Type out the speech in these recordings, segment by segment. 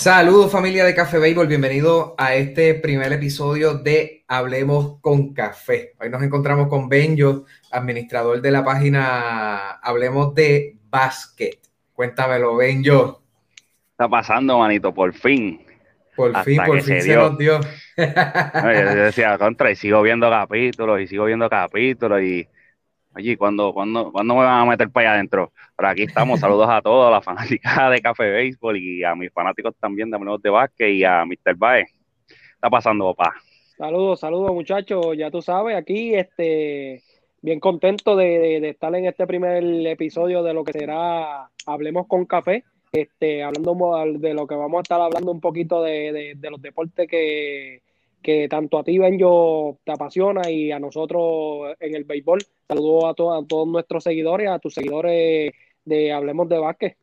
Saludos familia de Café Béisbol, bienvenido a este primer episodio de Hablemos con Café. Hoy nos encontramos con Benjo, administrador de la página Hablemos de Basket. Cuéntamelo, Benjo. está pasando, manito? Por fin. Por fin, por fin se, nos dio. yo decía, contra, y sigo viendo capítulos, y sigo viendo capítulos, y oye, ¿cuándo, cuándo, ¿cuándo me van a meter para allá adentro? Pero aquí estamos, saludos a todos, a la de Café Béisbol y a mis fanáticos también de Hablemos de Básquet y a Mr. Baez. está pasando, papá? Saludos, saludos muchachos, ya tú sabes, aquí este bien contento de, de, estar en este primer episodio de lo que será Hablemos con Café, este, hablando de lo que vamos a estar hablando un poquito de, de los deportes que, que tanto a ti, Benjo, te apasiona y a nosotros en el béisbol. Saludos a, a todos nuestros seguidores, a tus seguidores de Hablemos de Básquet.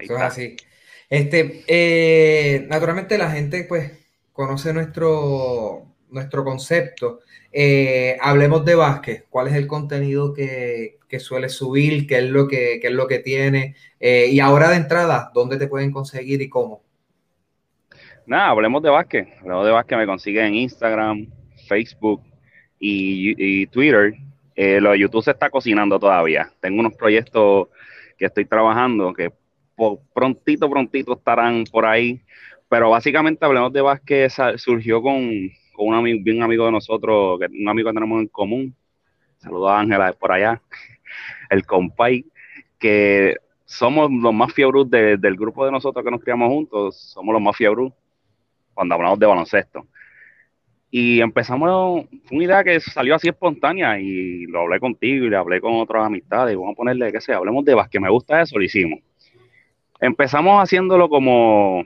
Eso es así. Este, eh, naturalmente la gente pues conoce nuestro, nuestro concepto. Eh, hablemos de básquet. ¿Cuál es el contenido que, suele subir? ¿Qué es lo que, es lo que tiene? Eh, y ahora de entrada, ¿dónde te pueden conseguir y cómo? Nada, hablemos de básquet. Hablemos de básquet me consigue en Instagram, Facebook y, Twitter. Eh, lo de YouTube se está cocinando todavía. Tengo unos proyectos que estoy trabajando que prontito, prontito estarán por ahí. Pero básicamente Hablemos de Básquet surgió con, un amigo, amigo de nosotros, un amigo que tenemos en común. Saludos a Ángela por allá, el compay, que somos los más fiebros del grupo de nosotros que nos criamos juntos, somos los más fiebros cuando hablamos de baloncesto. Y empezamos, fue una idea que salió así espontánea y lo hablé contigo y le hablé con otras amistades. Vamos a ponerle, que sé, hablemos de que me gusta eso, lo hicimos. Empezamos haciéndolo como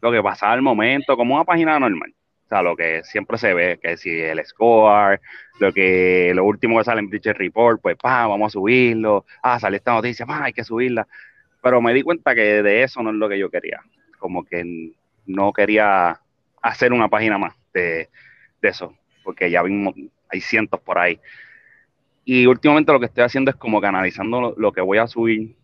lo que pasaba al momento, como una página normal. O sea, lo que siempre se ve, que si el score, lo que lo último que sale en Bleacher Report, pues pa, vamos a subirlo. Ah, sale esta noticia, pa, hay que subirla. Pero me di cuenta que de eso no es lo que yo quería. Como que no quería hacer una página más de, eso, porque ya vimos, hay cientos por ahí. Y últimamente lo que estoy haciendo es como canalizando lo, que voy a subir.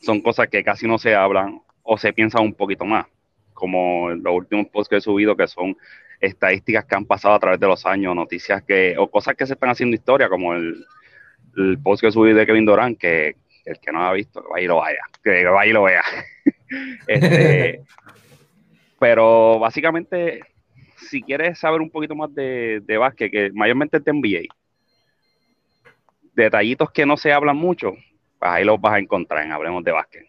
Son cosas que casi no se hablan o se piensan un poquito más, como los últimos posts que he subido que son estadísticas que han pasado a través de los años, noticias que, o cosas que se están haciendo historia, como el, el post que subí de Kevin Durant, que el que no ha visto, que vaya y lo vaya, que vaya y lo vea. este, pero básicamente, si quieres saber un poquito más de, de básquet, que mayormente te NBA, detallitos que no se hablan mucho, pues ahí los vas a encontrar en Hablemos de Básquet.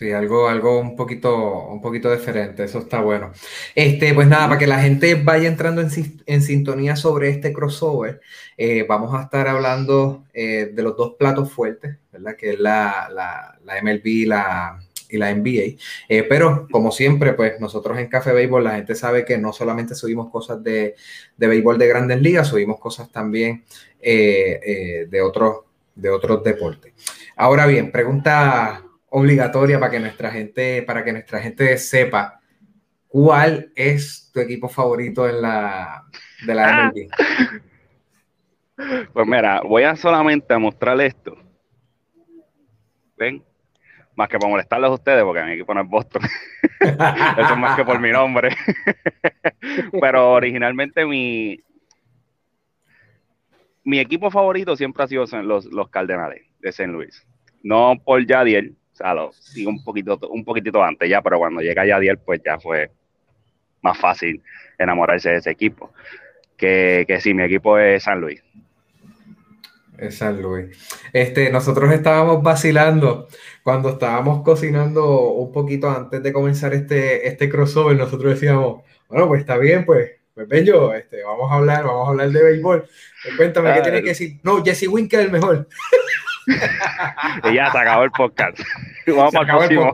Sí, algo, algo un poquito, un poquito diferente, eso está bueno. Este, pues nada, para que la gente vaya entrando en, sintonía sobre este crossover, eh, vamos a estar hablando eh, de los dos platos fuertes, ¿verdad? Que es la, la, la MLB la, y la NBA. Eh, pero como siempre, pues nosotros en Café Béisbol la gente sabe que no solamente subimos cosas de, de béisbol de grandes ligas, subimos cosas también eh, eh, de, otros, de otros deportes. Ahora bien, pregunta obligatoria para que nuestra gente, para que nuestra gente sepa cuál es tu equipo favorito en la de la. Pues mira, voy a solamente mostrarle esto. ¿Ven? Más que para molestarlos a ustedes, porque mi equipo no es Boston. Eso es más que por mi nombre. Pero originalmente mi, mi equipo favorito siempre ha sido los, los Cardenales de St. Louis. No por Yadiel, o sea, lo sigo un poquito, un poquitito antes ya, pero cuando llega Yadiel, pues ya fue más fácil enamorarse de ese equipo. Que, que sí, mi equipo es San Luis. Es San Luis. Este, nosotros estábamos vacilando cuando estábamos cocinando un poquito antes de comenzar este, este crossover. Nosotros decíamos, bueno, pues está bien, pues, pues bello, este, vamos a hablar, vamos a hablar de béisbol. Pues cuéntame, ¿qué tiene que decir? No, Jesse Winker es el mejor. y ya se acabó el podcast. Vamos para el próximo.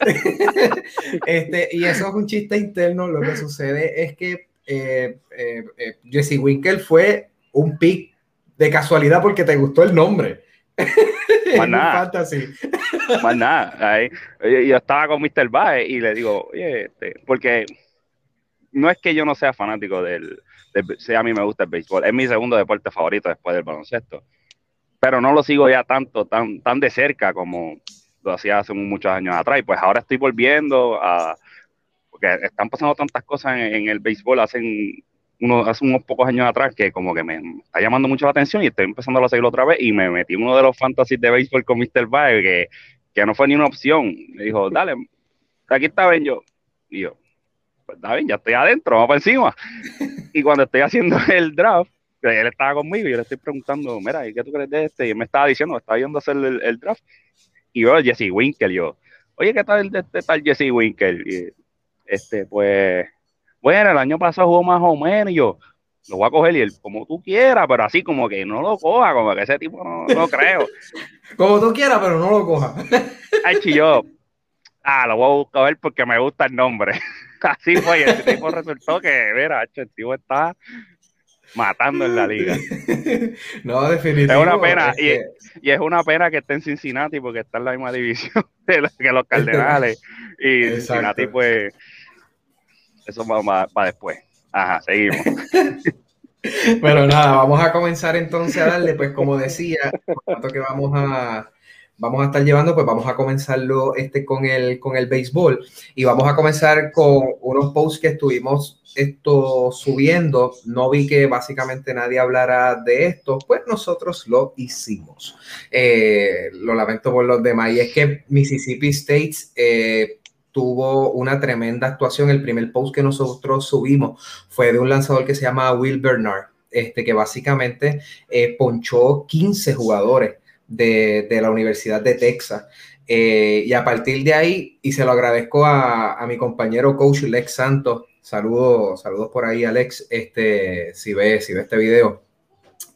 este, y eso es un chiste interno. Lo que sucede es que eh, eh, eh, Jesse Winkle fue un pick de casualidad porque te gustó el nombre. Más nada. Más nada. yo estaba con Mr. Bae y le digo, oye, este, porque no es que yo no sea fanático del, del, a mí me gusta el béisbol, es mi segundo deporte favorito después del baloncesto, pero no lo sigo ya tanto, tan, tan de cerca como lo hacía hace muchos años atrás. Y pues ahora estoy volviendo a, porque están pasando tantas cosas en, el béisbol hace, hace unos pocos años atrás que como que me está llamando mucho la atención y estoy empezando a seguirlo otra vez y me metí uno de los fantasies de béisbol con Mr. Bae que, que no fue ni una opción. Me dijo, dale, aquí está Ben yo. Y yo, pues está bien, ya estoy adentro, vamos para encima. y cuando estoy haciendo el draft, él estaba conmigo y yo le estoy preguntando, mira, ¿y qué tú crees de este? Y él me estaba diciendo, estaba yendo a hacer el, draft. Y yo, Jesse Winkle, yo, oye, ¿qué tal este tal Jesse Winkle? Y este, pues, bueno, el año pasado jugó más o menos, y yo, lo voy a coger y él, como tú quieras, pero así como que no lo coja, como que ese tipo no, no creo. como tú quieras, pero no lo coja. Ay, yo, ah, lo voy a ver porque me gusta el nombre. Así fue, y el tipo resultó que, mira, el tipo está matando en la liga. No, definitivamente. Es una pena, y, es una pena que esté en Cincinnati porque está en la misma división que los Cardenales. Y Cincinnati, pues, eso va para después. Ajá, seguimos. Pero nada, vamos a comenzar entonces a darle, pues como decía, tanto que vamos a vamos a estar llevando, pues vamos a comenzarlo este con el, con el béisbol y vamos a comenzar con unos posts que estuvimos esto subiendo. No vi que básicamente nadie hablara de esto, pues nosotros lo hicimos. Eh, lo lamento por los demás y es que Mississippi State eh, tuvo una tremenda actuación. El primer post que nosotros subimos fue de un lanzador que se llama Will Bernard, este, que básicamente eh, ponchó 15 jugadores de, la Universidad de Texas. Eh, y a partir de ahí, y se lo agradezco a, mi compañero coach Lex Santos, saludos, saludos por ahí, Alex, este, si ve, si ve este video.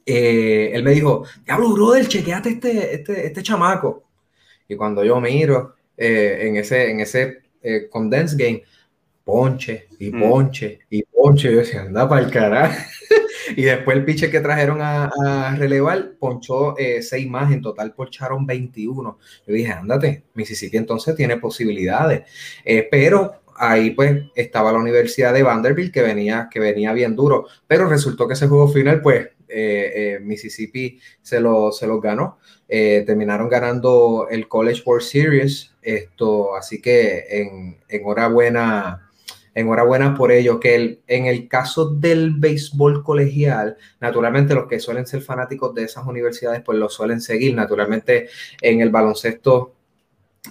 Eh, él me dijo, diablo, brother, chequeate este, este, este chamaco. Y cuando yo miro eh, en ese, en ese condensed game, ponche y mm. ponche y ponche, yo decía, anda para el carajo. y después el pitcher que trajeron a, relevar ponchó eh, seis más, en total poncharon 21. Yo dije, ándate, Mississippi entonces tiene posibilidades. Eh, pero ahí pues estaba la Universidad de Vanderbilt que venía, que venía bien duro, pero resultó que ese juego final pues eh, Mississippi se lo, se los ganó. terminaron ganando el College World Series. Esto, así que en, enhorabuena enhorabuena por ello, que en el caso del béisbol colegial, naturalmente los que suelen ser fanáticos de esas universidades, pues lo suelen seguir, naturalmente en el baloncesto,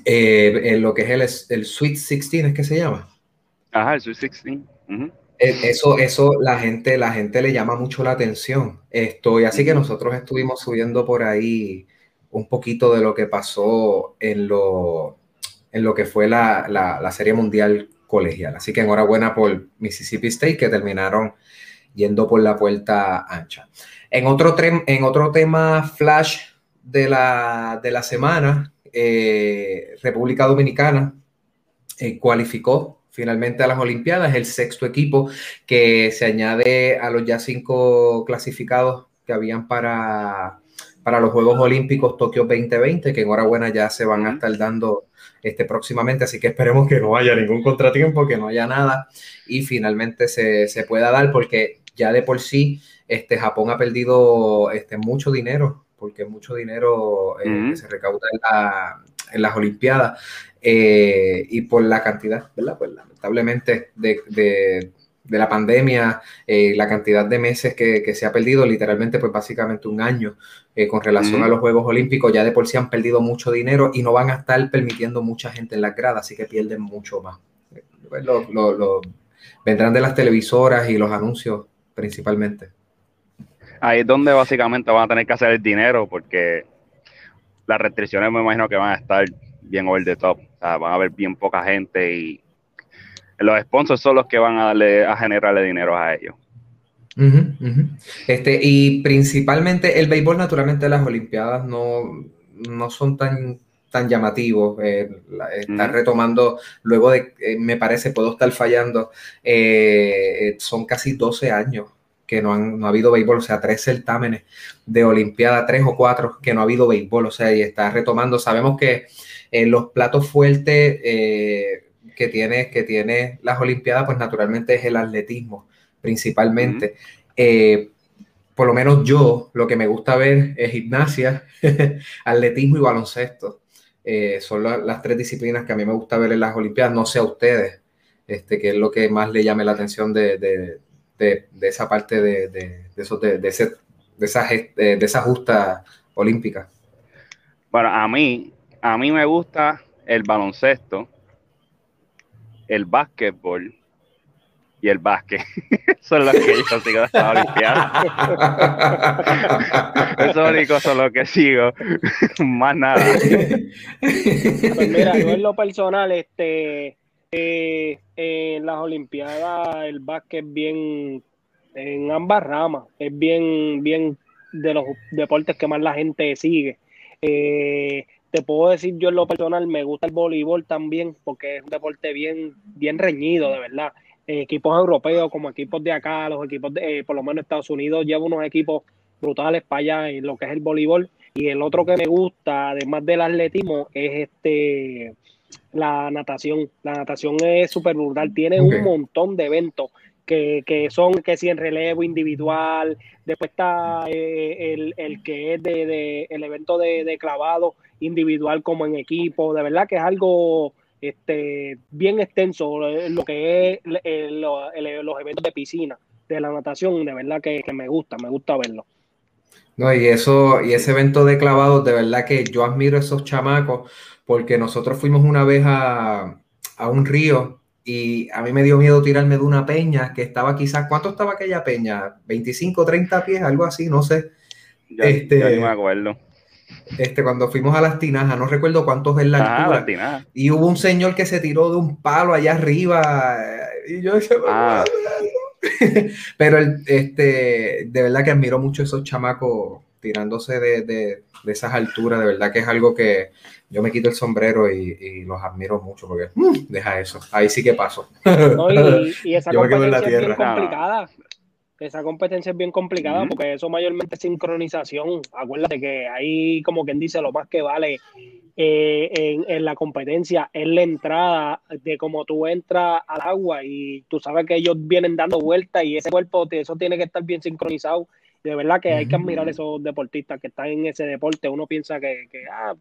eh, en lo que es el, Sweet 16, ¿es que se llama? Ajá, el Sweet 16. E, eso, eso la gente, la gente le llama mucho la atención. Esto, y así que nosotros estuvimos subiendo por ahí un poquito de lo que pasó en lo, en lo que fue la, la Serie Mundial colegial. Así que enhorabuena por Mississippi State que terminaron yendo por la puerta ancha. En otro, en otro tema flash de la, de la semana, eh, República Dominicana eh, cualificó finalmente a las Olimpiadas, el sexto equipo que se añade a los ya cinco clasificados que habían para, para los Juegos Olímpicos Tokio 2020, que enhorabuena ya se van a estar dando este, próximamente, así que esperemos que no haya ningún contratiempo, que no haya nada y finalmente se, se pueda dar porque ya de por sí este, Japón ha perdido este, mucho dinero, porque mucho dinero eh, se recauda en, las Olimpiadas eh, y por la cantidad, ¿verdad? Pues lamentablemente de de la pandemia, eh, la cantidad de meses que, se ha perdido, literalmente pues básicamente un año eh, con relación a los Juegos Olímpicos, ya de por sí han perdido mucho dinero y no van a estar permitiendo mucha gente en las gradas, así que pierden mucho más. Pues, vendrán de las televisoras y los anuncios principalmente. Ahí es donde básicamente van a tener que hacer el dinero porque las restricciones me imagino que van a estar bien over the top, o sea, van a haber bien poca gente y los sponsors son los que van a darle a generarle dinero a ellos. Este, y principalmente el béisbol, naturalmente las Olimpiadas no, no son tan tan llamativo. Eh, está retomando, luego de, eh, me parece, puedo estar fallando, eh, son casi 12 años que no, han, no ha habido béisbol, o sea, tres certámenes de Olimpiada, tres o cuatro que no ha habido béisbol, o sea, y está retomando. Sabemos que los platos fuertes que, tiene, que tiene las Olimpiadas, pues naturalmente es el atletismo, principalmente por lo menos yo, lo que me gusta ver es gimnasia, atletismo y baloncesto. Eh, son las tres disciplinas que a mí me gusta ver en las Olimpiadas, no sé a ustedes, este, que es lo que más le llame la atención de, esa parte de, de, eso, de, ese, de, esa, de esa justa olímpica. Bueno, a mí, a mí me gusta el baloncesto, el básquetbol y el básquet. son los que yo sigo de la Olimpiada. Esos únicos son los que sigo. Más nada. Pues mira, yo en lo personal, este, eh, en las Olimpiadas el básquet bien en ambas ramas, es bien, bien de los deportes que más la gente sigue. Eh, te puedo decir yo en lo personal me gusta el voleibol también porque es un deporte bien bien reñido de verdad equipos europeos como equipos de acá, los equipos de, eh, por lo menos Estados Unidos lleva unos equipos brutales para allá en lo que es el voleibol. Y el otro que me gusta, además del atletismo, es este la natación. La natación es súper brutal, tiene un montón de eventos que, son que si en relevo individual, después está eh, el, que es de, el evento de, de clavado individual como en equipo, de verdad que es algo este, bien extenso lo que es los eventos de piscina, de la natación, de verdad que, me gusta, me gusta verlo. No, y eso, y ese evento de clavados, de verdad que yo admiro a esos chamacos, porque nosotros fuimos una vez a, un río y a mí me dio miedo tirarme de una peña que estaba quizás, ¿cuánto estaba aquella peña? ¿25, 30 pies? Algo así, no sé. este, me acuerdo este, cuando fuimos a las tinajas, no recuerdo cuántos es la ah, altura. y hubo un señor que se tiró de un palo allá arriba. Y yo decía, ah. pero el, este, de verdad que admiro mucho esos chamacos tirándose de, de, esas alturas. De verdad que es algo que yo me quito el sombrero y, los admiro mucho porque mm, deja eso. Ahí sí que paso. y, esa yo me la tierra. complicada esa competencia es bien complicada porque eso mayormente es sincronización. Acuérdate que ahí, como quien dice, lo más que vale eh, en, la competencia es la entrada de cómo tú entras al agua y tú sabes que ellos vienen dando vueltas y ese cuerpo, eso tiene que estar bien sincronizado. De verdad que hay que admirar a esos deportistas que están en ese deporte. Uno piensa que, ah,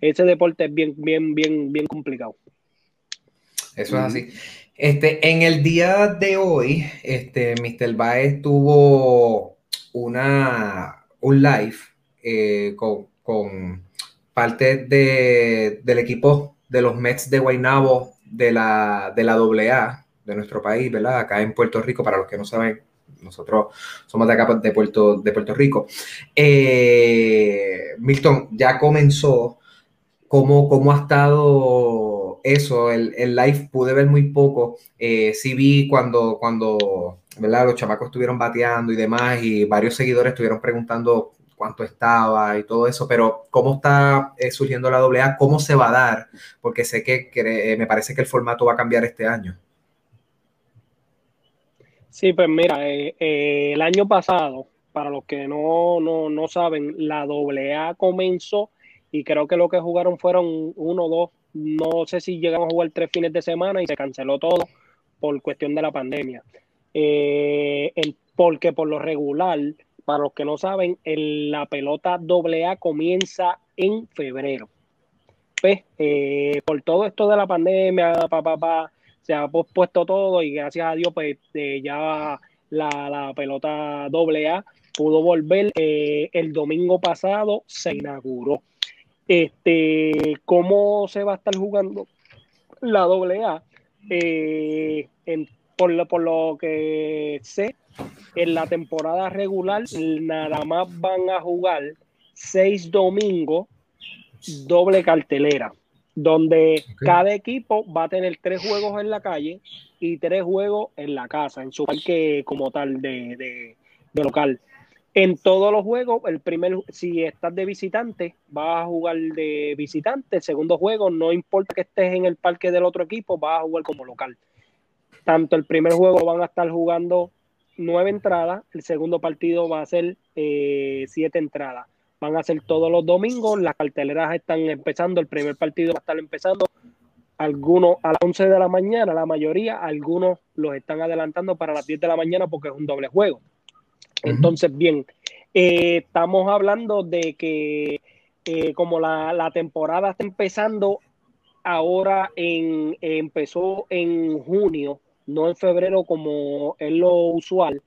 ese deporte es bien, bien, bien, bien complicado. Eso es así. Este, en el día de hoy, este, Mr. Baez tuvo una, un live eh, con, parte del equipo de los Mets de Guaynabo de la, de la AA de nuestro país, ¿verdad? Acá en Puerto Rico, para los que no saben, nosotros somos de acá de Puerto, de Puerto Rico. Eh, Milton, ya comenzó, ¿cómo, cómo ha estado eso, el, live pude ver muy poco. Eh, sí vi cuando, cuando los chamacos estuvieron bateando y demás, y varios seguidores estuvieron preguntando cuánto estaba y todo eso, pero cómo está eh, surgiendo la AA, cómo se va a dar, porque sé que, eh, me parece que el formato va a cambiar este año. Sí, pues mira, el año pasado, para los que no, no, no saben, la AA comenzó y creo que lo que jugaron fueron uno, dos, no sé si llegamos a jugar tres fines de semana y se canceló todo por cuestión de la pandemia. Eh, porque por lo regular, para los que no saben, la pelota AA comienza en febrero. Pues, eh, por todo esto de la pandemia, se ha pospuesto todo y gracias a Dios, pues eh, ya la, la, pelota AA pudo volver. el domingo pasado se inauguró. Este, ¿Cómo se va a estar jugando la AA? Eh, por, lo, por lo que sé, en la temporada regular nada más van a jugar seis domingos doble cartelera, donde cada equipo va a tener tres juegos en la calle y tres juegos en la casa, en su parque como tal de, de local. En todos los juegos, el primer, si estás de visitante, vas a jugar de visitante. El segundo juego, no importa que estés en el parque del otro equipo, vas a jugar como local. Tanto el primer juego van a estar jugando nueve entradas, el segundo partido va a ser eh, siete entradas. Van a ser todos los domingos, las carteleras están empezando, el primer partido va a estar empezando, algunos a las 11 de la mañana, la mayoría, algunos los están adelantando para las 10 de la mañana porque es un doble juego. Entonces, bien, eh, estamos hablando de que eh, como la, temporada está empezando ahora, en, empezó en junio, no en febrero como es lo usual,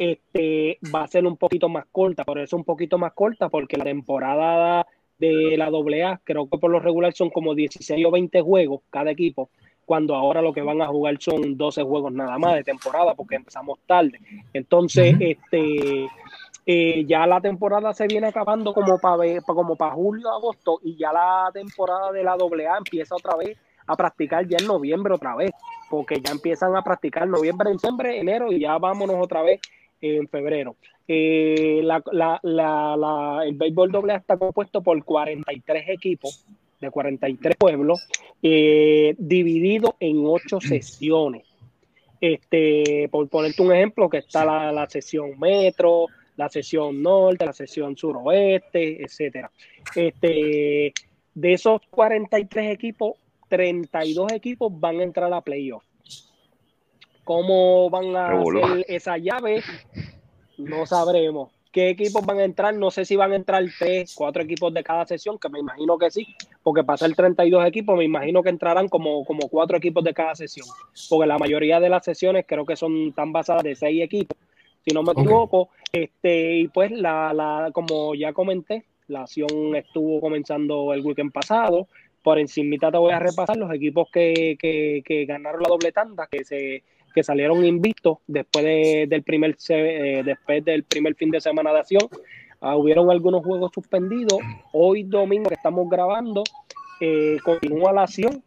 este, va a ser un poquito más corta, por eso un poquito más corta, porque la temporada de la AA, creo que por lo regular son como 16 o 20 juegos cada equipo, cuando ahora lo que van a jugar son 12 juegos nada más de temporada, porque empezamos tarde. Entonces, este eh, ya la temporada se viene acabando como para como para julio, agosto, y ya la temporada de la AA empieza otra vez a practicar ya en noviembre otra vez, porque ya empiezan a practicar noviembre, diciembre, enero y ya vámonos otra vez en febrero. Eh, la, la, el béisbol doble está compuesto por 43 equipos de 43 pueblos, eh, dividido en ocho sesiones. Este, por ponerte un ejemplo, que está la, la sesión metro, la sesión norte, la sesión suroeste, etcétera. Este, de esos 43 equipos, 32 equipos van a entrar a playoff. ¿Cómo van a hacer esa llave? No sabremos. ¿Qué equipos van a entrar? No sé si van a entrar tres, cuatro equipos de cada sesión, que me imagino que sí, porque para ser 32 equipos, me imagino que entrarán como, como cuatro equipos de cada sesión, porque la mayoría de las sesiones creo que son tan basadas de seis equipos, si no me equivoco. Este, y pues, la, la, como ya comenté, la acción estuvo comenzando el weekend pasado. Por encima te voy a repasar los equipos que, que, que ganaron la doble tanda, que se que salieron invictos después del primer eh, después del primer fin de semana de acción. Uh, hubieron algunos juegos suspendidos. Hoy domingo que estamos grabando, eh, continúa la acción.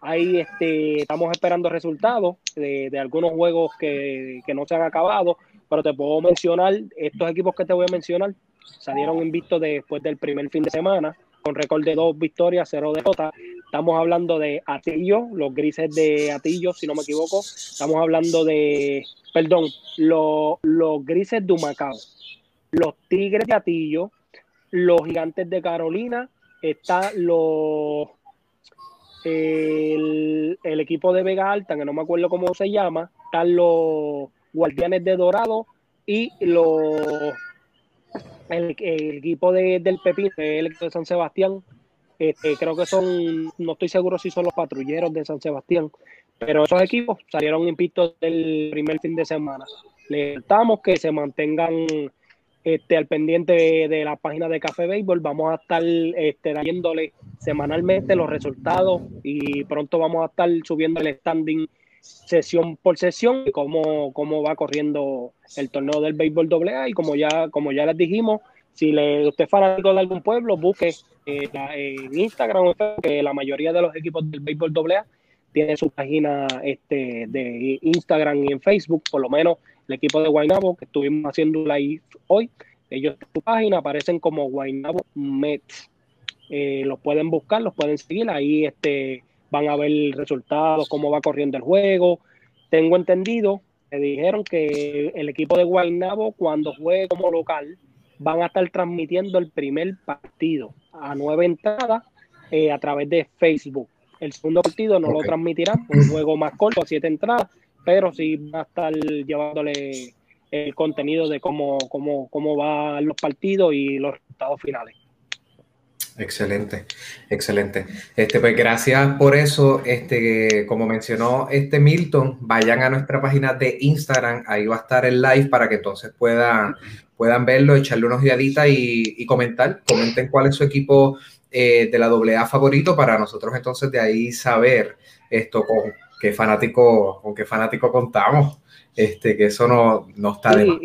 Ahí este, estamos esperando resultados de, de algunos juegos que, que, no se han acabado, pero te puedo mencionar, estos equipos que te voy a mencionar salieron invictos después del primer fin de semana con récord de dos victorias, cero derrotas. Estamos hablando de Atillo, los grises de Atillo, si no me equivoco. Estamos hablando de, perdón, los, los grises de Humacao, los tigres de Atillo, los gigantes de Carolina, está los el, el, equipo de Vega Alta, que no me acuerdo cómo se llama, están los guardianes de Dorado y los el, equipo de, del Pepín, el de San Sebastián, este, creo que son, no estoy seguro si son los patrulleros de San Sebastián, pero esos equipos salieron invictos del primer fin de semana. Les estamos que se mantengan este, al pendiente de, la página de Café Béisbol. Vamos a estar este, trayéndole semanalmente los resultados y pronto vamos a estar subiendo el standing sesión por sesión cómo, cómo va corriendo el torneo del béisbol AA y como ya, como ya les dijimos, si le, usted es fanático de algún pueblo, busque eh, en Instagram que la mayoría de los equipos del béisbol AA tiene su página este, de Instagram y en Facebook, por lo menos el equipo de Guaynabo que estuvimos haciendo live hoy, ellos en su página aparecen como Guaynabo Mets. Eh, los pueden buscar, los pueden seguir. Ahí este van a ver resultados, cómo va corriendo el juego. Tengo entendido, me dijeron que el equipo de Guaynabo cuando juegue como local van a estar transmitiendo el primer partido a nueve entradas eh, a través de Facebook. El segundo partido no lo transmitirán, un juego más corto, a siete entradas, pero sí va a estar llevándole el contenido de cómo, cómo, cómo van los partidos y los resultados finales. Excelente, excelente. Este, pues gracias por eso. Este, como mencionó este Milton, vayan a nuestra página de Instagram, ahí va a estar el live para que entonces puedan, puedan verlo, echarle unos diaditas y, comentar. Comenten cuál es su equipo eh, de la AA favorito para nosotros entonces de ahí saber esto con qué fanático, con qué fanático contamos. Este, que eso no, no está de más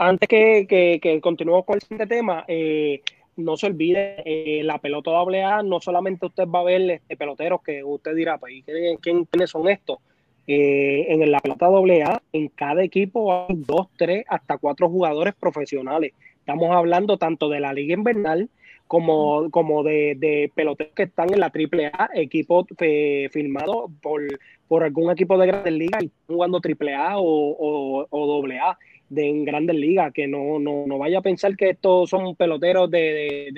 antes que, que, que continuemos con siguiente tema, eh, no se olvide, eh, la pelota AA, no solamente usted va a ver este, peloteros que usted dirá, pues, ¿quién, ¿quiénes son estos? Eh, en la pelota AA, en cada equipo hay dos, tres, hasta cuatro jugadores profesionales. Estamos hablando tanto de la liga invernal como, como de, de peloteros que están en la AAA, equipos eh, firmados por, por algún equipo de grandes ligas y jugando AAA o, o, o AA de en grandes ligas, que no, no, no vaya a pensar que estos son peloteros de,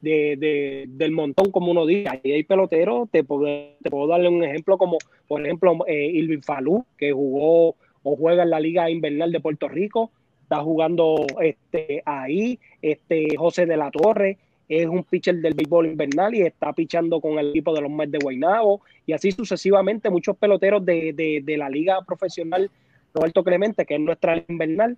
de, de, del montón, como uno dice. Ahí hay peloteros, te puedo, te puedo darle un ejemplo como, por ejemplo, eh, Ilvin Falú, que jugó o juega en la Liga Invernal de Puerto Rico, está jugando este, ahí, este, José de la Torre, es un pitcher del béisbol invernal y está pichando con el equipo de los Mets de Guaynabo y así sucesivamente muchos peloteros de, de, de la liga profesional Roberto Clemente, que es nuestra invernal,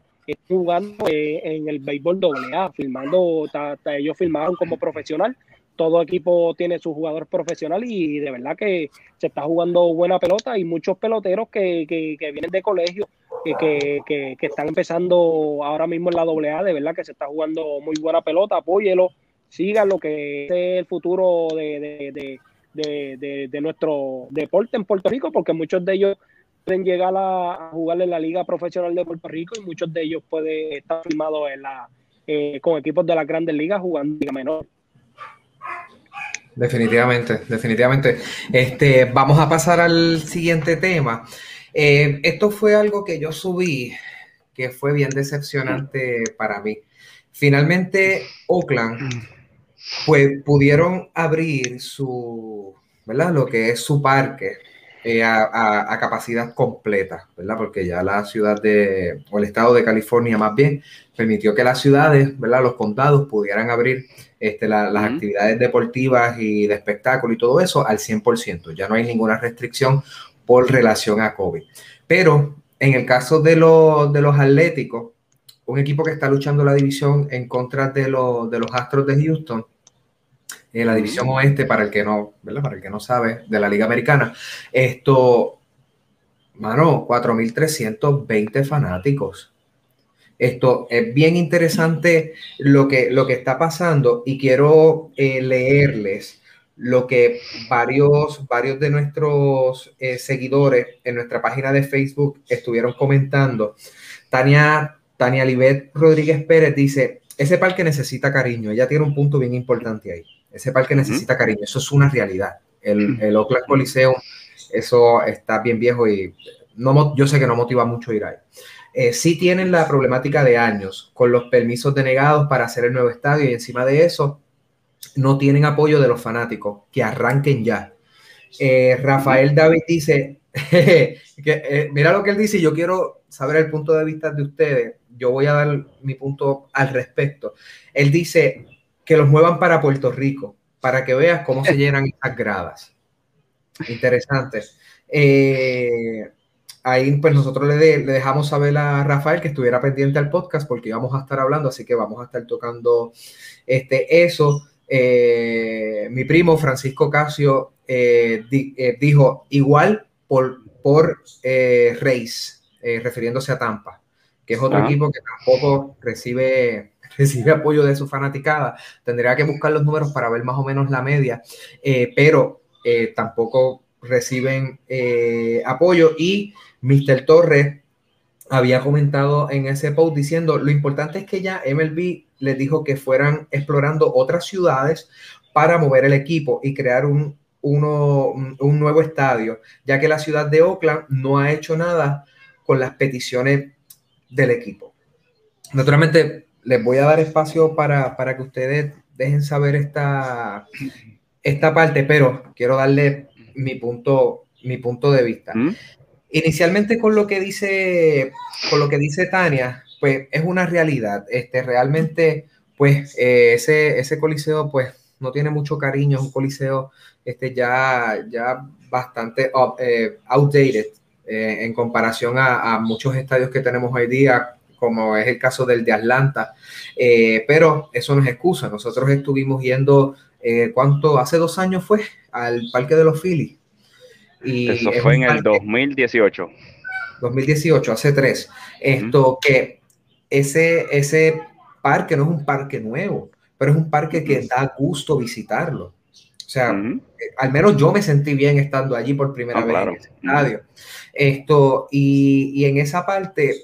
jugando eh, en el béisbol AA, filmando, ellos filmaron como profesional. Todo equipo tiene su jugador profesional y de verdad que se está jugando buena pelota y muchos peloteros que, que, que vienen de colegio que, que, que, están empezando ahora mismo en la AA, de verdad que se está jugando muy buena pelota, apóyelo, lo que es el futuro de, de, de nuestro deporte en Puerto Rico, porque muchos de ellos llegar a, jugar en la Liga Profesional de Puerto Rico y muchos de ellos pueden estar firmados en la, eh, con equipos de las grandes ligas jugando Liga Menor. Definitivamente, definitivamente. Este, vamos a pasar al siguiente tema. Eh, esto fue algo que yo subí que fue bien decepcionante para mí. Finalmente, Oakland, pues pudieron abrir su, ¿verdad? Lo que es su parque eh, a, a, capacidad completa, ¿verdad? Porque ya la ciudad de, o el estado de California más bien, permitió que las ciudades, ¿verdad? Los condados pudieran abrir este, la, las uh -huh. actividades deportivas y de espectáculo y todo eso al 100%. Ya no hay ninguna restricción por relación a COVID. Pero en el caso de, lo, de los atléticos, un equipo que está luchando la división en contra de, lo, de los Astros de Houston, en la división oeste, para el que no, ¿verdad? Para el que no sabe, de la Liga Americana. Esto, mano, 4.320 fanáticos. Esto es bien interesante lo que, lo que está pasando y quiero eh, leerles lo que varios, varios de nuestros eh, seguidores en nuestra página de Facebook estuvieron comentando. Tania, Tania Libet Rodríguez Pérez dice, ese parque necesita cariño. Ella tiene un punto bien importante ahí. Ese parque necesita cariño, eso es una realidad. El, el Oakland Coliseum, eso está bien viejo y no, yo sé que no motiva mucho ir ahí. Eh, sí tienen la problemática de años con los permisos denegados para hacer el nuevo estadio y encima de eso no tienen apoyo de los fanáticos, que arranquen ya. Eh, Rafael David dice, que, eh, mira lo que él dice, yo quiero saber el punto de vista de ustedes, yo voy a dar mi punto al respecto. Él dice, que los muevan para Puerto Rico, para que veas cómo se llenan esas gradas. Interesante. Eh, ahí pues nosotros le, de, le, dejamos saber a Rafael que estuviera pendiente al podcast porque íbamos a estar hablando, así que vamos a estar tocando este, eso. Eh, mi primo Francisco Casio eh, di, eh, dijo igual por, por Reis, refiriéndose a Tampa, que es otro ah. equipo que tampoco recibe recibe apoyo de su fanaticada. Tendría que buscar los números para ver más o menos la media, eh, pero eh, tampoco reciben eh, apoyo. Y Mr. Torres había comentado en ese post diciendo, lo importante es que ya MLB les dijo que fueran explorando otras ciudades para mover el equipo y crear un, uno, un nuevo estadio, ya que la ciudad de Oakland no ha hecho nada con las peticiones del equipo. Naturalmente, les voy a dar espacio para, para que ustedes dejen saber esta, esta parte, pero quiero darle mi punto, mi punto de vista. ¿Mm? Inicialmente con lo que dice, con lo que dice Tania, pues es una realidad. Este, realmente, pues eh, ese, ese coliseo, pues no tiene mucho cariño, es un coliseo este, ya, ya bastante uh, eh, outdated eh, en comparación a, a, muchos estadios que tenemos hoy día, como es el caso del de Atlanta, eh, pero eso no es excusa. Nosotros estuvimos yendo, eh, ¿cuánto? Hace dos años fue al Parque de los Phillies. Y eso fue en el 2018. 2018, hace tres. Esto uh -huh. que ese, ese parque no es un parque nuevo, pero es un parque que da gusto visitarlo. O sea, eh, al menos yo me sentí bien estando allí por primera ah, vez en ese estadio. Esto, y, y, en esa parte,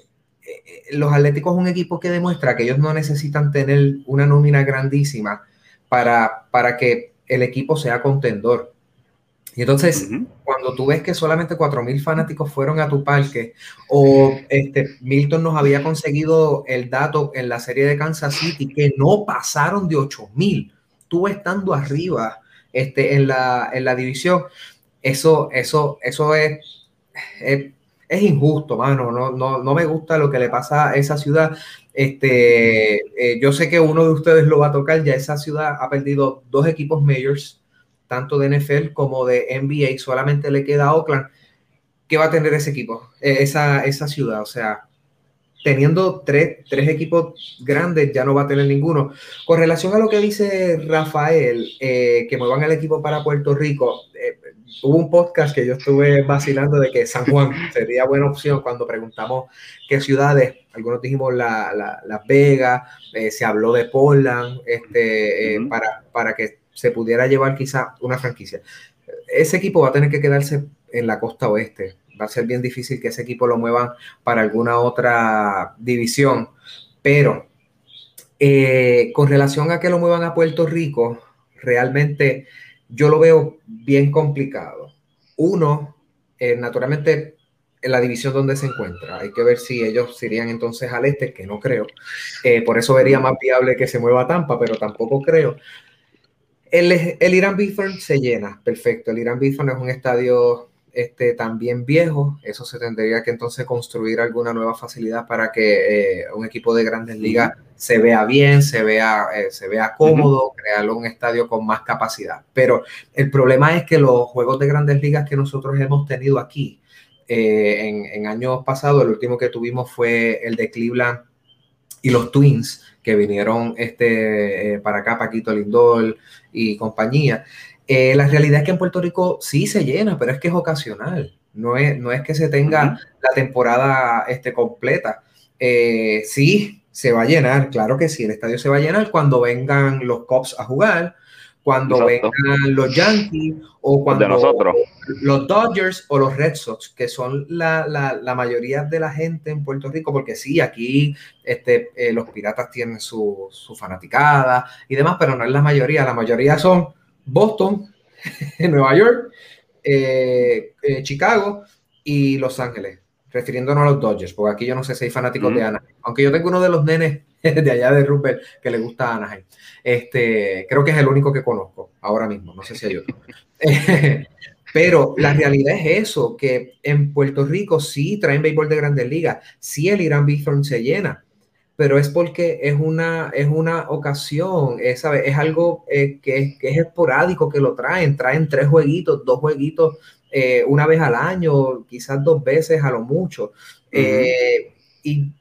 los Atléticos es un equipo que demuestra que ellos no necesitan tener una nómina grandísima para, para que el equipo sea contendor. Y entonces, cuando tú ves que solamente 4.000 fanáticos fueron a tu parque, o este, Milton nos había conseguido el dato en la serie de Kansas City, que no pasaron de 8.000, tú estando arriba este, en, la, en la división, eso, eso, eso es, es, es injusto, mano. No, no, no, me gusta lo que le pasa a esa ciudad. Este, eh, yo sé que uno de ustedes lo va a tocar. Ya esa ciudad ha perdido dos equipos mayors, tanto de NFL como de NBA. Solamente le queda a Oakland. ¿Qué va a tener ese equipo? Eh, esa, esa ciudad. O sea, teniendo tres, equipos grandes, ya no va a tener ninguno. Con relación a lo que dice Rafael, eh, que muevan el equipo para Puerto Rico, hubo un podcast que yo estuve vacilando de que San Juan sería buena opción cuando preguntamos qué ciudades, algunos dijimos la, Las Vegas, eh, se habló de Portland, este, para, para que se pudiera llevar quizá una franquicia. Ese equipo va a tener que quedarse en la costa oeste va a ser bien difícil que ese equipo lo muevan para alguna otra división. Pero eh, con relación a que lo muevan a Puerto Rico, realmente yo lo veo bien complicado. Uno, eh, naturalmente, en la división donde se encuentra. Hay que ver si ellos irían entonces al este, que no creo. Eh, por eso vería más viable que se mueva Tampa, pero tampoco creo. El, el Irán Bithorn se llena, perfecto. El Irán Bithorn es un estadio este, también viejo, eso se tendría que entonces construir alguna nueva facilidad para que eh, un equipo de grandes ligas se vea bien, se vea, eh, se vea cómodo, crear un estadio con más capacidad. Pero el problema es que los juegos de grandes ligas que nosotros hemos tenido aquí eh, en, en, años pasados, el último que tuvimos fue el de Cleveland y los Twins que vinieron este, para acá, Paquito Lindol y compañía. Eh, la realidad es que en Puerto Rico sí se llena, pero es que es ocasional. No es, no es que se tenga la temporada este, completa. Eh, sí, se va a llenar, claro que sí, el estadio se va a llenar cuando vengan los Cops a jugar, cuando vengan los Yankees o cuando nosotros. los Dodgers o los Red Sox, que son la, la, mayoría de la gente en Puerto Rico, porque sí, aquí este, eh, los Piratas tienen su, su fanaticada y demás, pero no es la mayoría, la mayoría son Boston, Nueva York, eh, eh, Chicago y Los Ángeles, refiriéndonos a los Dodgers, porque aquí yo no sé si hay fanáticos de Anaheim, aunque yo tengo uno de los nenes de allá de Rupert que le gusta Anaheim. Este, creo que es el único que conozco ahora mismo, no sé si hay otro. Pero la realidad es eso, que en Puerto Rico sí traen béisbol de grandes ligas, sí el Irán Bithorn se llena, pero es porque es una, es una ocasión, es, es algo eh, que, es, esporádico que lo traen, traen tres jueguitos, dos jueguitos eh, una vez al año, quizás dos veces a lo mucho. Eh, y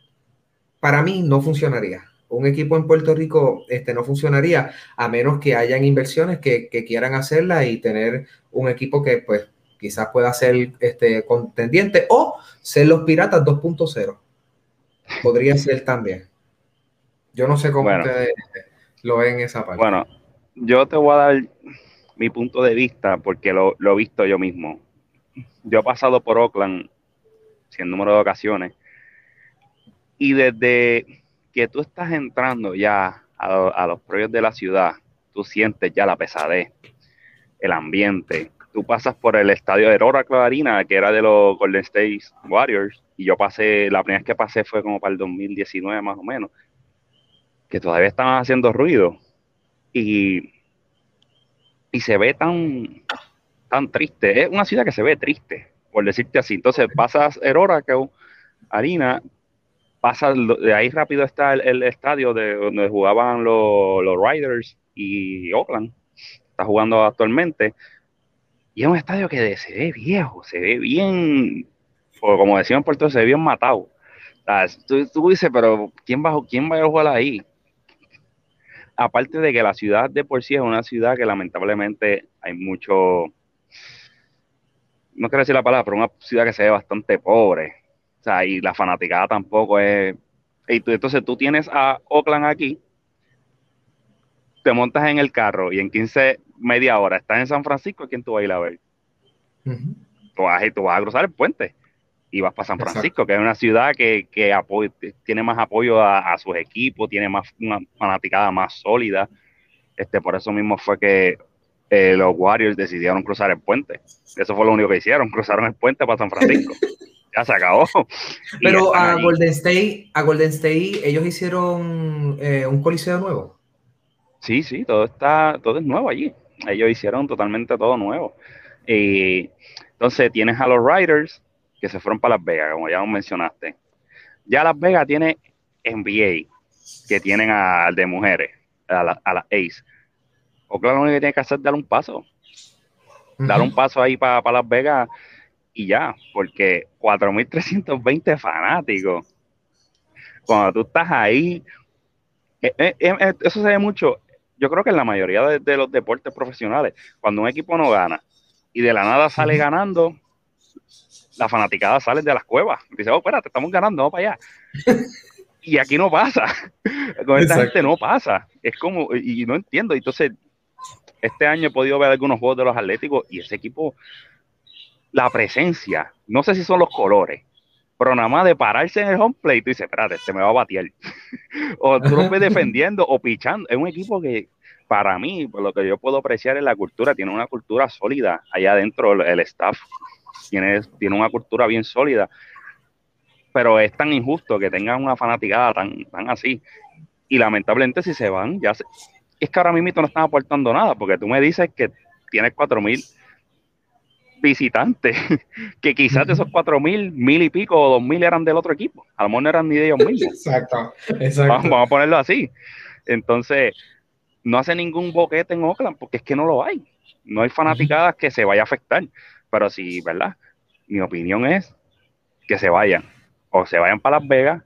para mí no funcionaría. Un equipo en Puerto Rico este, no funcionaría a menos que hayan inversiones que, quieran hacerla y tener un equipo que pues quizás pueda ser este, contendiente o ser los Piratas 2.0 Podría ser también. Yo no sé cómo ustedes lo ven esa parte. Bueno, yo te voy a dar mi punto de vista porque lo, he visto yo mismo. Yo he pasado por Oakland sin número de ocasiones y desde que tú estás entrando ya a, a los proyectos de la ciudad, tú sientes ya la pesadez, el ambiente, tú pasas por el estadio de Oracle Arena, que era de los Golden State Warriors, y yo pasé, la primera vez que pasé fue como para el 2019 más o menos, que todavía estaban haciendo ruido, y, y se ve tan, tan triste, es una ciudad que se ve triste, por decirte así, entonces pasas el Oracle Arena, pasas, de ahí rápido está el, estadio de donde jugaban los, los Riders y Oakland, está jugando actualmente, y es un estadio que se ve viejo, se ve bien, como decían por todo, se ve bien matado. tú, dices, pero ¿quién va, ¿quién va a jugar ahí? Aparte de que la ciudad de por sí es una ciudad que lamentablemente hay mucho, no quiero decir la palabra, pero una ciudad que se ve bastante pobre. O sea, y la fanaticada tampoco es... Y entonces tú tienes a Oakland aquí, te montas en el carro y en 15 media hora, estás en San Francisco, ¿quién tú vas a ir a ver? tú, vas, tú vas a cruzar el puente y vas para San Francisco, que es una ciudad que, que tiene más apoyo a, sus equipos, tiene más una fanaticada más sólida. Este, por eso mismo fue que eh, los Warriors decidieron cruzar el puente. Eso fue lo único que hicieron, cruzaron el puente para San Francisco. ya se acabó. Pero a Golden State, a Golden State, ellos hicieron eh, un coliseo nuevo. Sí, sí, todo está, todo es nuevo allí. Ellos hicieron totalmente todo nuevo. Y entonces tienes a los Riders que se fueron para Las Vegas, como ya mencionaste. Ya Las Vegas tiene NBA, que tienen al de mujeres, a la, a Ace. O claro, lo único que tiene que hacer es dar un paso. Dar un paso ahí para Las Vegas y ya, porque 4.320 fanáticos. Cuando tú estás ahí, eh, eh, eh, eso se ve mucho. Yo creo que en la mayoría de, los deportes profesionales, cuando un equipo no gana y de la nada sale ganando, la fanaticada sale de las cuevas. Dice, oh, espérate, estamos ganando, vamos para allá. y aquí no pasa. Con esta gente no pasa. Es como, y no entiendo. Entonces, este año he podido ver algunos juegos de los Atléticos y ese equipo la presencia, no sé si son los colores, pero nada más de pararse en el home plate, tú dices, espérate, se me va a batear. o tú lo ves defendiendo o pichando. Es un equipo que, para mí, por lo que yo puedo apreciar es la cultura, tiene una cultura sólida allá adentro, el, staff tiene, tiene una cultura bien sólida. Pero es tan injusto que tengan una fanaticada tan, tan así. Y lamentablemente, si se van, ya es que ahora mismo no están aportando nada, porque tú me dices que tienes cuatro mil visitantes, que quizás de esos cuatro mil, mil y pico o dos mil eran del otro equipo. A lo mejor no eran ni de ellos mismos. Exacto, exacto. Vamos, a ponerlo así. Entonces, no hace ningún boquete en Oakland porque es que no lo hay. No hay fanaticadas que se vaya a afectar. Pero sí, ¿verdad? Mi opinión es que se vayan. O se vayan para Las Vegas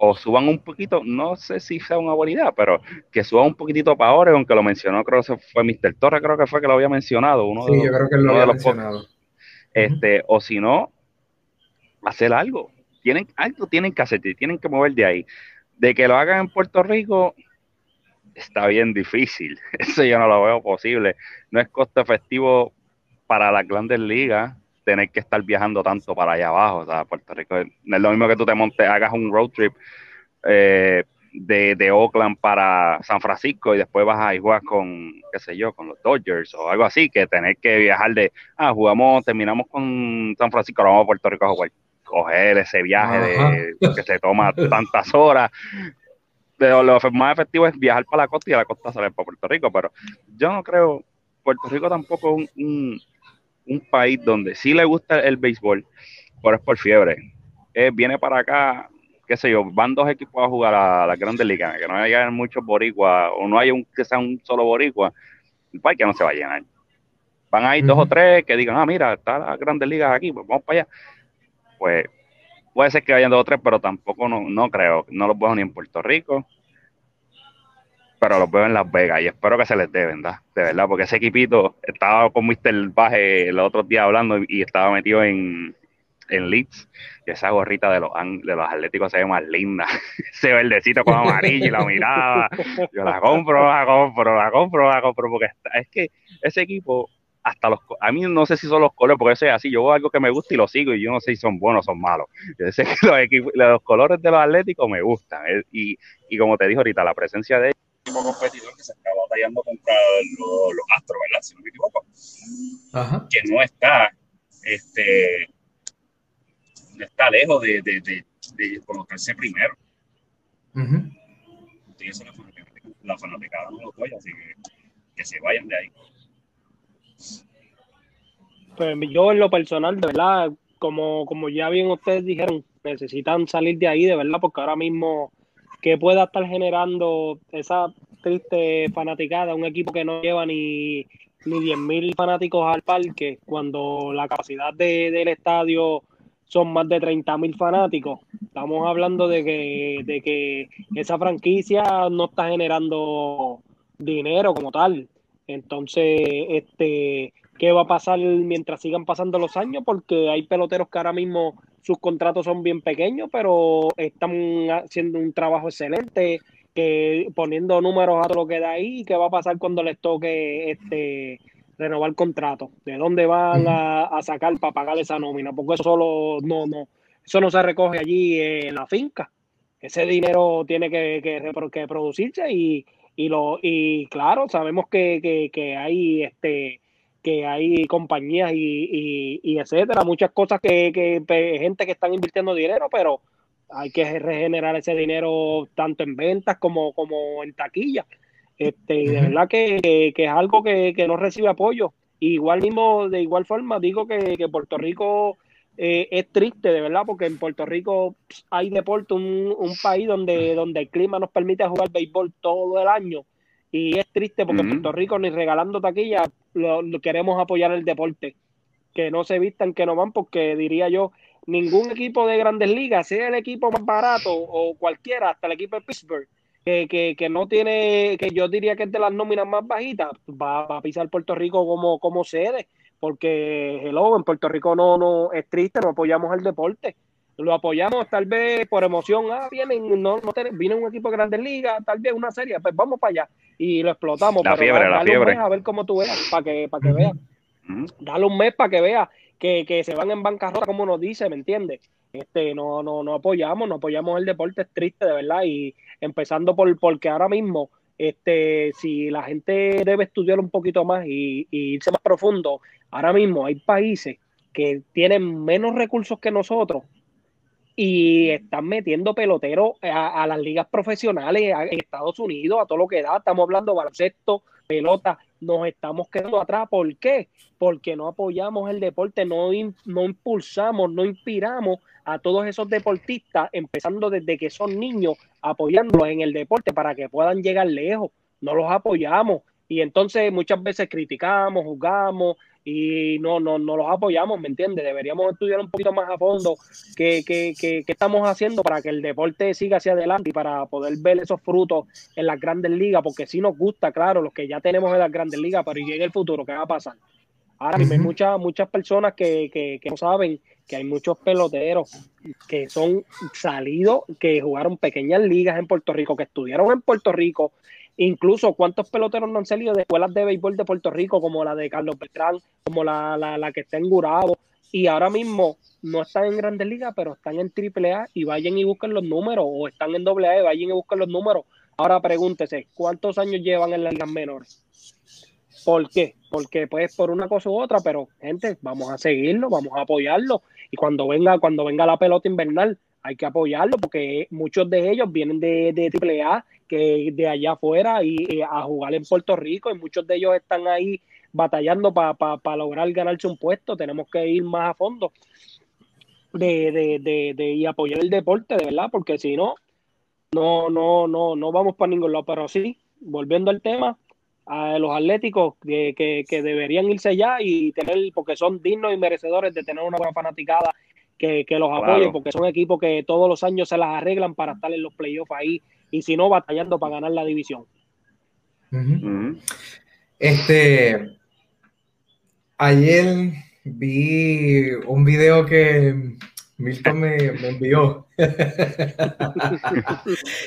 o suban un poquito, no sé si sea una buena idea, pero que suban un poquitito para ahora, aunque lo mencionó, creo que fue Mr. Torres, creo que fue que lo había mencionado. Uno sí, yo creo que lo había mencionado. Este, O si no, hacer algo. Tienen, algo tienen que hacer, tienen que mover de ahí. De que lo hagan en Puerto Rico, está bien difícil. Eso yo no lo veo posible. No es costo efectivo para las grandes ligas tener que estar viajando tanto para allá abajo. O sea, Puerto Rico no es lo mismo que tú te montes, hagas un road trip eh, de, Oakland para San Francisco y después vas a y juegas con, qué sé yo, con los Dodgers o algo así, que tener que viajar de, ah, jugamos, terminamos con San Francisco, ahora vamos a Puerto Rico a jugar. Coger ese viaje de, que se toma tantas horas. Pero lo más efectivo es viajar para la costa y a la costa salir para Puerto Rico, pero yo no creo, Puerto Rico tampoco es un un país donde sí le gusta el béisbol, pero es por fiebre. Eh, viene para acá, qué sé yo, van dos equipos a jugar a la Grandes Ligas, que no haya muchos boricuas, o no haya un, que sea un solo boricua, el parque no se va a llenar. Van a ir dos o tres que digan, ah, mira, está la Grandes Ligas aquí, pues vamos para allá. Pues puede ser que vayan dos o tres, pero tampoco no, no creo, no los veo ni en Puerto Rico, pero los veo en Las Vegas y espero que se les dé, ¿verdad? De verdad, porque ese equipito estaba con Mr. Baje el otro día hablando y estaba metido en, en Leeds y esa gorrita de los, de los atléticos se ve más linda. ese verdecito con amarillo y la mirada. Yo la compro, la compro, la compro, la compro, porque es que ese equipo, hasta los, a mí no sé si son los colores, porque eso es así, yo veo algo que me gusta y lo sigo y yo no sé si son buenos o son malos. Yo sé que los, los colores de los atléticos me gustan eh, y, y como te dije ahorita, la presencia de ellos competidor que se está batallando contra los, Astros, ¿verdad? Si no me equivoco. Que no está, este, no está lejos de, de, de, de colocarse primero. Y eso la fanaticada no lo doy, así que que se vayan de ahí. Pues yo en lo personal, de verdad, como, como ya bien ustedes dijeron, necesitan salir de ahí, de verdad, porque ahora mismo que pueda estar generando esa triste fanaticada, un equipo que no lleva ni, ni 10.000 fanáticos al parque, cuando la capacidad de, del estadio son más de 30.000 fanáticos. Estamos hablando de que, de que esa franquicia no está generando dinero como tal. Entonces, este, ¿qué va a pasar mientras sigan pasando los años? Porque hay peloteros que ahora mismo sus contratos son bien pequeños, pero están haciendo un trabajo excelente que poniendo números a todo lo que da ahí, qué va a pasar cuando les toque este renovar contrato, de dónde van a, sacar para pagar esa nómina, porque eso solo no, no, eso no se recoge allí en la finca. Ese dinero tiene que, que, producirse y, y, lo, y claro, sabemos que, que, hay este que hay compañías y, y, etcétera, muchas cosas que, que gente que están invirtiendo dinero, pero hay que regenerar ese dinero tanto en ventas como, como en taquilla. Este, y de verdad que, es algo que, no recibe apoyo. igual mismo, de igual forma, digo que, Puerto Rico eh, es triste, de verdad, porque en Puerto Rico hay deporte, un, país donde, donde el clima nos permite jugar béisbol todo el año. Y es triste porque en Puerto Rico ni regalando taquilla lo, queremos apoyar el deporte. Que no se vistan, que no van, porque diría yo, ningún equipo de grandes ligas, sea el equipo más barato o cualquiera, hasta el equipo de Pittsburgh, que, que, no tiene, que yo diría que es de las nóminas más bajitas, va, a pisar Puerto Rico como, como sede, porque hello, en Puerto Rico no, no es triste, no apoyamos el deporte. Lo apoyamos tal vez por emoción, ah, vienen, no, no viene un equipo de grandes ligas, tal vez una serie, pues vamos para allá y lo explotamos. La fiebre, la fiebre. a ver cómo tú veas, para que, para que veas. Dale un mes para que veas que, que se van en bancarrota, como nos dice, ¿me entiendes? Este, no, no, no apoyamos, no apoyamos el deporte, es triste de verdad, y empezando por porque ahora mismo, este, si la gente debe estudiar un poquito más y, irse más profundo, ahora mismo hay países que tienen menos recursos que nosotros y están metiendo peloteros a, las ligas profesionales en Estados Unidos, a todo lo que da, estamos hablando baloncesto, pelota, nos estamos quedando atrás. ¿Por qué? Porque no apoyamos el deporte, no, no impulsamos, no inspiramos a todos esos deportistas, empezando desde que son niños, apoyándolos en el deporte para que puedan llegar lejos. No los apoyamos. Y entonces muchas veces criticamos, juzgamos, y no, no, no los apoyamos, ¿me entiendes? Deberíamos estudiar un poquito más a fondo qué, qué, qué, qué, estamos haciendo para que el deporte siga hacia adelante y para poder ver esos frutos en las grandes ligas, porque sí nos gusta, claro, los que ya tenemos en las grandes ligas, pero ¿y en el futuro qué va a pasar? Ahora mismo hay muchas, muchas personas que, que, que no saben que hay muchos peloteros que son salidos, que jugaron pequeñas ligas en Puerto Rico, que estudiaron en Puerto Rico, Incluso cuántos peloteros no han salido de escuelas de béisbol de Puerto Rico, como la de Carlos Beltrán, como la, la, que está en Gurabo, y ahora mismo no están en Grandes Ligas, pero están en AAA y vayan y busquen los números, o están en AA y vayan y busquen los números. Ahora pregúntese, ¿cuántos años llevan en las ligas menores? ¿Por qué? Porque pues por una cosa u otra, pero gente, vamos a seguirlo, vamos a apoyarlo. Y cuando venga, cuando venga la pelota invernal, hay que apoyarlo porque muchos de ellos vienen de, de AAA que de allá afuera y, a jugar en Puerto Rico y muchos de ellos están ahí batallando para lograr ganarse un puesto. Tenemos que ir más a fondo de, de, de, y apoyar el deporte, de verdad, porque si no, no, no, no, no vamos para ningún lado. Pero sí, volviendo al tema, a los atléticos que, que, deberían irse ya y tener, porque son dignos y merecedores de tener una buena fanaticada que, los apoye, porque son equipos que todos los años se las arreglan para estar en los playoffs ahí y si no, batallando para ganar la división. Este, ayer vi un video que Milton me, envió.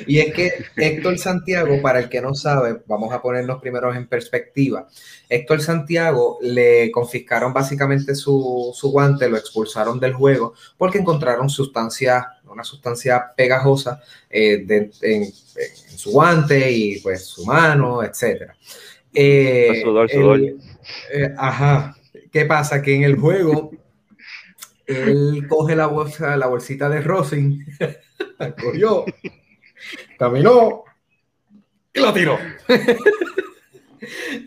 y es que Héctor Santiago, para el que no sabe, vamos a ponernos primero en perspectiva. Héctor Santiago le confiscaron básicamente su, guante, lo expulsaron del juego porque encontraron sustancia, una sustancia pegajosa eh, en, su guante y pues su mano, etc. Eh, eh, ajá. ¿Qué pasa? Que en el juego él coge la bolsa, la bolsita de Rosin, la cogió, caminó y la tiró.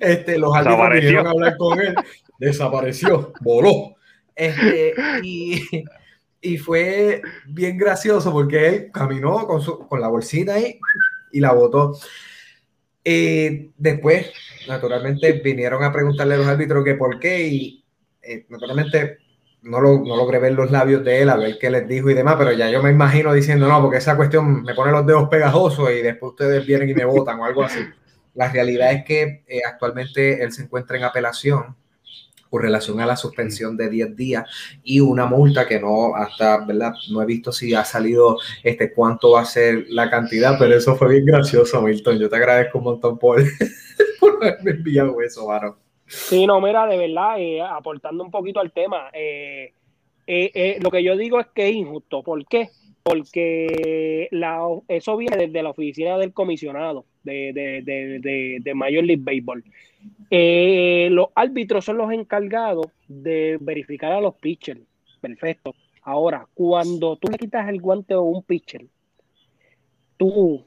Este, los árbitros vinieron a hablar con él, desapareció, voló. Este, y, fue bien gracioso porque él caminó con, su, con la bolsita ahí y la botó. Eh, después, naturalmente, vinieron a preguntarle a los árbitros que por qué y eh, naturalmente no, lo, no logré ver los labios de él, a ver qué les dijo y demás, pero ya yo me imagino diciendo, no, porque esa cuestión me pone los dedos pegajosos y después ustedes vienen y me votan o algo así. La realidad es que eh, actualmente él se encuentra en apelación con relación a la suspensión de 10 días y una multa que no hasta, ¿verdad? No he visto si ha salido este cuánto va a ser la cantidad, pero eso fue bien gracioso, Milton. Yo te agradezco un montón por, por haberme enviado eso, Varo. Sí, no, mira, de verdad, eh, aportando un poquito al tema, eh, eh, lo que yo digo es que es injusto. ¿Por qué? Porque la, eso viene desde la oficina del comisionado de, de, de, de Major League Baseball. Los árbitros son los encargados de verificar a los pitchers. Perfecto. Ahora, cuando tú le quitas el guante a un pitcher, tú,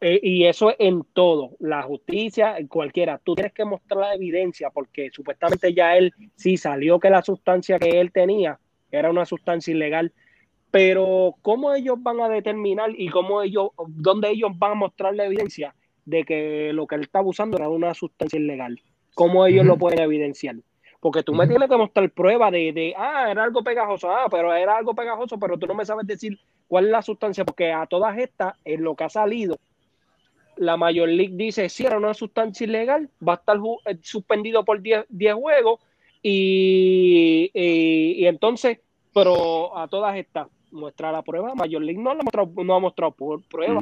eh, y eso es en todo, la justicia, cualquiera, tú tienes que mostrar la evidencia porque supuestamente ya él sí salió que la sustancia que él tenía era una sustancia ilegal. Pero, ¿cómo ellos van a determinar y cómo ellos, dónde ellos van a mostrar la evidencia? de que lo que él está usando era una sustancia ilegal. ¿Cómo ellos lo pueden evidenciar? Porque tú me tienes que mostrar prueba de, de, ah, era algo pegajoso, ah, pero era algo pegajoso, pero tú no me sabes decir cuál es la sustancia, porque a todas estas, en lo que ha salido, la Major League dice, si era una sustancia ilegal, va a estar eh, suspendido por 10 juegos, y, y, entonces, pero a todas estas, muestra la prueba, Major League no, la ha mostrado, no ha mostrado por prueba.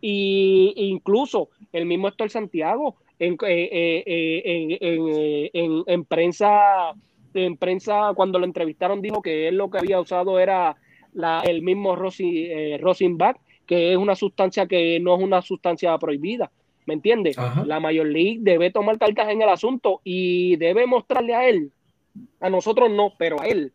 Y incluso el mismo Héctor Santiago en, eh, eh, eh, en, en, prensa, en prensa, cuando lo entrevistaron, dijo que él lo que había usado era la, el mismo Rosenbach, que es una sustancia que no es una sustancia prohibida. ¿Me entiendes? La Major League debe tomar cartas en el asunto y debe mostrarle a él, a nosotros no, pero a él,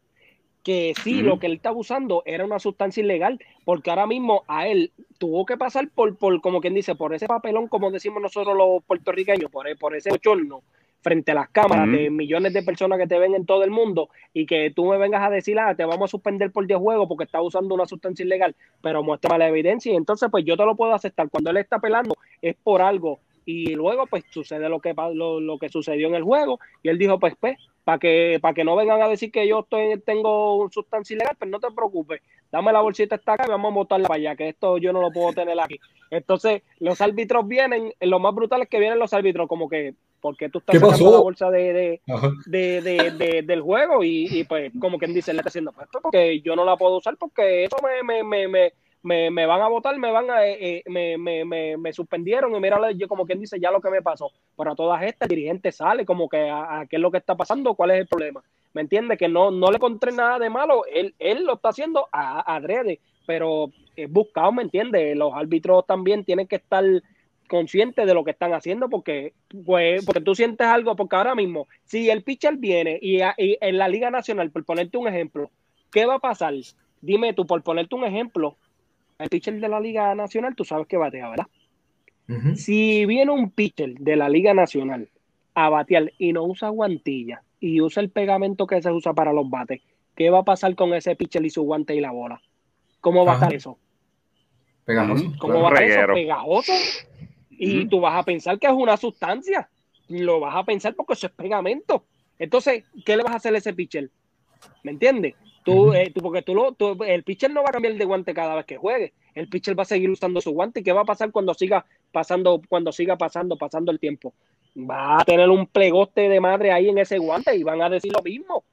que sí, lo que él estaba usando era una sustancia ilegal, porque ahora mismo a él tuvo que pasar por, por como quien dice, por ese papelón, como decimos nosotros los puertorriqueños, por, por ese bochorno, frente a las cámaras de millones de personas que te ven en todo el mundo y que tú me vengas a decir, ah, te vamos a suspender por 10 juegos porque está usando una sustancia ilegal, pero muestra la evidencia y entonces pues yo te lo puedo aceptar. Cuando él está apelando es por algo y luego pues sucede lo que, lo, lo que sucedió en el juego y él dijo, pues, pues para que, para que no vengan a decir que yo estoy, tengo sustancia ilegal, pues no te preocupes, dame la bolsita esta acá y vamos a botarla para allá, que esto yo no lo puedo tener aquí. Entonces, los árbitros vienen, lo más brutal es que vienen los árbitros, como que, ¿por qué tú estás sacando la bolsa de, de, de, del juego? Y, pues, como quien dice, le está haciendo, pues, porque yo no la puedo usar porque eso me, me, me me, me, van a votar, me van a, eh, eh, me, me, me, suspendieron y mira, yo como quien dice ya lo que me pasó. Pero a todas estas, el dirigente sale como que a, qué es lo que está pasando, cuál es el problema. ¿Me entiende? Que no, no le encontré nada de malo, él, él lo está haciendo a, adrede, pero es buscado, ¿me entiende? Los árbitros también tienen que estar conscientes de lo que están haciendo porque, pues, porque tú sientes algo, porque ahora mismo, si el pitcher viene y, y en la Liga Nacional, por ponerte un ejemplo, ¿qué va a pasar? Dime tú, por ponerte un ejemplo, el pitcher de la Liga Nacional, tú sabes que batea, ¿verdad? Si viene un pitcher de la Liga Nacional a batear y no usa guantilla y usa el pegamento que se usa para los bates, ¿qué va a pasar con ese pitcher y su guante y la bola? ¿Cómo va a estar eso? Pegajoso. ¿Cómo va a estar eso? Pegajoso. Y tú vas a pensar que es una sustancia. Lo vas a pensar porque eso es pegamento. Entonces, ¿qué le vas a hacer a ese pitcher? ¿Me entiendes? Eh, tú, porque tú, lo, el pitcher no va a cambiar de guante cada vez que juegue. El pitcher va a seguir usando su guante. ¿Y qué va a pasar cuando siga pasando, cuando siga pasando, pasando el tiempo? Va a tener un plegote de madre ahí en ese guante y van a decir lo mismo.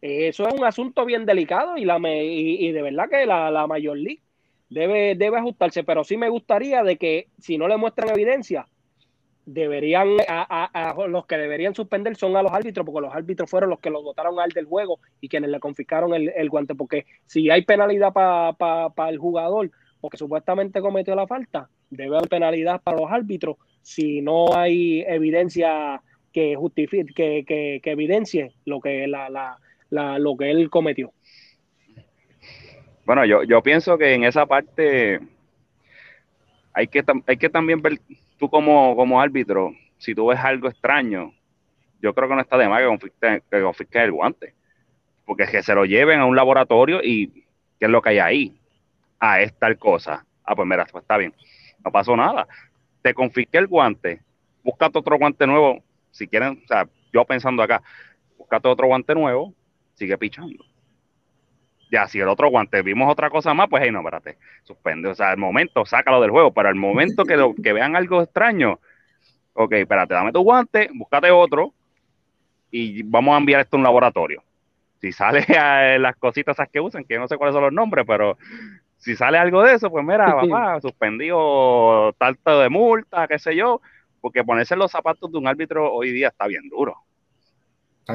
Eso es un asunto bien delicado y, la y, de verdad que la, la Major League debe, debe ajustarse. Pero sí me gustaría de que si no le muestran evidencia, deberían, a, los que deberían suspender son a los árbitros, porque los árbitros fueron los que los votaron al del juego y quienes le confiscaron el, guante, porque si hay penalidad para el jugador, porque supuestamente cometió la falta, debe haber penalidad para los árbitros si no hay evidencia que justifique, que, que, evidencie lo que, la, la, la, lo que él cometió. Bueno, yo, yo pienso que en esa parte hay que, hay que también ver tú como, como árbitro, si tú ves algo extraño, yo creo que no está de más que confisques que el guante. Porque es que se lo lleven a un laboratorio y ¿qué es lo que hay ahí? Ah, es tal cosa. Ah, pues mira, pues está bien. No pasó nada. Te confisqué el guante. Búscate otro guante nuevo. Si quieren, o sea, yo pensando acá, búscate otro guante nuevo, sigue pichando. Ya, si el otro guante vimos otra cosa más, pues ahí no, espérate, suspende. O sea, al momento, sácalo del juego, pero al momento que, lo, que vean algo extraño, ok, espérate, dame tu guante, búscate otro y vamos a enviar esto a un laboratorio. Si sale a las cositas esas que usan, que no sé cuáles son los nombres, pero si sale algo de eso, pues mira, papá, suspendido tanto de multa, qué sé yo, porque ponerse los zapatos de un árbitro hoy día está bien duro.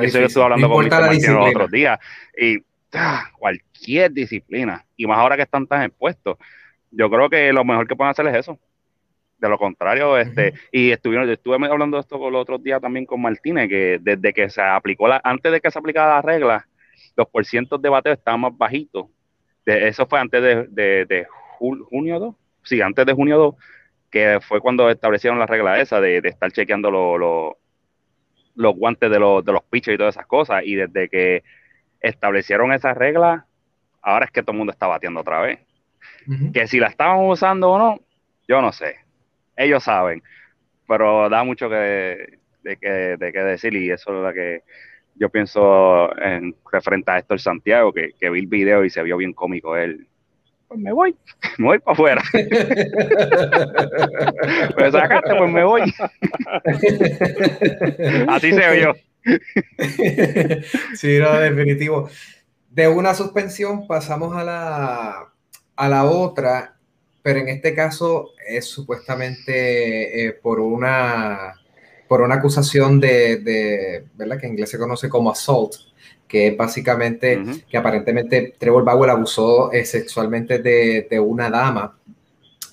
Eso yo estuve hablando con los otros días. Y ah, cualquier disciplina, y más ahora que están tan expuestos, yo creo que lo mejor que pueden hacer es eso. De lo contrario, este, y estuvieron, estuve hablando de esto los otros días también con Martínez, que desde que se aplicó la, antes de que se aplicara la regla, los porcientos de bateo estaban más bajitos. eso fue antes de, de, junio 2. Sí, antes de junio 2, que fue cuando establecieron la regla esa de, estar chequeando los guantes de, los, de los pitchers y todas esas cosas. Y desde que establecieron esa regla, ahora es que todo el mundo está batiendo otra vez. Que si la estaban usando o no, yo no sé. Ellos saben. Pero da mucho que, de, que, de que decir y eso es lo que yo pienso en referente a Héctor Santiago, que, que vi el video y se vio bien cómico él. Pues me voy, me voy para afuera. pues sacaste, pues me voy. Así se vio. sí, no, definitivo. De una suspensión pasamos a la, a la otra, pero en este caso es supuestamente eh, por una por una acusación de, ¿verdad? Que en inglés se conoce como assault, que es básicamente que aparentemente Trevor Bauer abusó eh, sexualmente de, una dama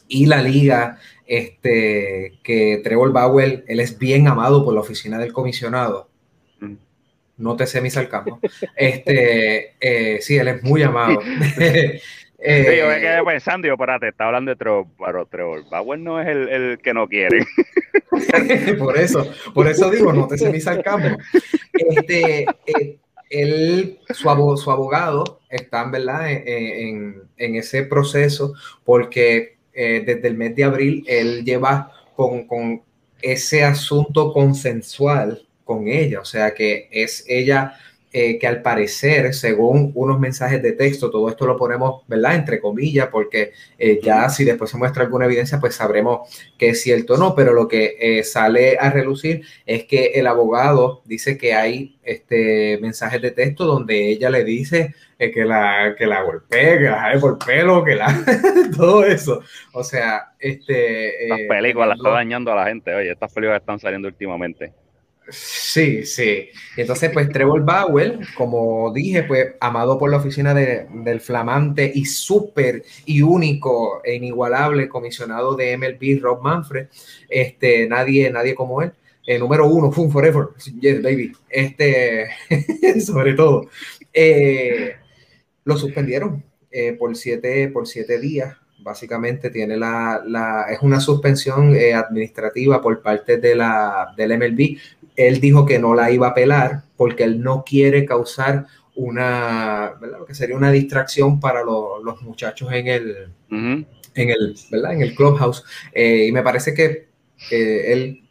y la liga, este, que Trevor Bauer, él es bien amado por la oficina del comisionado. No te sé mis al campo. Este, eh, sí, él es muy amado. Eh, yo me quedé pensando, yo, espérate, está hablando de Trevor, pero Trevor Bauer no es el, el que no quiere. por eso, por eso digo, no te se al campo. Este, eh, él, su, abogado está ¿verdad? En, en, ese proceso porque eh, desde el mes de abril él lleva con, con ese asunto consensual con ella, o sea que es ella eh, que al parecer, según unos mensajes de texto, todo esto lo ponemos, ¿verdad? Entre comillas, porque eh, ya si después se muestra alguna evidencia, pues sabremos que es cierto o no, pero lo que eh, sale a relucir es que el abogado dice que hay este, mensajes de texto donde ella le dice que, la, que la golpee, que la jale por pelo, que la... todo eso. O sea, este... Las películas las está dañando a la gente, oye, estas películas están saliendo últimamente. Sí, sí. Entonces, pues Trevor Bauer, como dije, pues amado por la oficina del flamante y súper y único e inigualable comisionado de MLB, Rob Manfred. Este, nadie, nadie como él. El número uno, Fun Forever. Yes, baby. Este, sobre todo. Eh, lo suspendieron eh, por, siete, por siete días básicamente tiene la, es una suspensión eh, administrativa por parte de la, del MLB. Él dijo que no la iba a apelar porque él no quiere causar una, ¿verdad? Lo que sería una distracción para los muchachos en el, en el, ¿verdad? En el clubhouse. Eh, y me parece que eh, él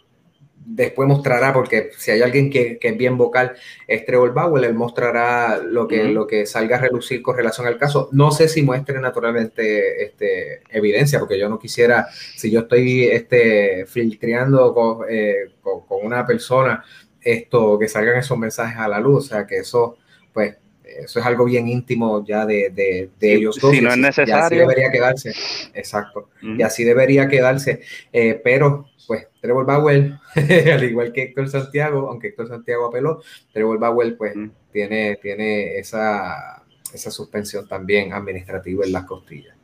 después mostrará, porque si hay alguien que, es bien vocal, es Trevor Bauer, él mostrará lo que, lo que salga a relucir con relación al caso. No sé si muestre naturalmente este, evidencia, porque yo no quisiera, si yo estoy este, filtreando con, eh, con, una persona, esto, que salgan esos mensajes a la luz, o sea, que eso, pues, eso es algo bien íntimo ya de, de, ellos dos. Si no es necesario. Y así debería quedarse. Exacto. Y así debería quedarse. Eh, pero pues Trevor Bauer, al igual que Héctor Santiago, aunque Héctor Santiago apeló, Trevor Bauer pues tiene, tiene esa, esa suspensión también administrativa en las costillas.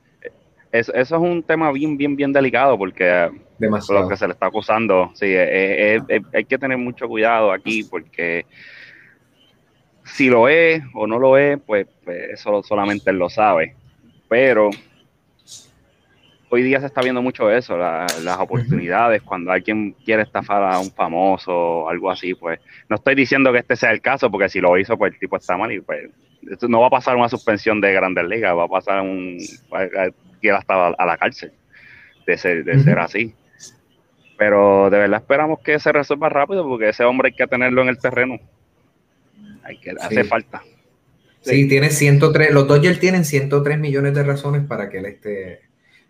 Eso, es un tema bien, bien, bien delicado porque lo que se le está acusando, sí, hay que tener mucho cuidado aquí porque si lo es o no lo es, pues, pues eso solamente él lo sabe. Pero hoy día se está viendo mucho eso, las oportunidades, cuando alguien quiere estafar a un famoso o algo así, pues no estoy diciendo que este sea el caso, porque si lo hizo, pues el tipo está mal y pues no va a pasar una suspensión de Grandes Ligas, va a pasar un que hasta a la cárcel de ser, de ser así. Pero de verdad esperamos que se resuelva rápido, porque ese hombre hay que tenerlo en el terreno. Hay que, hace falta. Sí, tiene 103, los Dodgers tienen 103 millones de razones para que él esté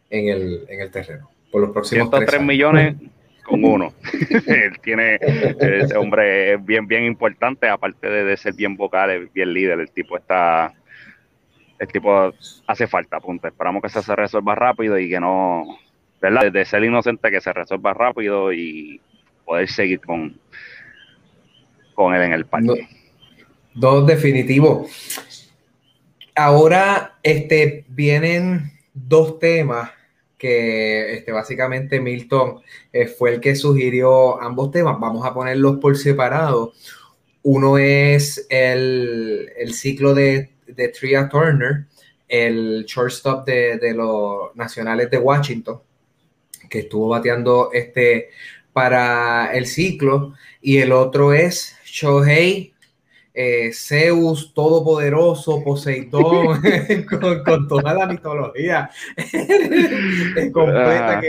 en el, en el terreno por los próximos 103 millones con uno. Él tiene, ese hombre es bien, bien importante, aparte de, ser bien vocal, es bien líder. El tipo está, el tipo hace falta, punto. Esperamos que se resuelva rápido y que no, ¿verdad? De ser inocente, que se resuelva rápido y poder seguir con, con él en el parque. dos definitivos. Ahora este, vienen dos temas que este, básicamente Milton eh, fue el que sugirió ambos temas. Vamos a ponerlos por separado. Uno es el, ciclo de, de, Tria Turner, el shortstop de, de, los nacionales de Washington, que estuvo bateando este para el ciclo. Y el otro es Shohei eh, Zeus todopoderoso, Poseidón, con, toda la mitología completa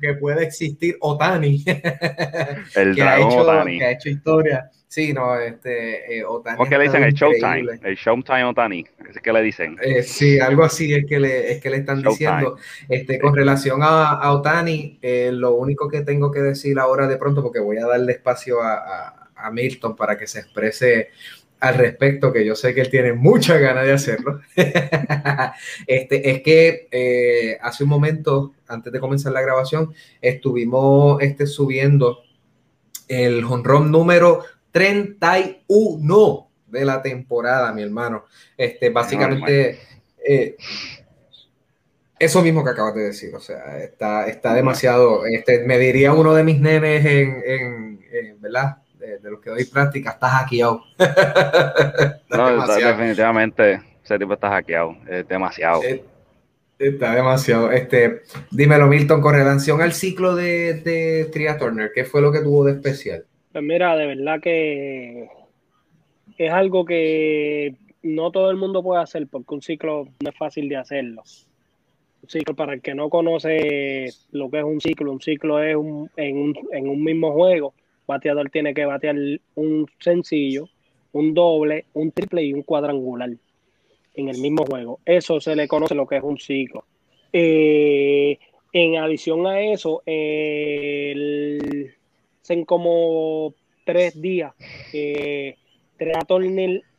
que, puede existir, Otani, el que, ha hecho, Otani. que ha hecho historia. Sí, no, este, eh, Otani. ¿Cómo que le dicen el Showtime? El Showtime Otani, es que le dicen. Eh, sí, algo así es que le, es que le están diciendo. Este, con relación a, Otani, eh, lo único que tengo que decir ahora de pronto, porque voy a darle espacio a, a Milton para que se exprese al respecto, que yo sé que él tiene mucha ganas de hacerlo, este, es que eh, hace un momento, antes de comenzar la grabación, estuvimos este, subiendo el honrón número 31 de la temporada, mi hermano. Este, básicamente, eh, eso mismo que acabas de decir, o sea, está, está demasiado, este, me diría uno de mis nenes en, en ¿verdad? De, los que doy práctica, está hackeado. no, definitivamente ese tipo está hackeado, es demasiado. Eh, está demasiado. Este, dímelo, Milton, con relación al ciclo de, de Tria Turner, ¿qué fue lo que tuvo de especial? Pues mira, de verdad que es algo que no todo el mundo puede hacer porque un ciclo no es fácil de hacerlo. Un ciclo, para el que no conoce lo que es un ciclo, un ciclo es un, en, un, en un mismo juego bateador tiene que batear un sencillo, un doble, un triple y un cuadrangular en el mismo juego. Eso se le conoce lo que es un ciclo. Eh, en adición a eso, el, en como tres días, eh,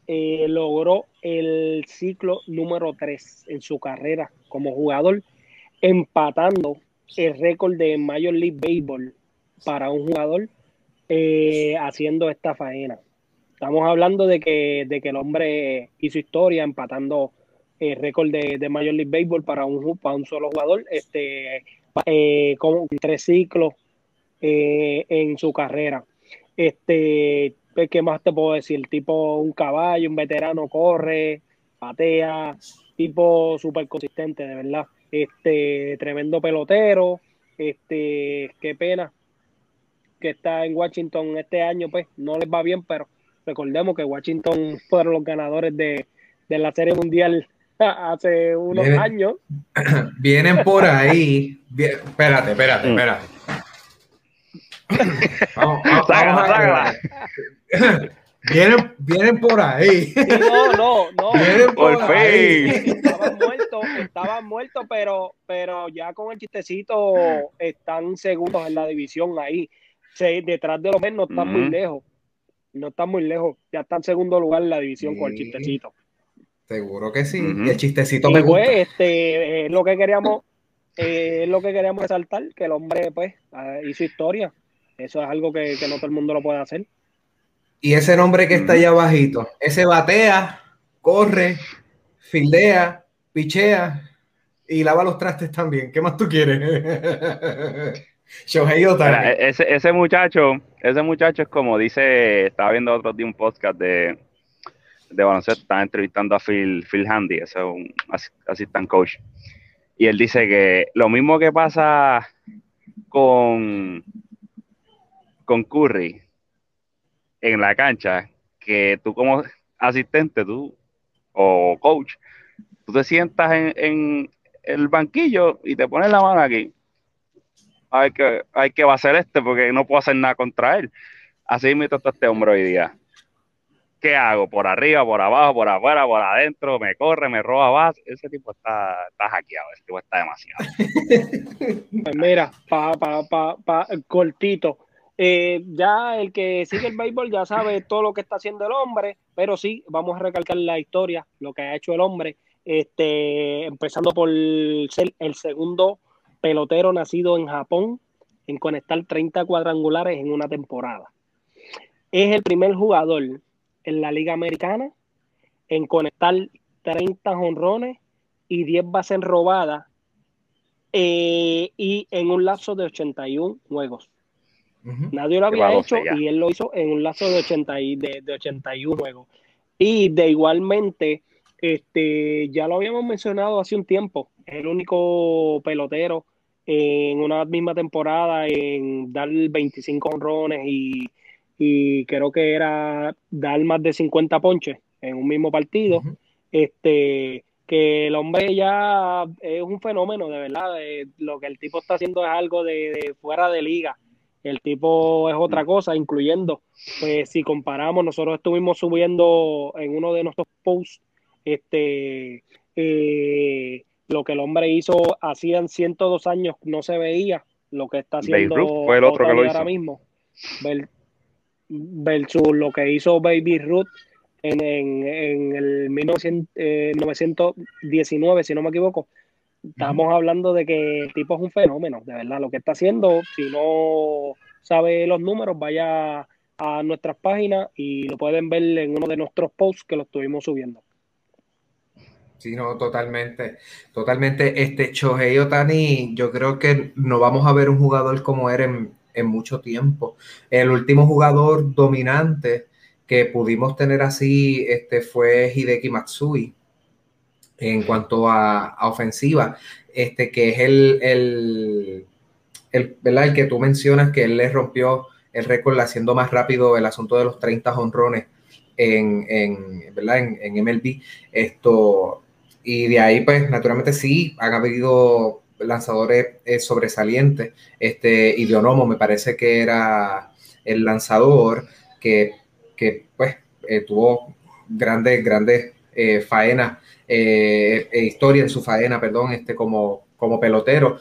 eh, logró el ciclo número tres en su carrera como jugador, empatando el récord de Major League Baseball para un jugador eh, haciendo esta faena. Estamos hablando de que, de que el hombre hizo historia empatando el récord de, de, Major League Baseball para un, para un solo jugador, este, eh, con tres ciclos eh, en su carrera. Este, pues, ¿qué más te puedo decir? Tipo un caballo, un veterano corre, patea, tipo súper consistente, de verdad. Este, tremendo pelotero, este, qué pena que está en Washington este año, pues no les va bien, pero recordemos que Washington fueron los ganadores de, la Serie Mundial hace unos años. Vienen por ahí. espérate, espérate, mm. espérate. vamos, a Vienen, vienen por ahí. no, no, no. Vienen por, ahí. Estaban muertos, estaban muertos, pero, pero ya con el chistecito están segundos en la división ahí detrás de los menos no están muy lejos. No están muy lejos. Ya está en segundo lugar en la división con el chistecito. Seguro que sí. El chistecito me gusta. este, es lo que queríamos, eh, es lo que queríamos resaltar, que el hombre, pues, ah, hizo historia. Eso es algo que, no todo el mundo lo puede hacer. Y ese nombre que está allá abajito, ese batea, corre, fildea, pichea y lava los trastes también. ¿Qué más tú quieres? E-, ese, muchacho, ese muchacho es como dice, estaba viendo otro día un podcast de, de baloncesto, estaba entrevistando a Phil, Phil Handy, ese es un assistant coach. Y él dice que lo mismo que pasa con, con Curry en la cancha, que tú como asistente, tú o coach, tú te sientas en, en el banquillo y te pones la mano aquí hay que, hay que va a ser este porque no puedo hacer nada contra él. Así me trata este hombre hoy día. ¿qué hago? ¿Por arriba, por abajo, por afuera, por adentro? ¿Me corre, me roba base? Ese tipo está, está hackeado, ese tipo está demasiado. Pues mira, pa, pa, pa, pa, cortito. Eh, ya el que sigue el béisbol ya sabe todo lo que está haciendo el hombre, pero sí, vamos a recalcar la historia, lo que ha hecho el hombre, este, empezando por ser el segundo pelotero nacido en Japón en conectar 30 cuadrangulares en una temporada. Es el primer jugador en la Liga Americana en conectar 30 honrones y 10 bases robadas eh, y en un lapso de 81 juegos. Nadie lo había hecho y él lo hizo en un lapso de, 80 de, de 81 juegos. Y de igualmente, este, ya lo habíamos mencionado hace un tiempo, el único pelotero en una misma temporada en dar 25 honrones y y creo que era dar más de 50 ponches en un mismo partido. Este que el hombre ya es un fenómeno, de verdad. lo que el tipo está haciendo es algo de, fuera de liga. El tipo es otra cosa, incluyendo, pues si comparamos, nosotros estuvimos subiendo en uno de nuestros posts, este, eh, lo que el hombre hizo hacían 102 años no se veía, lo que está haciendo fue el otro que lo ahora mismo versus lo que hizo Baby Ruth en, en, el 1919, eh, si no me equivoco. Estamos hablando de que el tipo es un fenómeno, de verdad. Lo que está haciendo, si no sabe los números, vaya a nuestras páginas y lo pueden ver en uno de nuestros posts que lo estuvimos subiendo. Sí, no, totalmente, totalmente. Este Shohei Otani, yo creo que no vamos a ver un jugador como era en, en mucho tiempo. El último jugador dominante que pudimos tener así este, fue Hideki Matsui en cuanto a, ofensiva, este, que es el, el, el, el que tú mencionas que él le rompió el récord haciendo más rápido el asunto de los 30 honrones en, en, ¿verdad? en, en MLB. Esto, y de ahí, pues, naturalmente sí, han habido lanzadores eh, sobresalientes. Este Idionomo me parece que era el lanzador que, pues eh, tuvo grandes, grandes eh, faenas, historia en su faena, perdón, este, como, como pelotero.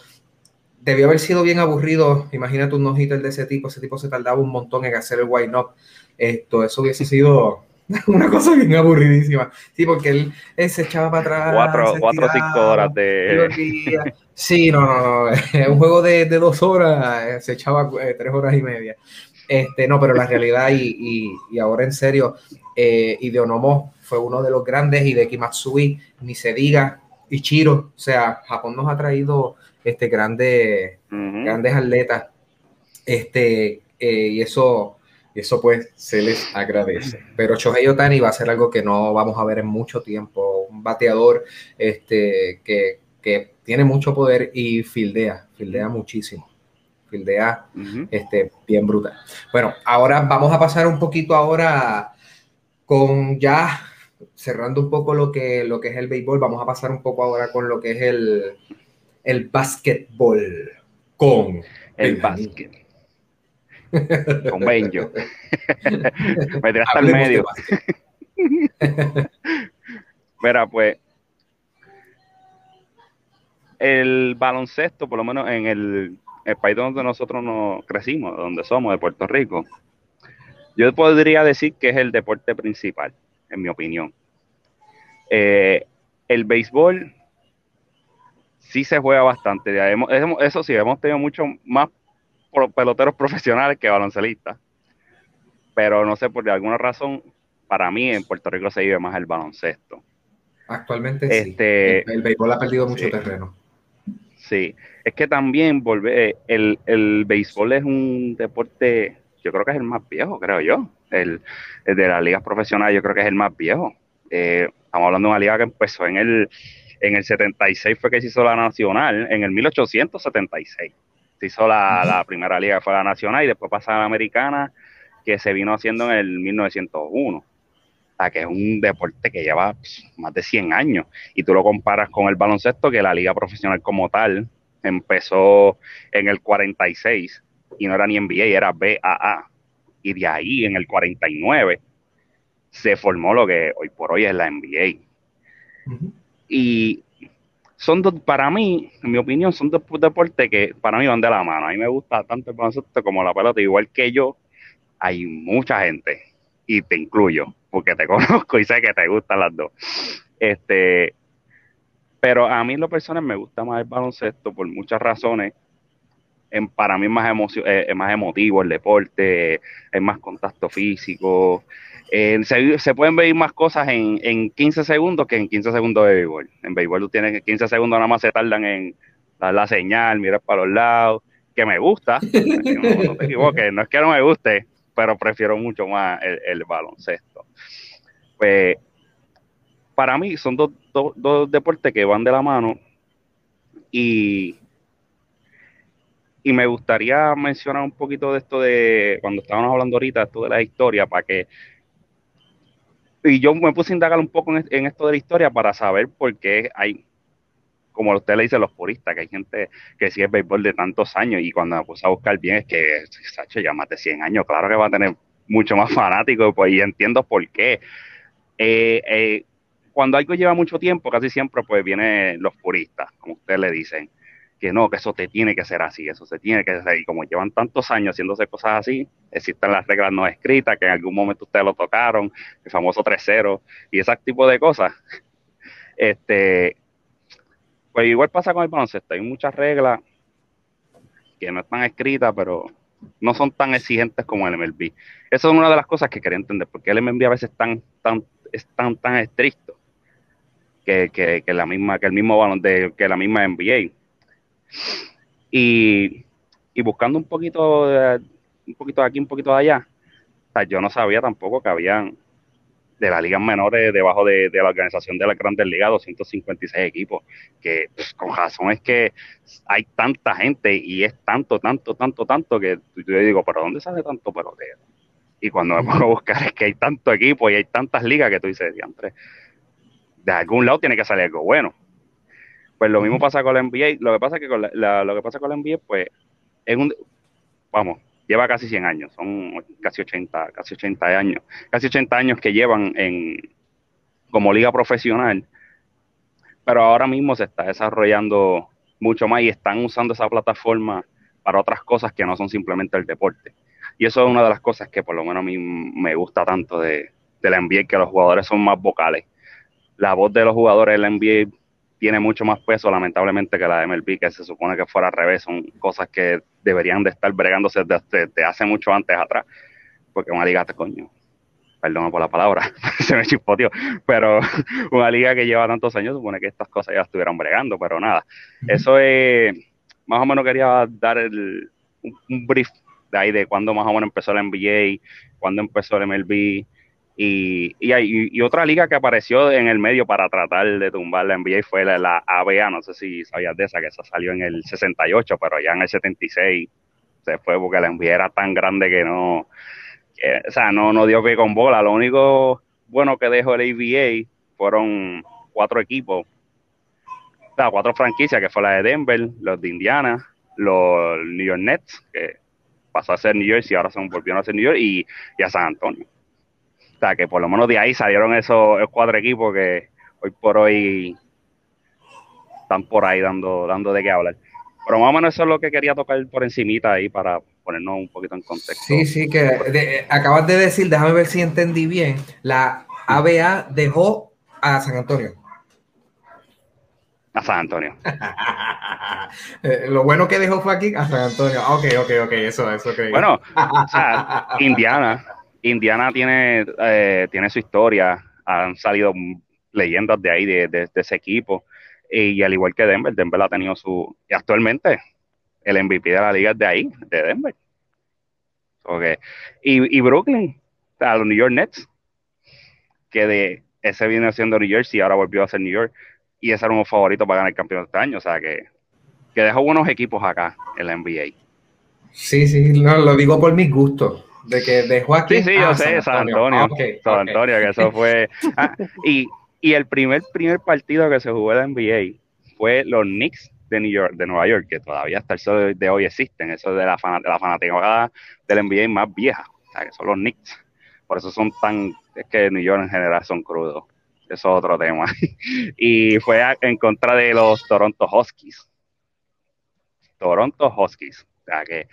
Debió haber sido bien aburrido. Imagínate un no de ese tipo. Ese tipo se tardaba un montón en hacer el white up. Esto, eso hubiese sido una cosa bien aburridísima. Sí, porque él, se echaba para atrás. Cuatro, cuatro o cinco horas de. Sí, no, no, no. Un juego de, dos horas eh, se echaba eh, tres horas y media. Este, no, pero la realidad, y, y, ahora en serio, eh, Ideonomo fue uno de los grandes, y de Kimatsui, ni se diga, Ichiro, o sea, Japón nos ha traído este, grandes, grandes atletas, este, y eso, eso pues se les agradece. Pero Shohei Otani va a ser algo que no vamos a ver en mucho tiempo, un bateador este, que que tiene mucho poder y fildea, fildea muchísimo. Fildea este, bien brutal. Bueno, ahora vamos a pasar un poquito ahora con ya cerrando un poco lo que, lo que es el béisbol, vamos a pasar un poco ahora con lo que es el, el básquetbol. Con el básquet. Con Benjo. Me tiraste al medio. Mira, pues el baloncesto, por lo menos en el, país donde nosotros nos crecimos, donde somos, de Puerto Rico, yo podría decir que es el deporte principal, en mi opinión. Eh, el béisbol sí se juega bastante. Eso sí, hemos tenido mucho más peloteros profesionales que baloncelistas. Pero no sé, por alguna razón, para mí en Puerto Rico se vive más el baloncesto. Actualmente sí. Este, el, béisbol ha perdido mucho terreno. Sí, es que también volver, el, el béisbol es un deporte, yo creo que es el más viejo, creo yo. El, de las ligas profesionales, yo creo que es el más viejo. Eh, estamos hablando de una liga que empezó en el, en el 76, fue que se hizo la nacional, en el 1876 se hizo la, la primera liga que fue la nacional y después pasa a la americana que se vino haciendo en el 1901 que es un deporte que lleva más de 100 años. Y tú lo comparas con el baloncesto, que la liga profesional como tal empezó en el 46 y no era ni NBA, era BAA. Y de ahí, en el 49, se formó lo que hoy por hoy es la NBA. Y son dos, para mí, en mi opinión, son dos deportes que para mí van de la mano. A mí me gusta tanto el baloncesto como la pelota, igual que yo, hay mucha gente, y te incluyo, porque te conozco y sé que te gustan las dos. Este, pero a mí, lo personal, me gusta más el baloncesto por muchas razones. Para mí es más, eh, es más emotivo el deporte, es más contacto físico, eh, se, pueden ver más cosas en, en 15 segundos que en 15 segundos de béisbol. En béisbol tú tienes 15 segundos nada más se tardan en dar la señal, mirar para los lados, que me gusta, no, te equivoques, no es que no me guste, pero prefiero mucho más el, baloncesto. Pues para mí son dos, dos, deportes que van de la mano y, y me gustaría mencionar un poquito de esto de cuando estábamos hablando ahorita, esto de la historia, para que y yo me puse a indagar un poco en, esto de la historia para saber por qué hay, como usted le dice, los puristas, que hay gente que sigue béisbol de tantos años y cuando me puse a buscar bien es que, Sacho, ya más de 100 años, claro que va a tener mucho más fanáticos pues, y entiendo por qué. Eh, eh, cuando algo lleva mucho tiempo, casi siempre pues vienen los puristas, como ustedes le dicen que no, que eso te tiene que ser así, eso se tiene que hacer. Y como llevan tantos años haciéndose cosas así, existen las reglas no escritas, que en algún momento ustedes lo tocaron, el famoso 3-0 y ese tipo de cosas. Este, pues igual pasa con el baloncesto, hay muchas reglas que no están escritas, pero no son tan exigentes como el MLB. Eso es una de las cosas que quería entender, porque el MLB a veces es tan, tan, es tan, tan estricto que, que, que, la misma, que el mismo balón de, que la misma NBA. Y, buscando un poquito, de, un poquito de aquí, un poquito de allá, yo no sabía tampoco que habían de las ligas menores debajo de, la organización de la Grandes Ligas 256 equipos, que pues, con razón es que hay tanta gente y es tanto, tanto, tanto, tanto que yo digo, pero ¿dónde sale tanto pelotero? Y cuando me pongo a buscar es que hay tanto equipo y hay tantas ligas que tú dices, de algún lado tiene que salir algo bueno. Pues lo mismo pasa con la NBA. Lo que pasa que con la, lo que pasa con la NBA, pues, es un, vamos, lleva casi 100 años, son casi 80, casi 80 años, casi 80 años que llevan en como liga profesional. Pero ahora mismo se está desarrollando mucho más y están usando esa plataforma para otras cosas que no son simplemente el deporte. Y eso es una de las cosas que por lo menos a mí me gusta tanto de, de la NBA, que los jugadores son más vocales. La voz de los jugadores de la NBA tiene mucho más peso, lamentablemente, que la de MLB, que se supone que fuera al revés. Son cosas que deberían de estar bregándose desde, hace mucho antes atrás. Porque una liga, coño, perdón por la palabra, se me chispoteó, pero una liga que lleva tantos años supone que estas cosas ya estuvieran bregando, pero nada. Eso es, más o menos quería dar el, un, brief de ahí de cuándo más o menos empezó la NBA, cuándo empezó el MLB, y, y, hay, y, otra liga que apareció en el medio para tratar de tumbar la NBA fue la, ABA, no sé si sabías de esa, que esa salió en el 68, pero ya en el 76 se fue porque la NBA era tan grande que no, o sea, no, no dio que con bola. Lo único bueno que dejó el ABA fueron cuatro equipos, o sea, cuatro franquicias, que fue la de Denver, los de Indiana, los New York Nets, que pasó a ser New York y ahora se volvieron a ser New York, y, y a San Antonio. O sea, que por lo menos de ahí salieron esos, cuatro equipos que hoy por hoy están por ahí dando, dando de qué hablar. Pero más o menos eso es lo que quería tocar por encimita ahí para ponernos un poquito en contexto. Sí, sí, que acabas de decir, déjame ver si entendí bien, la ABA dejó a San Antonio. A San Antonio. Eh, lo bueno que dejó fue aquí a San Antonio. Ok, ok, ok, eso, eso que. Bueno, o sea, Indiana, Indiana tiene, eh, tiene su historia, han salido leyendas de ahí, de, ese equipo, y, al igual que Denver, Denver ha tenido su, y actualmente el MVP de la liga es de ahí, de Denver. Okay. Y, y Brooklyn, los New York Nets, que de ese viene siendo New Jersey, ahora volvió a ser New York, y ese era uno favorito para ganar el campeonato este año, o sea que, que dejó buenos equipos acá en la NBA. Sí, sí, no, lo digo por mis gustos de que dejó aquí. Sí, sí, yo sé, San Antonio. San Antonio, que eso fue. Ah, y, y el primer, primer partido que se jugó en la NBA fue los Knicks de New York, de Nueva York, que todavía hasta el sol de hoy existen. Eso es de la, fan, de la fanaticada del NBA más vieja. O sea, que son los Knicks. Por eso son tan, es que New York en general son crudos. Eso es otro tema. y fue en contra de los Toronto Huskies. Toronto Huskies. O sea que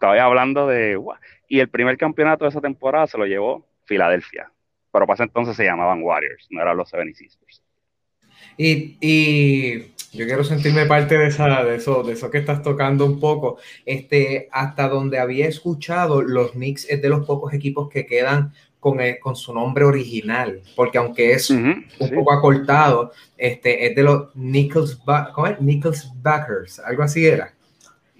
estoy hablando de... Y el primer campeonato de esa temporada se lo llevó Filadelfia. Pero para ese entonces se llamaban Warriors, no eran los 76ers. Y, y yo quiero sentirme parte de, esa, de, eso, de eso que estás tocando un poco. Este, hasta donde había escuchado, los Knicks es de los pocos equipos que quedan con, con su nombre original, porque aunque es un poco acortado, este, es de los Nichols, ¿cómo es? Nichols Backers, algo así era.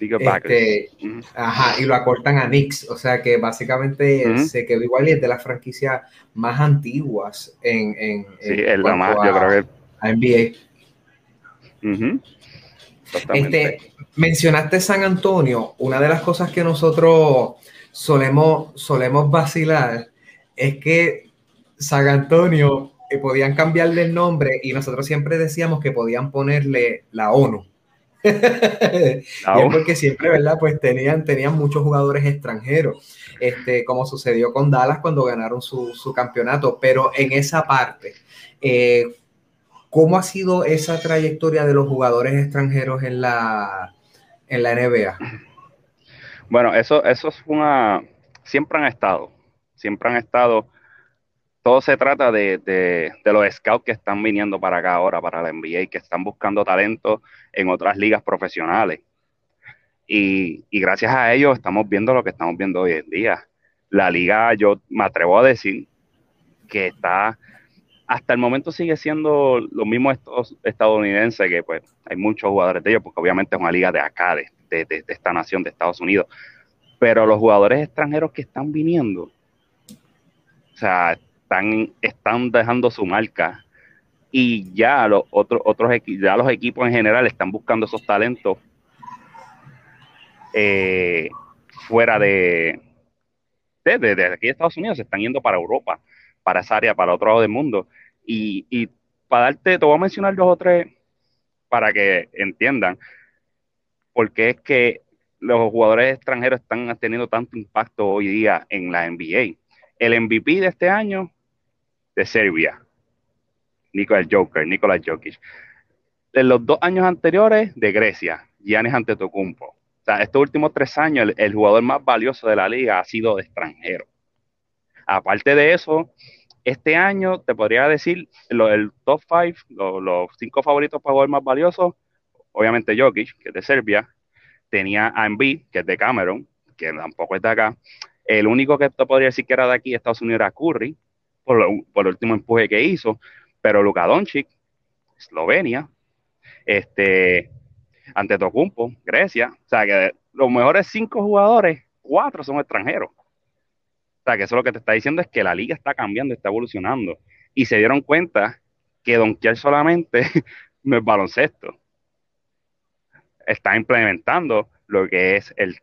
Este, Ajá, y lo acortan a Knicks, o sea que básicamente se quedó igual y es de las franquicias más antiguas en, en, sí, en la más, yo creo que... a NBA. Este, mencionaste San Antonio, una de las cosas que nosotros solemos, solemos vacilar es que San Antonio eh, podían cambiarle el nombre y nosotros siempre decíamos que podían ponerle la ONU. porque siempre, ¿verdad? Pues tenían, tenían muchos jugadores extranjeros, este, como sucedió con Dallas cuando ganaron su, su campeonato, pero en esa parte, eh, ¿Cómo ha sido esa trayectoria de los jugadores extranjeros en la, en la NBA? Bueno, eso, eso es una... Siempre han estado, siempre han estado. Todo se trata de, de, los scouts que están viniendo para acá ahora, para la NBA, que están buscando talento en otras ligas profesionales. Y, y gracias a ellos estamos viendo lo que estamos viendo hoy en día. La liga, yo me atrevo a decir que está hasta el momento sigue siendo lo mismo estos estadounidenses, que pues hay muchos jugadores de ellos, porque obviamente es una liga de acá, de, de, esta nación, de Estados Unidos. Pero los jugadores extranjeros que están viniendo, o sea, están, están dejando su marca. Y ya los otros, otros ya los equipos en general están buscando esos talentos eh, fuera de, de, de, aquí de Estados Unidos, se están yendo para Europa para esa área, para otro lado del mundo. Y, y para darte, te voy a mencionar dos o tres para que entiendan por qué es que los jugadores extranjeros están teniendo tanto impacto hoy día en la NBA. El MVP de este año, de Serbia, Nikola Joker, Nikola Jokic. En los dos años anteriores, de Grecia, Giannis Antetokounmpo. O sea, estos últimos tres años, el, jugador más valioso de la liga ha sido de extranjero. Aparte de eso, este año te podría decir el top five, los cinco favoritos para jugar más valiosos, obviamente Jokic, que es de Serbia, tenía a Embiid, que es de Cameron, que tampoco es de acá. El único que te podría decir que era de aquí, Estados Unidos, era Curry, por, por el último empuje que hizo, pero Luka Doncic, Eslovenia, este, ante Tocumpo, Grecia, o sea que los mejores cinco jugadores, cuatro son extranjeros que eso lo que te está diciendo es que la liga está cambiando, está evolucionando. Y se dieron cuenta que donkear solamente no es baloncesto. Está implementando lo que es el,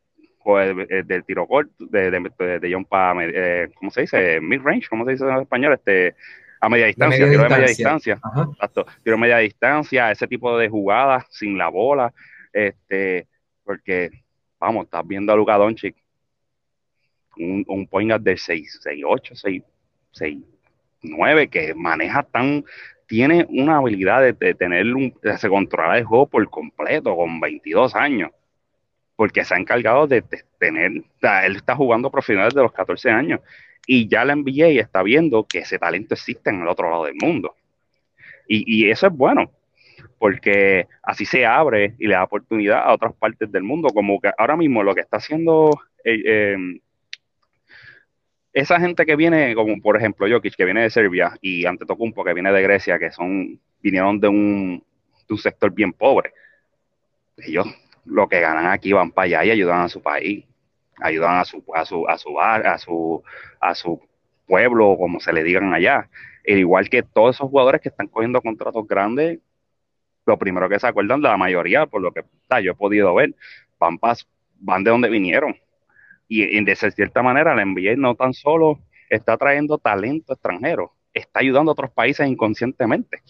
del tiro corto, de, de, de John eh, ¿cómo se dice? Mid-range, ¿cómo se dice en español? Este, a media distancia, tiro de media distancia. tiro de media distancia, ese tipo de jugadas sin la bola. Este, porque, vamos, estás viendo a Luka Doncic un, un point guard de 6, 6, 8, 6, 6, 9, que maneja tan, tiene una habilidad de, tener un, de controlar el juego por completo con 22 años, porque se ha encargado de, tener, él está jugando profesional desde los 14 años, y ya la NBA está viendo que ese talento existe en el otro lado del mundo. Y, eso es bueno, porque así se abre y le da oportunidad a otras partes del mundo, como que ahora mismo lo que está haciendo eh, eh, esa gente que viene, como por ejemplo Jokic, que viene de Serbia, y Antetokounmpo, que viene de Grecia, que son vinieron de un, sector bien pobre, ellos lo que ganan aquí van para allá y ayudan a su país, ayudan a su a su a su bar, a su a su pueblo, como se le digan allá. El igual que todos esos jugadores que están cogiendo contratos grandes, lo primero que se acuerdan la mayoría, por lo que yo he podido ver, van, van de donde vinieron y, de cierta manera la NBA no tan solo está trayendo talento extranjero, está ayudando a otros países inconscientemente.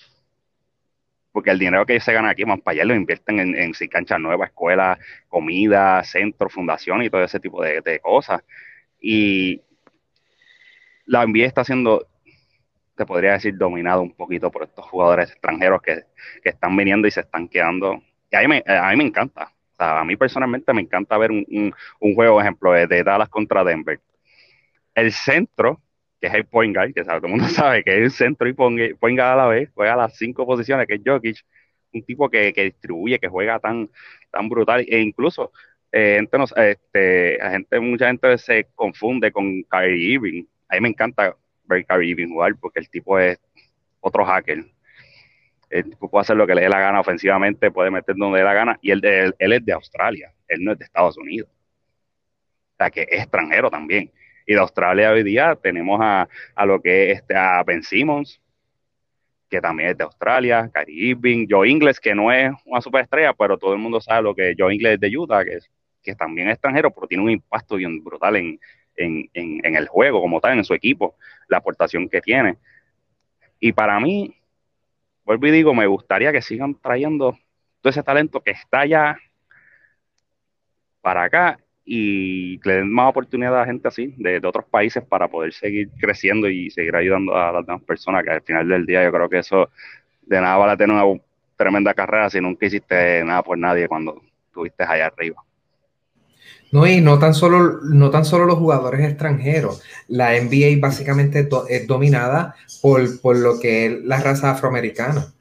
Porque el dinero que se gana aquí, más para allá lo invierten en, en canchas nuevas, escuelas, comida, centros, fundación y todo ese tipo de, cosas. Y la NBA está siendo, te podría decir, dominado un poquito por estos jugadores extranjeros que, que están viniendo y se están quedando. Y a mí me, a mí me encanta. O sea, a mí personalmente me encanta ver un, un, un juego, ejemplo, de, de Dallas contra Denver. El centro que es el point guard, que sabe, todo el mundo sabe que es el centro y point, guard a la vez, juega las cinco posiciones, que es Jokic, un tipo que, que distribuye, que juega tan, tan brutal, e incluso eh, gente este, gente, mucha gente se confunde con Kyrie Irving. A mí me encanta ver Kyrie Irving jugar porque el tipo es otro hacker. El tipo puede hacer lo que le dé la gana ofensivamente, puede meter donde le dé la gana, y él, él es de Australia, él no es de Estados Unidos. O sea, que es extranjero también. Y de Australia hoy día tenemos a, a lo que es este, a Ben Simmons, que también es de Australia, Kyrie Irving, Joe Ingles, que no es una superestrella, pero todo el mundo sabe lo que Joe Ingles es de Utah, que, es, que también extranjero, pero tiene un impacto brutal en, en, en, en, el juego, como tal, en su equipo, la aportación que tiene. Y para mí, vuelvo y digo, me gustaría que sigan trayendo todo ese talento que está ya para acá y le den más oportunidad a gente así, de, de, otros países, para poder seguir creciendo y seguir ayudando a las demás personas, que al final del día yo creo que eso de nada vale tener una tremenda carrera si nunca hiciste nada por nadie cuando estuviste allá arriba. No, y no tan solo, no tan solo los jugadores extranjeros. La NBA básicamente es dominada por, por, lo que es la raza afroamericana.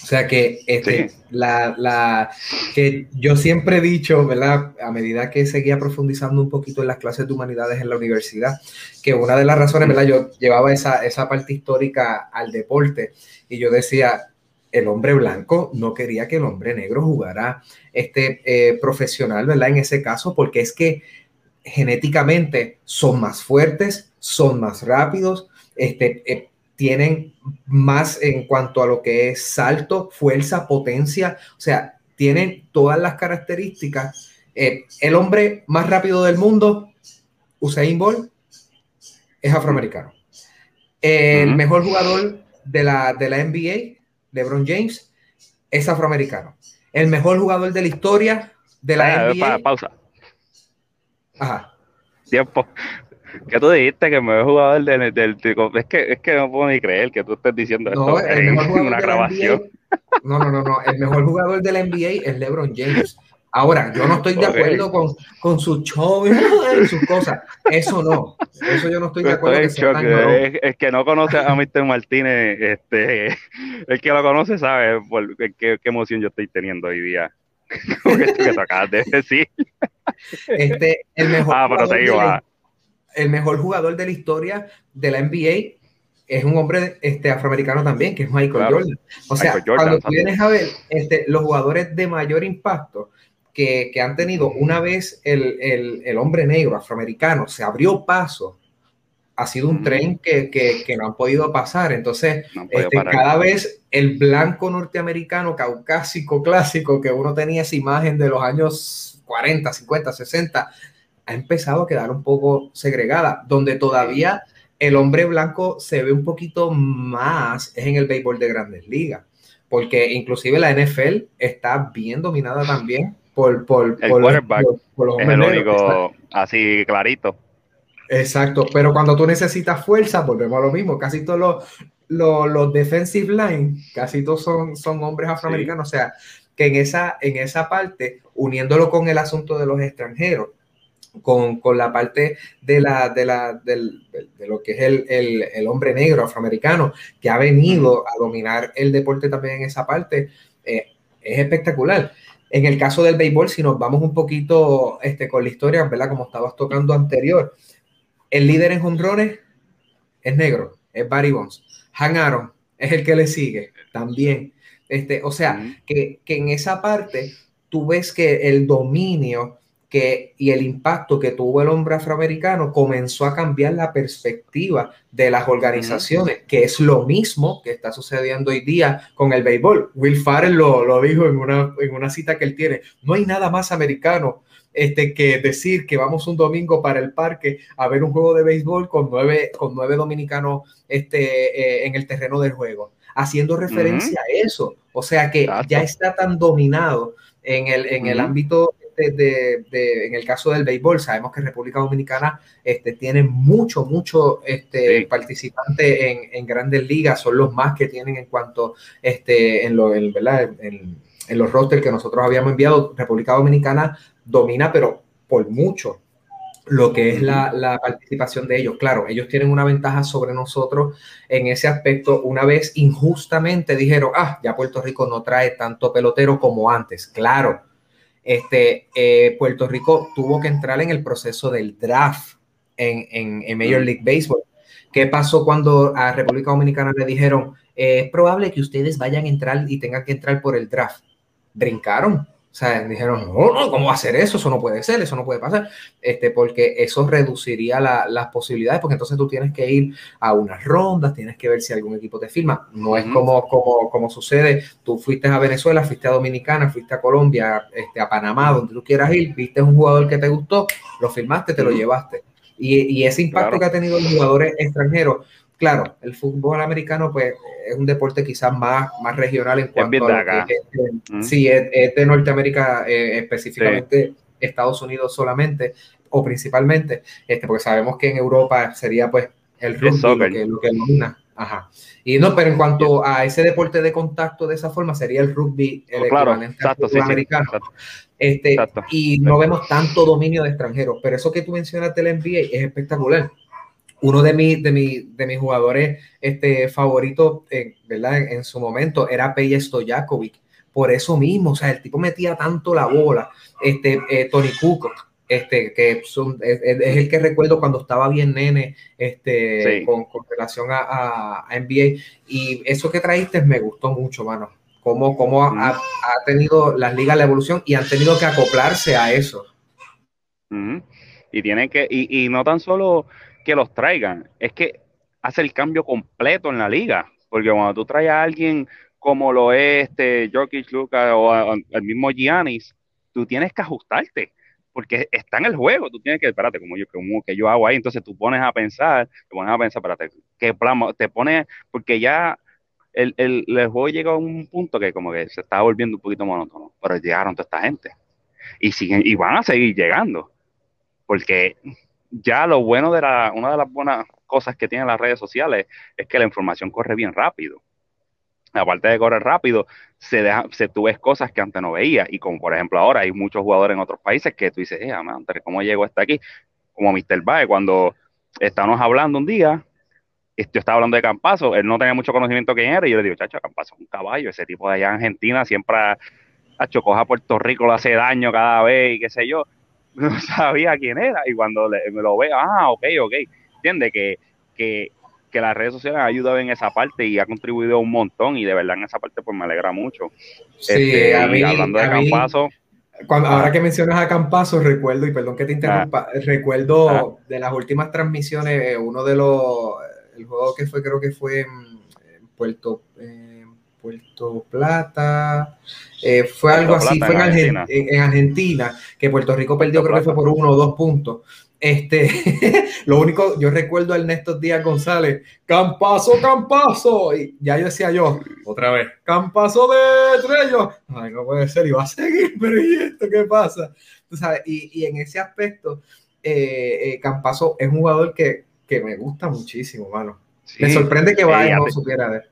O sea que, este, sí. la, la, que yo siempre he dicho, ¿verdad? A medida que seguía profundizando un poquito en las clases de humanidades en la universidad, que una de las razones, ¿verdad? Yo llevaba esa, esa parte histórica al deporte y yo decía, el hombre blanco no quería que el hombre negro jugara este eh, profesional, ¿verdad? En ese caso, porque es que genéticamente son más fuertes, son más rápidos, este, eh, tienen más en cuanto a lo que es salto, fuerza, potencia, o sea, tienen todas las características. Eh, el hombre más rápido del mundo, Usain Bolt, es afroamericano. El uh -huh. mejor jugador de la, de la NBA, LeBron James, es afroamericano. El mejor jugador de la historia de la ah, NBA. Pa, pausa. Ajá. Tiempo. Que tú dijiste que me mejor jugador del, del, del, es que es que no puedo ni creer que tú estés diciendo no, esto en una grabación. NBA, no, no, no, no, el mejor jugador de la NBA es LeBron James. Ahora, yo no estoy de okay. acuerdo con, con su show y sus cosas. Eso no. Eso yo no estoy de acuerdo. Estoy que tan es, es, que no conoce a Mr. Martínez, este, el que lo conoce sabe por qué, qué emoción yo estoy teniendo hoy día. Con esto que te acabas de decir. Este, el mejor ah, pero te digo, ah el mejor jugador de la historia de la NBA es un hombre este, afroamericano también, que es Michael claro. Jordan. O sea, Jordan, cuando tú vienes a ver este, los jugadores de mayor impacto que, que han tenido una vez el, el, el, hombre negro afroamericano se abrió paso, ha sido un mm. tren que, que, que, no han podido pasar. Entonces, no este, cada vez el blanco norteamericano caucásico clásico, que uno tenía esa imagen de los años 40, 50, 60, ha empezado a quedar un poco segregada, donde todavía el hombre blanco se ve un poquito más es en el béisbol de grandes ligas, porque inclusive la NFL está bien dominada también por, por, el por, quarterback por, por los es el único así clarito. Exacto, pero cuando tú necesitas fuerza, volvemos a lo mismo, casi todos los, los, los defensive line, casi todos son, son hombres afroamericanos, sí. o sea, que en esa, en esa parte, uniéndolo con el asunto de los extranjeros, con, con, la parte de, la, de, la, del, de lo que es el, el, el, hombre negro afroamericano que ha venido a dominar el deporte también en esa parte, eh, es espectacular. En el caso del béisbol, si nos vamos un poquito este, con la historia, ¿verdad? Como estabas tocando anterior, el líder en jonrones es negro, es Barry Bonds. Han Aaron es el que le sigue también. Este, o sea, que, que en esa parte tú ves que el dominio que, y el impacto que tuvo el hombre afroamericano comenzó a cambiar la perspectiva de las organizaciones, que es lo mismo que está sucediendo hoy día con el béisbol. Will Farrell lo, lo dijo en una, en una cita que él tiene, no hay nada más americano este, que decir que vamos un domingo para el parque a ver un juego de béisbol con nueve, con nueve dominicanos este, eh, en el terreno del juego, haciendo referencia uh -huh. a eso. O sea que Exacto. ya está tan dominado en el, en uh -huh. el ámbito este, de, en el caso del béisbol, sabemos que República Dominicana este, tiene mucho, mucho este, participantes en, grandes ligas, son los más que tienen en cuanto este, en, lo, en, en los rosters que nosotros habíamos enviado. República Dominicana domina, pero por mucho lo que es la, participación de ellos. Claro, ellos tienen una ventaja sobre nosotros en ese aspecto. Una vez injustamente dijeron, ah, ya Puerto Rico no trae tanto pelotero como antes. Claro, este, eh, Puerto Rico tuvo que entrar en el proceso del draft en, en, Major League Baseball. ¿Qué pasó cuando a República Dominicana le dijeron, eh, es probable que ustedes vayan a entrar y tengan que entrar por el draft? Brincaron sea, dijeron, no, no, ¿cómo va a hacer eso? Eso no puede ser, eso no puede pasar, este, porque eso reduciría las posibilidades, porque entonces tú tienes que ir a unas rondas, tienes que ver si algún equipo te firma. No es como, como, como sucede, tú fuiste a Venezuela, fuiste a Dominicana, fuiste a Colombia, este, a Panamá, donde tú quieras ir, viste un jugador que te gustó, lo firmaste, te lo llevaste. Y, y ese impacto que ha tenido los jugadores extranjeros claro, el fútbol americano pues es un deporte quizás más, más regional en cuanto a sí, es, de Norteamérica eh, específicamente Estados Unidos solamente o principalmente, este, porque sabemos que en Europa sería pues el rugby lo que, domina. Ajá. Y no, pero en cuanto a ese deporte de contacto de esa forma, sería el rugby el oh, claro, exacto, sí, americano. este, y no vemos tanto dominio de extranjeros, pero eso que tú mencionas del NBA es espectacular uno de, mis de, de mis jugadores este, favoritos, eh, ¿verdad? En, su momento era Peje Stojakovic. Por eso mismo, o sea, el tipo metía tanto la bola. Este, eh, Tony Cook, este, que es, el que recuerdo cuando estaba bien nene este, con, relación a, NBA. Y eso que traíste me gustó mucho, mano. Cómo, cómo ha, ha, tenido las ligas la evolución y han tenido que acoplarse a eso. Y tienen que, y, y no tan solo que los traigan, es que hace el cambio completo en la liga. Porque cuando tú traes a alguien como lo es este Jokic Lucas o el mismo Giannis, tú tienes que ajustarte. Porque está en el juego, tú tienes que, espérate, como yo, como que yo hago ahí, entonces tú pones a pensar, te pones a pensar, espérate, qué plan, te pones, porque ya el, el, el, juego llega a un punto que como que se está volviendo un poquito monótono, pero llegaron toda esta gente y siguen y van a seguir llegando, porque ya lo bueno de la, una de las buenas cosas que tienen las redes sociales es que la información corre bien rápido. Aparte de correr rápido, se, deja, se tú ves cosas que antes no veías. Y como por ejemplo ahora hay muchos jugadores en otros países que tú dices, eh, ¿cómo llegó hasta aquí? Como Mr. Bae, cuando estábamos hablando un día, yo estaba hablando de Campazo, él no tenía mucho conocimiento quién era, y yo le digo, chacho, Campazo es un caballo, ese tipo de allá en Argentina siempre ha coja a Puerto Rico, le hace daño cada vez y qué sé yo no sabía quién era y cuando me lo veo, ah, ok, ok, entiende que, que, que las redes sociales han ayudado en esa parte y ha contribuido un montón y de verdad en esa parte pues me alegra mucho. Sí, este, hablando de Campazo. Cuando, ahora que mencionas a Campazo, recuerdo, y perdón que te interrumpa, ah. recuerdo ah. de las últimas transmisiones, eh, uno de los, el juego que fue, creo que fue en Puerto, Puerto Plata, eh, fue algo así, fue en Argentina. que Puerto Rico perdió, creo que fue por uno o dos puntos. Este, lo único, yo recuerdo a Ernesto Díaz González, Campazo, Campazo, y ya yo decía yo, otra vez, Campazo de Estrello, ay, no puede ser, y va a seguir, pero ¿y esto qué pasa? Tú sabes, y, y en ese aspecto, eh, eh, Campazo es un jugador que, que me gusta muchísimo, mano. Me sorprende que vaya no supiera de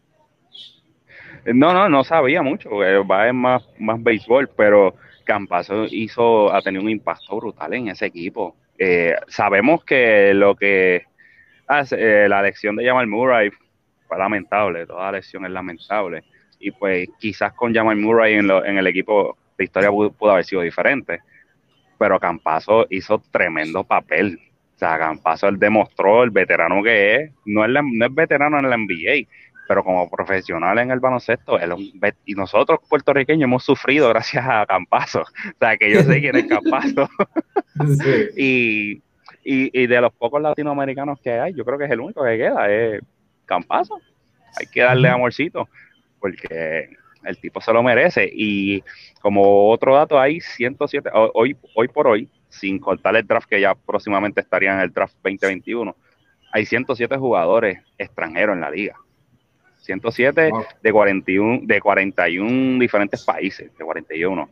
no, no, no sabía mucho, va en más, más béisbol, pero Campazo hizo, ha tenido un impacto brutal en ese equipo. Eh, sabemos que lo que hace, eh, la elección de Jamal Murray fue lamentable, toda elección es lamentable. Y pues quizás con Jamal Murray en, en el equipo la historia pudo, haber sido diferente. Pero Campazo hizo tremendo papel. O sea, Campazo él demostró el veterano que es. No es, no es veterano en la NBA, pero como profesional en el baloncesto, y nosotros puertorriqueños hemos sufrido gracias a Campazo, o sea, que yo sé quién es Campazo. y, y, de los pocos latinoamericanos que hay, yo creo que es el único que queda, es Campazo. Hay que darle amorcito, porque el tipo se lo merece. Y como otro dato, hay 107, hoy, hoy por hoy, sin cortar el draft que ya próximamente estaría en el draft 2021, hay 107 jugadores extranjeros en la liga. 107 de 41 de 41 diferentes países, de 41.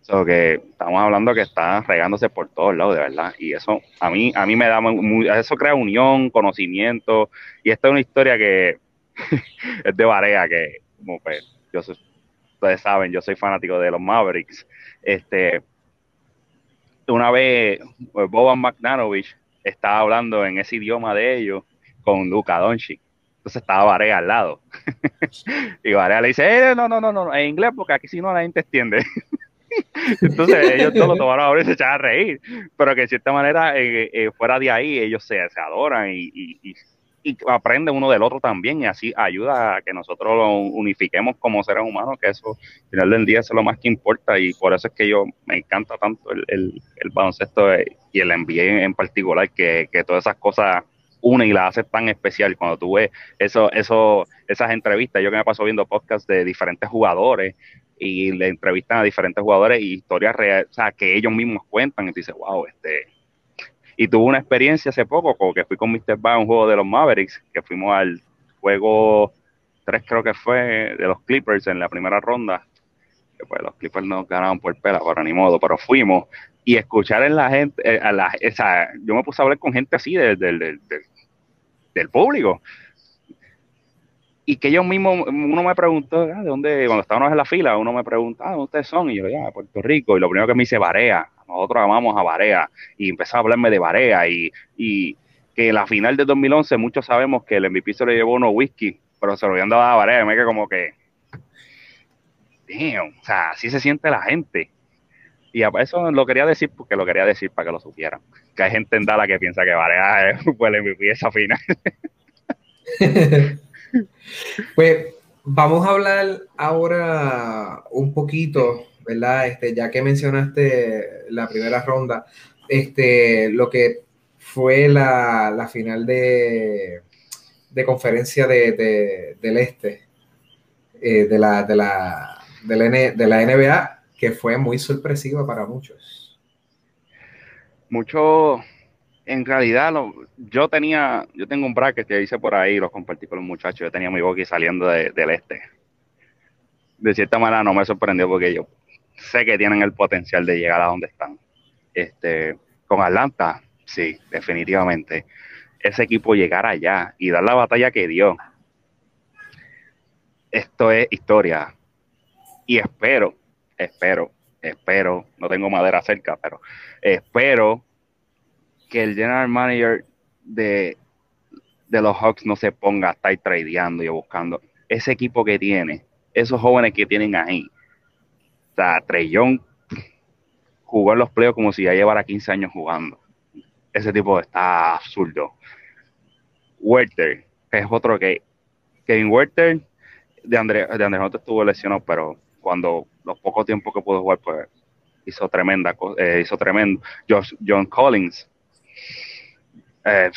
So que estamos hablando que está regándose por todos lados, de verdad. Y eso a mí, a mí me da muy, eso crea unión, conocimiento. Y esta es una historia que es de Barea, que como pues, yo ustedes saben, yo soy fanático de los Mavericks. Este, una vez pues, Boban McNanovich estaba hablando en ese idioma de ellos con Luca Doncic. Entonces estaba Barea al lado. y Barea le dice, eh, no, no, no, no, en inglés porque aquí si no la gente entiende. Entonces ellos todos lo tomaron a ver y se echaban a reír. Pero que de cierta manera, eh, eh, fuera de ahí, ellos se, se adoran y, y, aprenden uno del otro también. Y así ayuda a que nosotros lo unifiquemos como seres humanos, que eso al final del día es lo más que importa. Y por eso es que yo me encanta tanto el, el, el baloncesto y el NBA en particular, que, que todas esas cosas une y la hace tan especial. Cuando tú ves eso, eso, esas entrevistas, yo que me paso viendo podcasts de diferentes jugadores y le entrevistan a diferentes jugadores y historias reales, o sea, que ellos mismos cuentan y dices, wow, este... Y tuve una experiencia hace poco, como que fui con Mr. Ba a un juego de los Mavericks, que fuimos al juego 3 creo que fue de los Clippers en la primera ronda, que pues los Clippers no ganaron por pela, para ni modo, pero fuimos y escuchar en la gente, eh, a la, esa, yo me puse a hablar con gente así del, del, del, del público y que ellos mismos, uno me preguntó, ah, ¿de dónde? Cuando estábamos en la fila, uno me pregunta, ah, ¿dónde ustedes son? Y yo, ya, Puerto Rico. Y lo primero que me dice, Barea. Nosotros amamos a Barea. Y empezó a hablarme de Barea. Y, y que la final de 2011, muchos sabemos que el MVP se le llevó uno whisky, pero se lo habían dado a Barea. Y me quedé como que, damn, o sea, así se siente la gente. Y eso lo quería decir porque lo quería decir para que lo supieran. Que hay gente en Dallas que piensa que Barea fue el MVP esa final. Pues vamos a hablar ahora un poquito, ¿verdad? Este, ya que mencionaste la primera ronda, este, lo que fue la, final de, de conferencia de, del Este, eh, de, la, de, la, de, la, de NBA, que fue muy sorpresiva para muchos. Mucho, en realidad yo tenía, yo tengo un bracket que hice por ahí, lo compartí con los muchachos, yo tenía mi Bucky saliendo del este. De cierta manera no me sorprendió porque yo sé que tienen el potencial de llegar a donde están. Este, con Atlanta, sí, definitivamente. Ese equipo llegar allá y dar la batalla que dio. Esto es historia. Y espero, espero, espero, no tengo madera cerca, pero espero que el general manager de, los Hawks no se ponga a estar tradeando y buscando ese equipo que tiene, esos jóvenes que tienen ahí. O sea, Young jugó en los playoffs como si ya llevara 15 años jugando. Ese tipo está absurdo. Werther, que es otro que Kevin Werther de André, de André estuvo lesionado, pero cuando los pocos tiempos que pudo jugar, pues hizo tremenda, eh, hizo tremendo. John Collins, eh,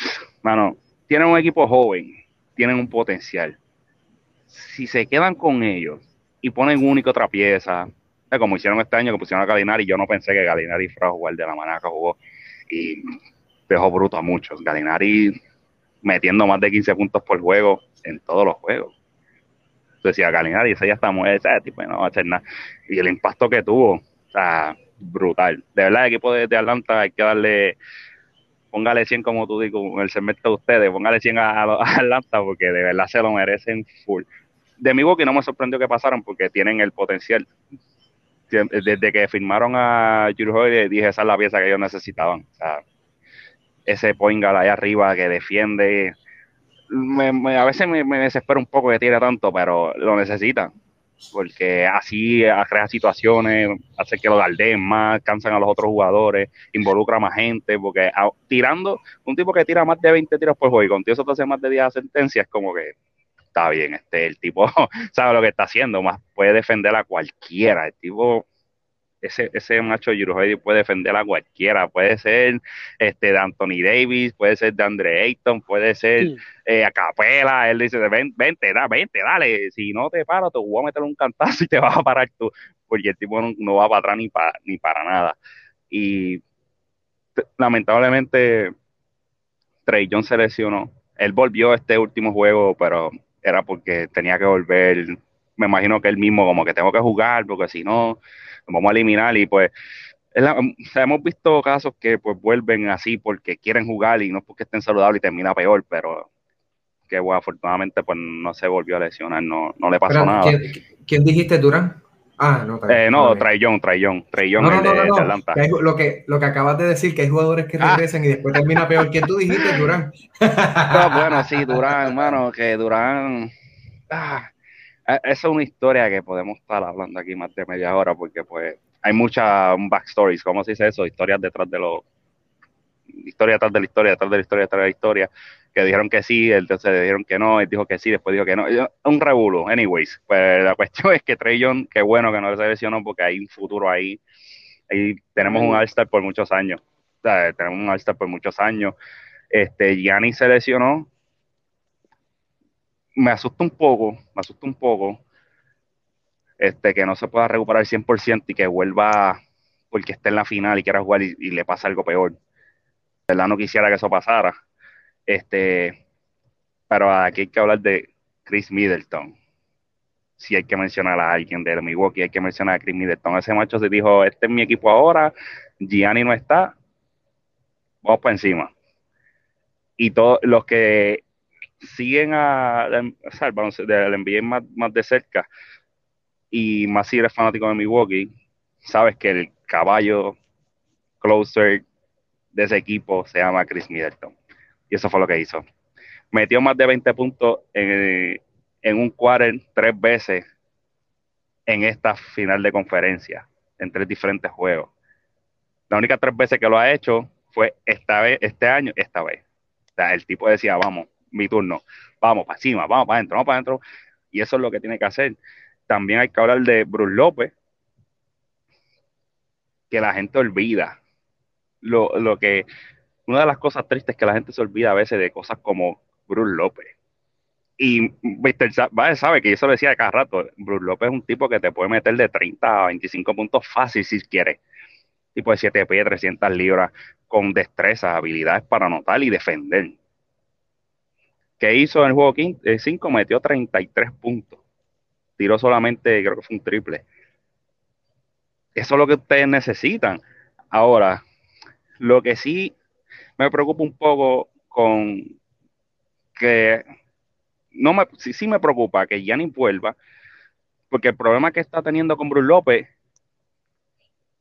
tienen un equipo joven, tienen un potencial. Si se quedan con ellos y ponen única otra pieza, eh, como hicieron este año que pusieron a Galinari, yo no pensé que Galinari fuera a jugar de la manera que jugó y dejó bruto a muchos. Galinari metiendo más de 15 puntos por juego en todos los juegos. Decía Galinari, ese ya está muerto, ese tipo no va a hacer nada. Y el impacto que tuvo, o sea, brutal. De verdad, el equipo de, Atlanta hay que darle póngale 100 como tú dices, el segmento de ustedes, póngale 100 a, Atlanta porque de verdad se lo merecen full. De mi boca no me sorprendió que pasaran porque tienen el potencial. Desde que firmaron a Jurgen dije esa es la pieza que ellos necesitaban. ese point ahí arriba que defiende. A veces me, me desespero un poco que tire tanto, pero lo necesitan. Porque así crea situaciones, hace que lo galdeen más, cansan a los otros jugadores, involucra a más gente, porque tirando, un tipo que tira más de 20 tiros por juego y contigo eso te hace más de 10 sentencias, como que está bien, este, el tipo sabe lo que está haciendo, más puede defender a cualquiera, el tipo ese, ese macho Yuruhoidi puede defender a cualquiera, puede ser este de Anthony Davis, puede ser de Andre Ayton, puede ser eh, a Capela, él dice, Ven, vente, da, vente, dale, si no te paro, te voy a meter un cantazo y te vas a parar tú, porque el tipo no, va para atrás ni, para ni para nada. Y lamentablemente Trey John se lesionó. Él volvió a este último juego, pero era porque tenía que volver. Me imagino que él mismo como que tengo que jugar porque si no, vamos a eliminar y pues hemos visto casos que pues vuelven así porque quieren jugar y no porque estén saludables y termina peor, pero que bueno, afortunadamente pues no se volvió a lesionar, no, no le pasó nada. ¿quién, dijiste, Durán? Ah, no, eh, no, Traillón, Traillón, Traillón no, de, Atlanta. lo, que, lo que acabas de decir, que hay jugadores que ah. regresan y después termina peor. ¿Quién tú dijiste, Durán? bueno, sí, Durán, hermano, que Durán... Ah, esa es una historia que podemos estar hablando aquí más de media hora porque pues hay muchas backstories, ¿cómo se dice eso? Historias detrás de lo... Historia detrás de la historia, detrás de la historia, detrás de la historia que dijeron que sí, entonces dijeron que no, él dijo que sí, después dijo que no. Un revuelo, anyways. Pues la cuestión es que Trey Young, qué bueno que no se lesionó porque hay un futuro ahí. Ahí tenemos un All-Star por muchos años. tenemos un All-Star por muchos años. Este, Gianni se lesionó. Me asusta un poco, me asusta un poco este, que no se pueda recuperar el 100% y que vuelva porque esté en la final y quiera jugar y, le pasa algo peor. De verdad no quisiera que eso pasara este, pero aquí hay que hablar de Chris Middleton. Si hay que mencionar a alguien de Milwaukee, hay que mencionar a Chris Middleton. Ese macho se dijo, este es mi equipo ahora, Gianni no está, vamos por encima. Y todos los que siguen a, o del NBA más, más de cerca y más si eres fanático de Milwaukee, sabes que el caballo closer de ese equipo se llama Chris Middleton. Y eso fue lo que hizo. Metió más de 20 puntos en, un quarter tres veces en esta final de conferencia, en tres diferentes juegos. La única tres veces que lo ha hecho fue esta vez, este año, esta vez. O sea, el tipo decía, vamos, mi turno, vamos para encima, vamos para adentro, vamos para adentro. Y eso es lo que tiene que hacer. También hay que hablar de Bruce López, que la gente olvida. Lo, lo que una de las cosas tristes es que la gente se olvida a veces de cosas como Bruce López. Y Mr. sabe que eso lo decía de cada rato. Bruce López es un tipo que te puede meter de 30 a 25 puntos fácil si quiere. Tipo de 7 pies, 300 libras, con destreza, habilidades para anotar y defender. ¿Qué hizo en el juego 5? Eh, metió 33 puntos. Tiró solamente, creo que fue un triple. Eso es lo que ustedes necesitan. Ahora, lo que sí me preocupa un poco con que no me, sí, sí me preocupa que ni vuelva, porque el problema que está teniendo con Bruce López,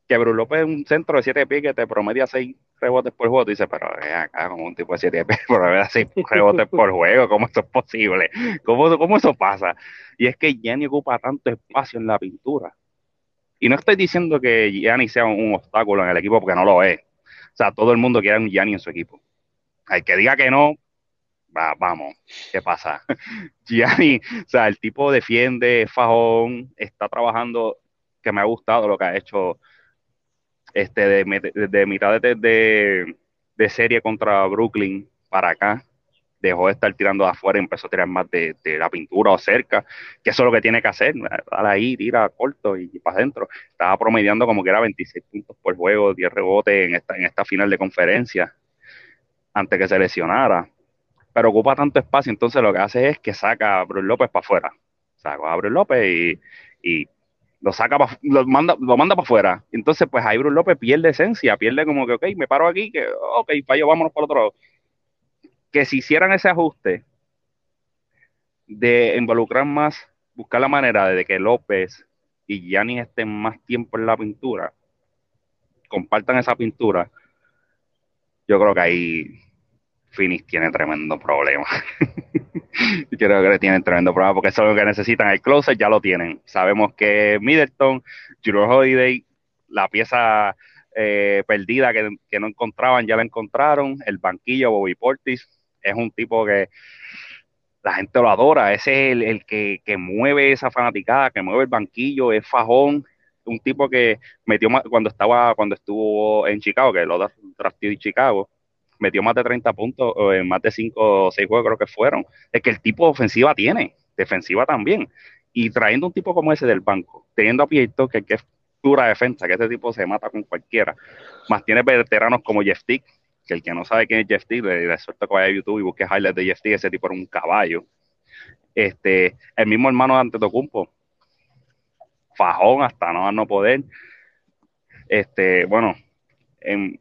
que Bruce López es un centro de siete pies que te promedia seis rebotes por juego, dice, pero acá como un tipo de siete pies, promedia seis rebotes por juego, ¿cómo eso es posible? ¿Cómo, ¿Cómo eso pasa? Y es que Gianni ocupa tanto espacio en la pintura. Y no estoy diciendo que Gianni sea un obstáculo en el equipo, porque no lo es o sea, todo el mundo quiere un Gianni en su equipo. Hay que diga que no, va, vamos, ¿qué pasa? Gianni, o sea, el tipo defiende, fajón, está trabajando, que me ha gustado lo que ha hecho este de, mitad de, de, serie contra Brooklyn para acá. Dejó de estar tirando de afuera y empezó a tirar más de, la pintura o cerca, que eso es lo que tiene que hacer. Dale ahí, tira corto y, para adentro. Estaba promediando como que era 26 puntos por juego, 10 rebotes en esta, en esta final de conferencia, antes que se lesionara. Pero ocupa tanto espacio, entonces lo que hace es que saca a Bruce López para afuera. Saca a Bruce López y, y lo saca lo manda lo manda para afuera entonces pues ahí Bruce López pierde esencia pierde como que ok me paro aquí que ok para vámonos para otro lado. Que si hicieran ese ajuste de involucrar más, buscar la manera de que López y Gianni estén más tiempo en la pintura, compartan esa pintura, yo creo que ahí Finis tiene tremendo problema. creo que tienen tremendo problema porque eso es lo que necesitan. El closet ya lo tienen. Sabemos que Middleton, Juro Holiday, la pieza eh, perdida que, no encontraban, ya la encontraron. El banquillo, Bobby Portis, es un tipo que la gente lo adora, ese es el, que, mueve esa fanaticada, que mueve el banquillo, es fajón, un tipo que metió cuando estaba, cuando estuvo en Chicago, que lo draftió en Chicago, metió más de 30 puntos en más de 5 o 6 juegos creo que fueron. Es que el tipo ofensiva tiene, defensiva también. Y trayendo un tipo como ese del banco, teniendo a Pieto, que, que es pura defensa, que ese tipo se mata con cualquiera, más tiene veteranos como Jeff Tick, que el que no sabe quién es Jeff Teague, le, suelto que vaya a YouTube y busque highlights de Jeff Teague, ese tipo era un caballo. Este, el mismo hermano de Antetokounmpo, fajón hasta no, no poder. Este, bueno,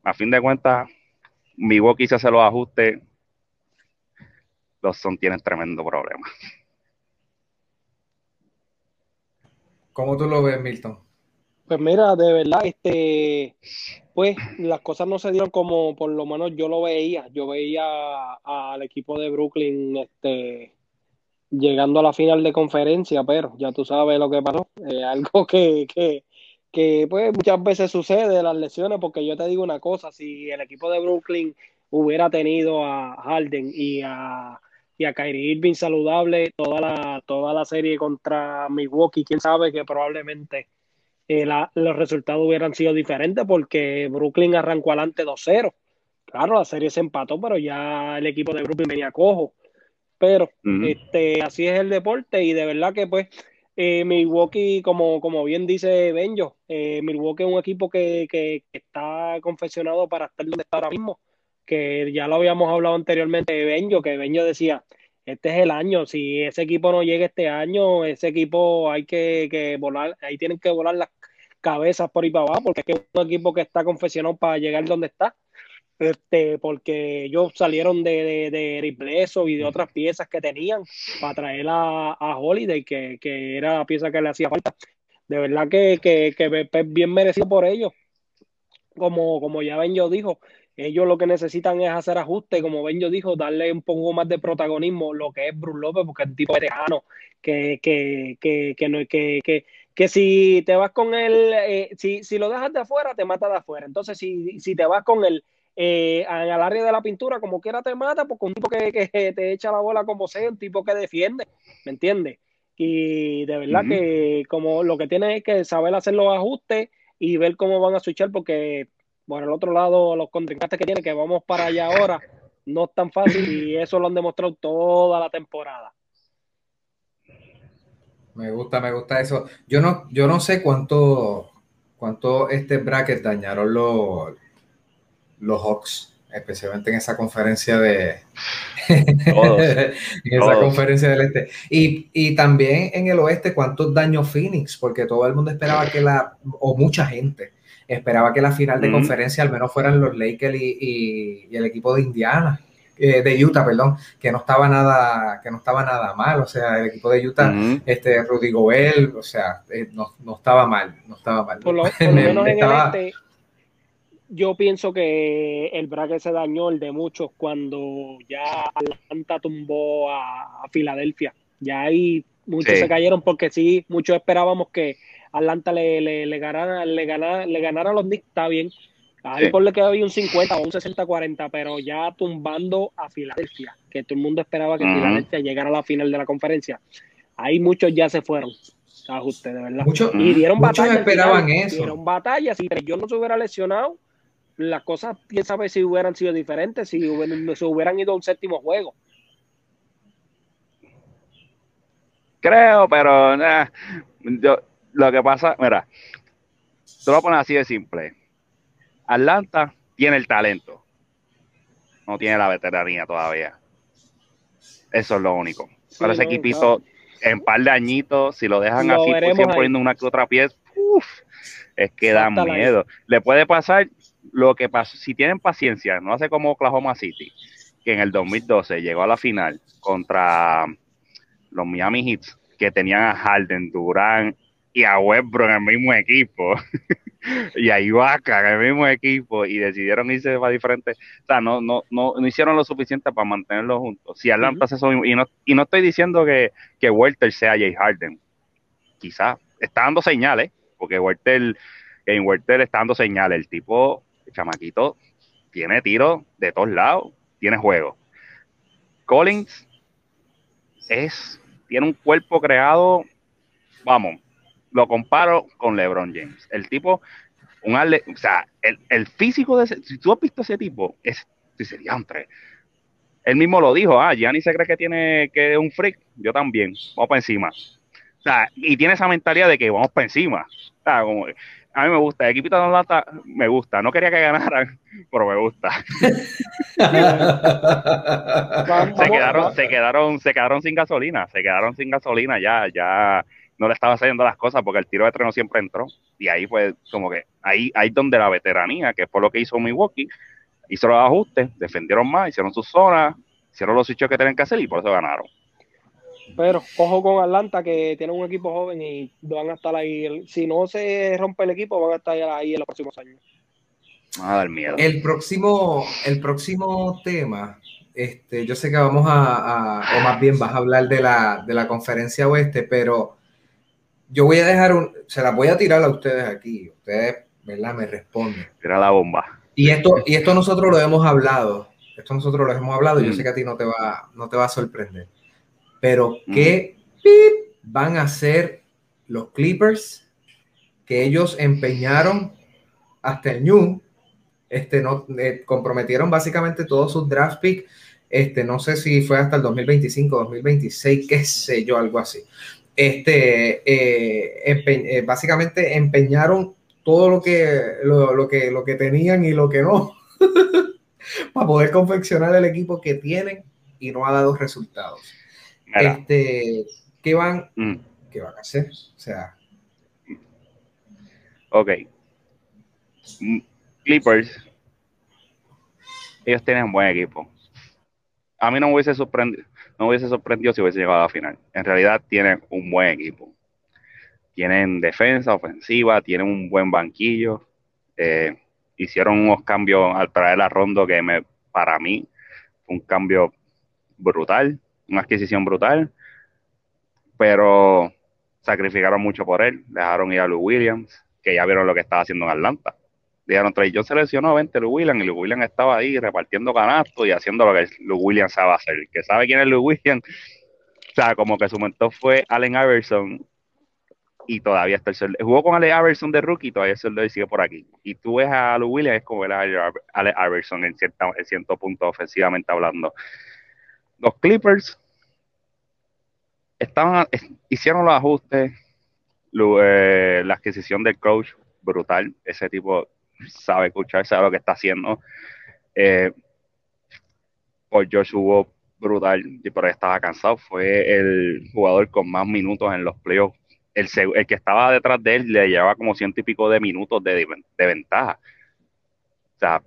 a fin de cuentas, mi se hace los ajustes. Los Son tienen tremendo problema. ¿Cómo tú lo ves, Milton? Pues mira, de verdad, este, pues las cosas no se dieron como por lo menos yo lo veía. Yo veía al equipo de Brooklyn, este, llegando a la final de conferencia, pero ya tú sabes lo que pasó. algo que, que, que pues muchas veces sucede las lesiones, porque yo te digo una cosa, si el equipo de Brooklyn hubiera tenido a Harden y a, y a Kyrie Irving saludable toda la, toda la serie contra Milwaukee, quién sabe que probablemente eh, los resultados hubieran sido diferentes porque Brooklyn arrancó adelante 2-0. Claro, la serie se empató, pero ya el equipo de Brooklyn venía cojo. Pero este, así es el deporte y de verdad que pues eh, Milwaukee, como, como bien dice Benjo, eh, Milwaukee es un equipo que, está confeccionado para estar donde está ahora mismo, que ya lo habíamos hablado anteriormente de Benjo, que Benjo decía, este es el año, si ese equipo no llega este año, ese equipo hay que, volar, ahí tienen que volar las cabezas por ahí para abajo, porque es un equipo que está confeccionado para llegar donde está este, porque ellos salieron de, de, de y de otras piezas que tenían para traer a, a Holiday, que, que, era la pieza que le hacía falta. De verdad que, que, que bien merecido por ellos. Como, como ya Ben yo dijo, ellos lo que necesitan es hacer ajustes, como Ben yo dijo, darle un poco más de protagonismo lo que es Bruce López, porque es un tipo veterano que, que, que, que, no, que, que, que si te vas con él, eh, si, si lo dejas de afuera, te mata de afuera. Entonces, si, si te vas con él eh, al área de la pintura, como quiera te mata, porque un tipo que, que, te echa la bola como sea, un tipo que defiende, ¿me entiendes? Y de verdad que como lo que tiene es que saber hacer los ajustes y ver cómo van a switchar, porque por el otro lado, los contrincantes que tiene, que vamos para allá ahora, no es tan fácil y eso lo han demostrado toda la temporada. Me gusta, me gusta eso. Yo no, yo no sé cuánto, cuánto este bracket dañaron los, los Hawks, especialmente en esa conferencia de en esa conferencia del este. Y, también en el oeste, cuántos daños Phoenix, porque todo el mundo esperaba que la, o mucha gente esperaba que la final de conferencia al menos fueran los Lakers y, el equipo de Indiana. Eh, de Utah, perdón, que no estaba nada, que no estaba nada mal, o sea, el equipo de Utah, este Rudy Gobert, o sea, eh, no, estaba mal, no estaba mal. Por lo, menos en el este, yo pienso que el bracket se dañó, el de muchos, cuando ya Atlanta tumbó a, Filadelfia. Ya ahí muchos se cayeron porque sí, muchos esperábamos que Atlanta le, le, ganara, le, ganara, le ganara a los Knicks, está bien. Ahí por le que había un 50 o un 60-40, pero ya tumbando a Filadelfia, que todo el mundo esperaba que Filadelfia llegara a la final de la conferencia. Ahí muchos ya se fueron. Ajuste, de verdad. Muchos, y dieron muchos esperaban eso. Dieron batallas. Si yo no se hubiera lesionado, las cosas, quién sabe si hubieran sido diferentes, si hubieran, se hubieran ido a un séptimo juego. Creo, pero yo, lo que pasa, mira, te lo voy a poner así de simple. Atlanta tiene el talento, no tiene la veteranía todavía. Eso es lo único. Pero ese equipito, en par de añitos, si lo dejan así, pues, poniendo una que otra pieza, es que da miedo. Le puede pasar lo que pasó, si tienen paciencia, no hace como Oklahoma City, que en el 2012 llegó a la final contra los Miami Heat, que tenían a Harden, Durán y a Westbrook en el mismo equipo, y a Ibaka en el mismo equipo, y decidieron irse para diferentes, o sea, no, no, no, no hicieron lo suficiente para mantenerlos juntos. Si Atlanta hace eso, y no, y no estoy diciendo que, que Walter sea Jay Harden, quizá, está dando señales, porque Walter, en Walter está dando señales, el tipo chamaquito tiene tiro de todos lados, tiene juego. Collins es, tiene un cuerpo creado, vamos, lo comparo con LeBron James. El tipo, un o sea, el, físico de ese, si tú has visto ese tipo, es, sería. Él mismo lo dijo, ah, Gianni se cree que tiene que es un freak, yo también, vamos para encima. O sea, y tiene esa mentalidad de que vamos para encima. A mí me gusta. El equipito de Atlanta me gusta. No quería que ganaran, pero me gusta. se quedaron, se quedaron, se quedaron sin gasolina. Se quedaron sin gasolina ya, ya. no le estaba saliendo las cosas porque el tiro de tren no siempre entró. Y ahí fue como que, ahí, ahí donde la veteranía, que fue lo que hizo Milwaukee, hizo los ajustes, defendieron más, hicieron sus zonas, hicieron los switches que tenían que hacer y por eso ganaron. Pero ojo con Atlanta, que tiene un equipo joven y van a estar ahí. Si no se rompe el equipo, van a estar ahí en los próximos años. a dar miedo. El próximo, el próximo tema, este, yo sé que vamos a, o más bien vas a hablar de la, de la conferencia oeste, pero yo voy a dejar un, se la voy a tirar a ustedes aquí. Ustedes, ¿verdad? Me responden. Tira la bomba. Y esto, y esto nosotros lo hemos hablado. Esto nosotros lo hemos hablado y yo sé que a ti no te va, no te va a sorprender. Pero. ¿qué van a hacer los Clippers que ellos empeñaron hasta el New? Este, no, eh, comprometieron básicamente todos sus draft picks. Este, no sé si fue hasta el 2025, 2026, qué sé yo, algo así este, eh, eh, básicamente empeñaron todo lo que, lo, que, lo que tenían y lo que no, para poder confeccionar el equipo que tienen y no ha dado resultados. Este, ¿qué van, mm. ¿qué van a hacer? O sea. Ok. Mm, Clippers. Ellos tienen un buen equipo. A mí no me hubiese sorprendido no hubiese sorprendido si hubiese llegado a la final. En realidad tienen un buen equipo. Tienen defensa, ofensiva, tienen un buen banquillo. Eh, hicieron unos cambios al traer a Rondo que me, para mí fue un cambio brutal, una adquisición brutal, pero sacrificaron mucho por él, dejaron ir a Lou Williams, que ya vieron lo que estaba haciendo en Atlanta dijeron, Trey John seleccionó 20 Lou Williams y Lou Williams estaba ahí repartiendo canastos y haciendo lo que Lou Williams sabe hacer. Que sabe quién es Lou Williams, o sea, como que su mentor fue Allen Iverson y todavía está el sueldo. Jugó con Allen Iverson de rookie y todavía el sueldo sigue por aquí. Y tú ves a Lou Williams, es como a Allen Iverson en, cierta, en cierto punto ofensivamente hablando. Los Clippers estaban, hicieron los ajustes, eh, la adquisición del coach brutal, ese tipo sabe escuchar, sabe lo que está haciendo. Eh, por George hubo brutal, pero estaba cansado. Fue el jugador con más minutos en los playoffs. El, que estaba detrás de él le llevaba como ciento y pico de minutos de, de ventaja. O sea,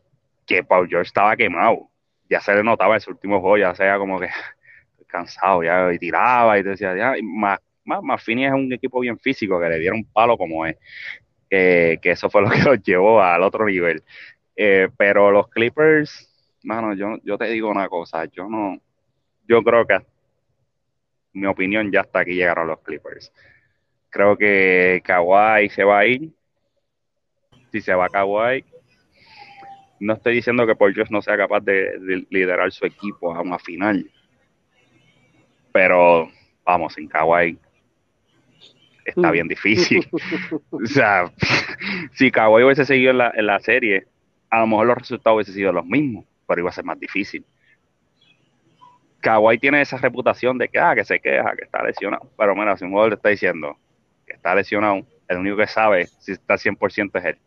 que Paul George estaba quemado. Ya se le notaba en su último juego, ya sea como que cansado, ya y tiraba y decía, ya, más, más, más Fini es un equipo bien físico que le dieron palo como es que eso fue lo que los llevó al otro nivel. Eh, pero los Clippers, mano, yo, yo te digo una cosa, yo no, yo creo que mi opinión ya hasta aquí llegaron los Clippers. Creo que Kawhi se va a ir. Si se va Kawhi, no estoy diciendo que Paul George no sea capaz de, liderar su equipo a una final. Pero vamos, sin Kawhi está bien difícil. o sea, si Kawhi hubiese seguido en la, en la serie, a lo mejor los resultados hubiesen sido los mismos, pero iba a ser más difícil. Kawhi tiene esa reputación de que, ah, que se queja, que está lesionado. Pero mira, si un jugador le está diciendo que está lesionado, el único que sabe si está 100% es él.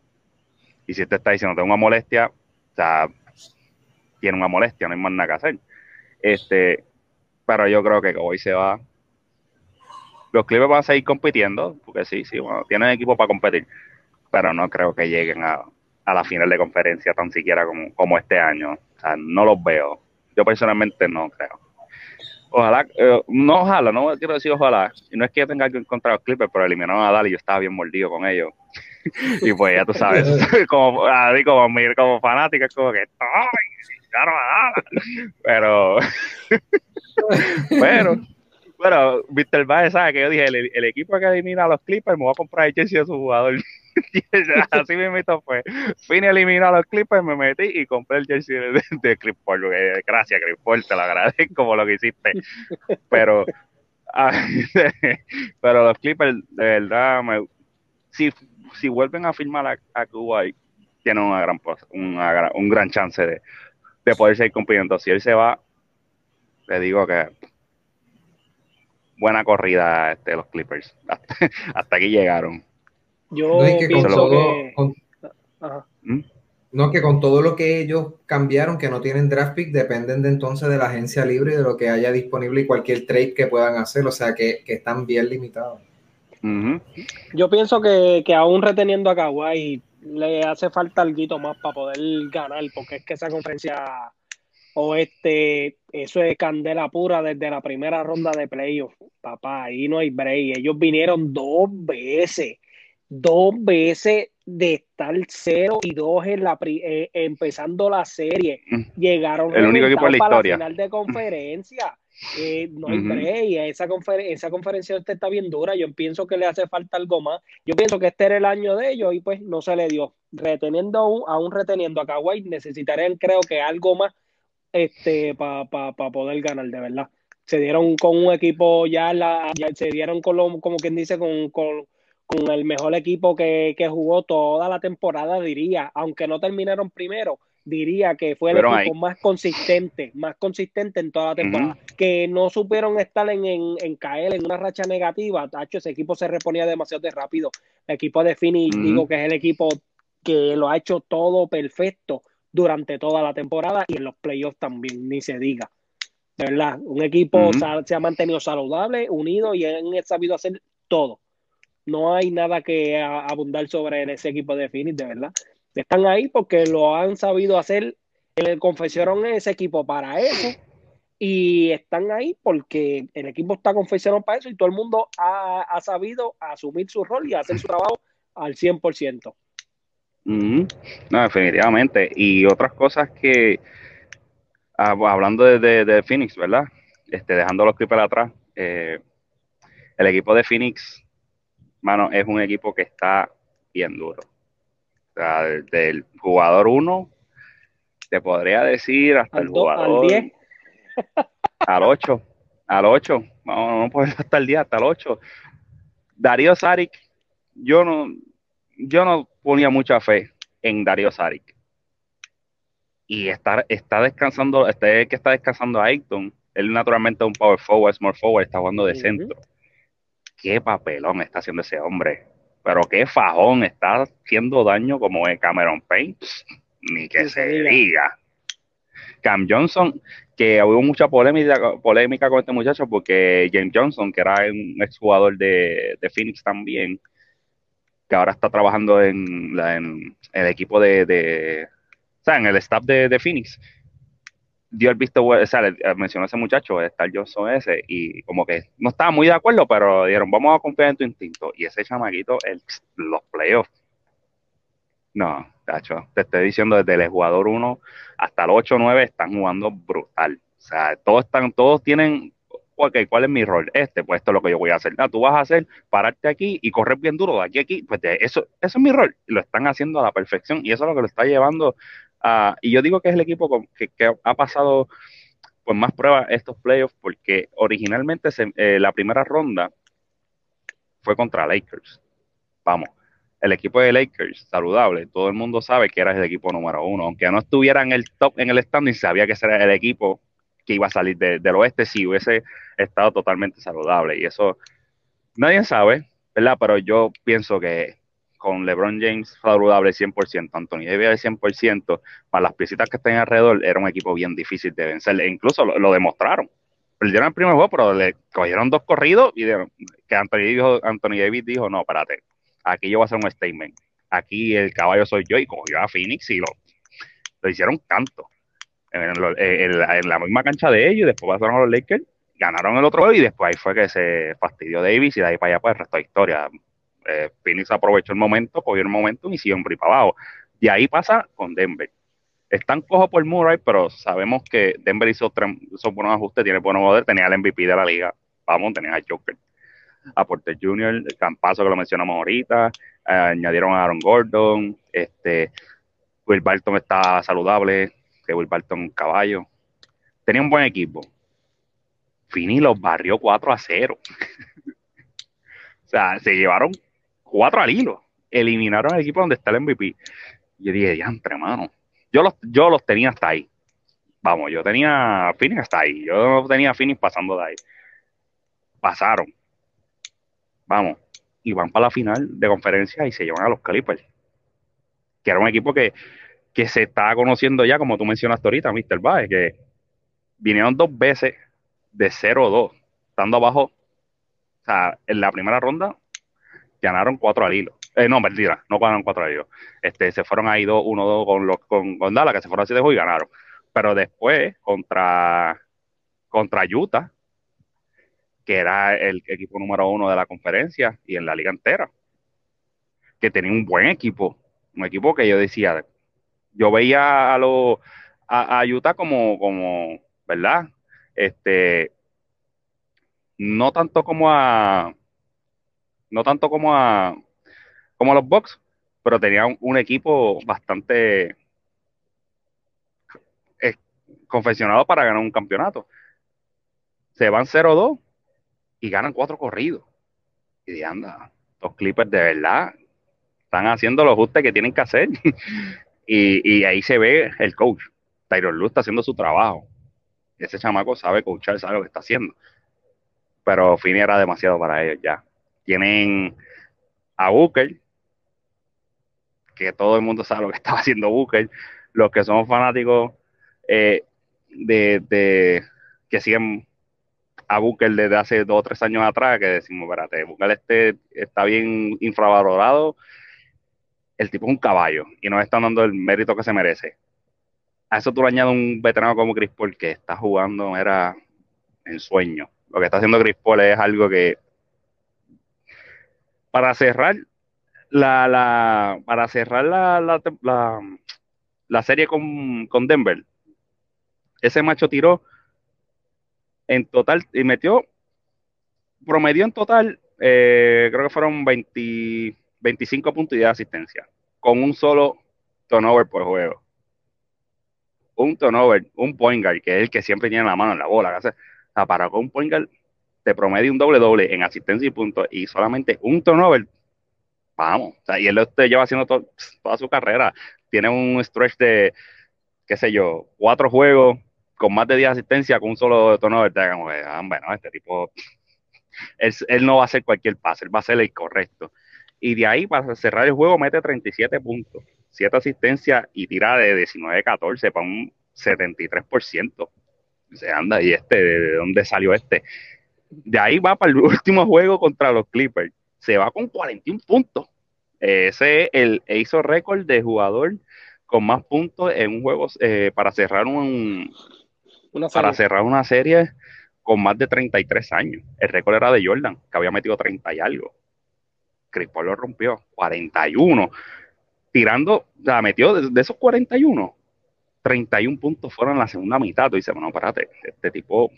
Y si te está diciendo tengo una molestia, sea, tiene una molestia, no hay más nada que hacer. Este, pero yo creo que Kawhi se va los Clippers van a seguir compitiendo, porque sí, sí, bueno, tienen equipo para competir, pero no creo que lleguen a, la final de conferencia tan siquiera como, este año. O sea, no los veo. Yo personalmente no creo. Ojalá, eh, no ojalá, no quiero decir ojalá. Y no es que yo tenga que encontrar a los Clippers, pero eliminaron a Dallas y yo estaba bien mordido con ellos. y pues ya tú sabes, como, como, como fanática, es como que, ¡ay! a Pero, pero, bueno. Baez sabe que yo dije, el, equipo que elimina a los Clippers me voy a comprar el jersey de su jugador. Así me meto fue. Fin eliminar a los Clippers, me metí y compré el jersey de, de, Chris Paul. Gracias, Chris Paul, te lo agradezco como lo que hiciste. Pero, ah, pero los Clippers, de verdad, si, si vuelven a firmar a, a Kuwait, tienen una gran, una, un gran chance de, de poder seguir compitiendo. Si él se va, le digo que buena corrida este, los Clippers. Hasta, aquí llegaron. Yo no, que con todo, ¿Mm? no, que con todo lo que ellos cambiaron, que no tienen draft pick, dependen de entonces de la agencia libre y de lo que haya disponible y cualquier trade que puedan hacer, o sea que, están bien limitados. Yo pienso que, que aún reteniendo a Kawhi le hace falta algo más para poder ganar, porque es que esa conferencia oeste, eso es candela pura desde la primera ronda de playoff, papá, ahí no hay break. Ellos vinieron dos veces, dos veces de estar cero y dos en la eh, empezando la serie. Mm. Llegaron el único equipo la para final de conferencia. Eh, no hay break. Esa, esa conferencia este está bien dura. Yo pienso que le hace falta algo más. Yo pienso que este era el año de ellos y pues no se le dio. Reteniendo aún, aún reteniendo a Kawhi, necesitarían creo que algo más este para poder ganar, de verdad. Se dieron con un equipo ya, la, se dieron con lo, como quien dice, con, con, el mejor equipo que, jugó toda la temporada, diría, aunque no terminaron primero, diría que fue el equipo más consistente, más consistente en toda la temporada. Que no supieron estar en, en, caer en una racha negativa, tacho, ese equipo se reponía demasiado de rápido. El equipo de Phoenix, digo que es el equipo que lo ha hecho todo perfecto durante toda la temporada y en los playoffs también, ni se diga. De verdad, un equipo se ha mantenido saludable, unido y han sabido hacer todo. No hay nada que abundar sobre ese equipo de Phoenix, de verdad. Están ahí porque lo han sabido hacer. El confesaron ese equipo para eso y están ahí porque el equipo está confesionado para eso y todo el mundo ha, ha sabido asumir su rol y hacer su trabajo al 100%. No, definitivamente. Y otras cosas que, hablando de, Phoenix, ¿verdad? Este, dejando los Clippers atrás, eh, el equipo de Phoenix, mano, es un equipo que está bien duro. Sea, del, jugador 1, te podría decir hasta el jugador. Al 10. Al 8. Al 8. Vamos, no puedo hasta el 10, hasta el 8. Darío Saric, yo no, yo no ponía mucha fe en Dario Saric. Y está, está descansando, este que está descansando a Ayton, él naturalmente es un power forward, small forward, está jugando de centro. Qué papelón está haciendo ese hombre. Pero qué fajón está haciendo daño como es Cameron Payne. Ni que se diga. Cam Johnson, que hubo mucha polémica, polémica con este muchacho porque James Johnson, que era un exjugador de, de Phoenix también, que ahora está trabajando en, el equipo de, o sea, en el staff de, Phoenix, dio el visto, o sea, mencionó a ese muchacho, Star Johnson ese, y como que no estaba muy de acuerdo, pero dijeron, vamos a confiar en tu instinto. Y ese chamaquito, el, los playoffs, no, tacho, te estoy diciendo desde el jugador 1 hasta el 8-9 están jugando brutal. O sea, todos están, todos tienen ok, ¿cuál es mi rol? Este, pues esto es lo que yo voy a hacer. Ah, tú vas a hacer, pararte aquí y correr bien duro de aquí a aquí, pues eso, eso es mi rol. Lo están haciendo a la perfección y eso es lo que lo está llevando a, y yo digo que es el equipo que, ha pasado pues más pruebas estos playoffs porque originalmente eh, la primera ronda fue contra Lakers. Vamos, el equipo de Lakers, saludable, todo el mundo sabe que era el equipo número uno, aunque no estuviera en el top en el standing, sabía que era el equipo que iba a salir del oeste si hubiese estado totalmente saludable. Y eso nadie sabe, ¿verdad? Pero yo pienso que con LeBron James saludable 100%, Anthony Davis 100%, para las piecitas que estén alrededor, era un equipo bien difícil de vencer. E incluso lo, demostraron. Perdieron el primer juego, pero le cogieron dos corridos y que Anthony, Anthony Davis dijo, no, espérate, aquí yo voy a hacer un statement. Aquí el caballo soy yo y cogió a Phoenix y lo, lo hicieron canto en, la, misma cancha de ellos, después pasaron a los Lakers, ganaron el otro juego y después ahí fue que se fastidió Davis y de ahí para allá pues el resto de historia. Eh, Phoenix aprovechó el momento, cogió el momento y siempre para abajo. Y ahí pasa con Denver. Están cojo por Murray, pero sabemos que Denver hizo, hizo buenos ajustes, tiene buenos poder, tenía el MVP de la liga. Vamos, tenía a Joker, a Porter Jr., el Campazo que lo mencionamos ahorita, eh, añadieron a Aaron Gordon, este, Will Barton está saludable, que Will Barton caballo. Tenía un buen equipo. Fini los barrió 4 a 0. o sea, se llevaron 4 al hilo. Eliminaron al equipo donde está el MVP. Yo dije, diantre, mano. Yo los, yo los tenía hasta ahí. Vamos, yo tenía a Phoenix hasta ahí. Yo no tenía a Phoenix pasando de ahí. Pasaron. Vamos. Y van para la final de conferencia y se llevan a los Clippers. Que era un equipo que que se está conociendo ya, como tú mencionaste ahorita, Mr. Baez, que vinieron dos veces de 0-2, estando abajo, o sea, en la primera ronda, ganaron cuatro al hilo. Eh, no, mentira, no ganaron cuatro al hilo. Este, se fueron ahí dos, uno, dos con, los, con, con Dallas, que se fueron así de juego y ganaron. Pero después, contra, contra Utah, que era el equipo número uno de la conferencia y en la liga entera, que tenía un buen equipo, un equipo que yo decía, yo veía a los a, Utah como, como, ¿verdad? Este, no tanto como a, no tanto como a, como a los Bucks, pero tenía un, equipo bastante confeccionado para ganar un campeonato. Se van 0-2 y ganan cuatro corridos. Y de anda, los Clippers de verdad están haciendo los ajustes que tienen que hacer. y, ahí se ve el coach. Tyron Lue está haciendo su trabajo. Ese chamaco sabe coachar, sabe lo que está haciendo. Pero Fini era demasiado para ellos ya. Tienen a Booker, que todo el mundo sabe lo que estaba haciendo Booker. Los que somos fanáticos eh, de, de, que siguen a Booker desde hace dos o tres años atrás, que decimos, espérate, Booker este está bien infravalorado, el tipo es un caballo y no está dando el mérito que se merece. A eso tú le añades un veterano como Chris Paul que está jugando, era en sueño. Lo que está haciendo Chris Paul es algo que para cerrar la, la para cerrar la, la, la, serie con, con Denver, ese macho tiró en total, y metió, promedio en total, eh, creo que fueron 25 puntos de asistencia, con un solo turnover por juego. Un turnover, un point guard, que es el que siempre tiene la mano en la bola. O para con un point guard te promedio un doble doble en asistencia y puntos y solamente un turnover, vamos. O sea, y él lo lleva haciendo toda su carrera. Tiene un stretch de, qué sé yo, cuatro juegos, con más de 10 asistencias con un solo turnover, te como ah, bueno, este tipo, él, no va a hacer cualquier pase, él va a hacer el correcto. Y de ahí, para cerrar el juego, mete 37 puntos, 7 asistencias y tira de 19-14 para un 73%. Se anda, ¿y este? ¿De dónde salió este? De ahí va para el último juego contra los Clippers. Se va con 41 puntos. Ese es el hizo récord de jugador con más puntos en un juego eh, para cerrar un, para cerrar una serie con más de 33 años. El récord era de Jordan, que había metido 30 y algo. Chris Paul lo rompió, 41. Tirando, o sea, metió de, esos 41, 31 puntos fueron en la segunda mitad. Tú dices, bueno, espérate, este tipo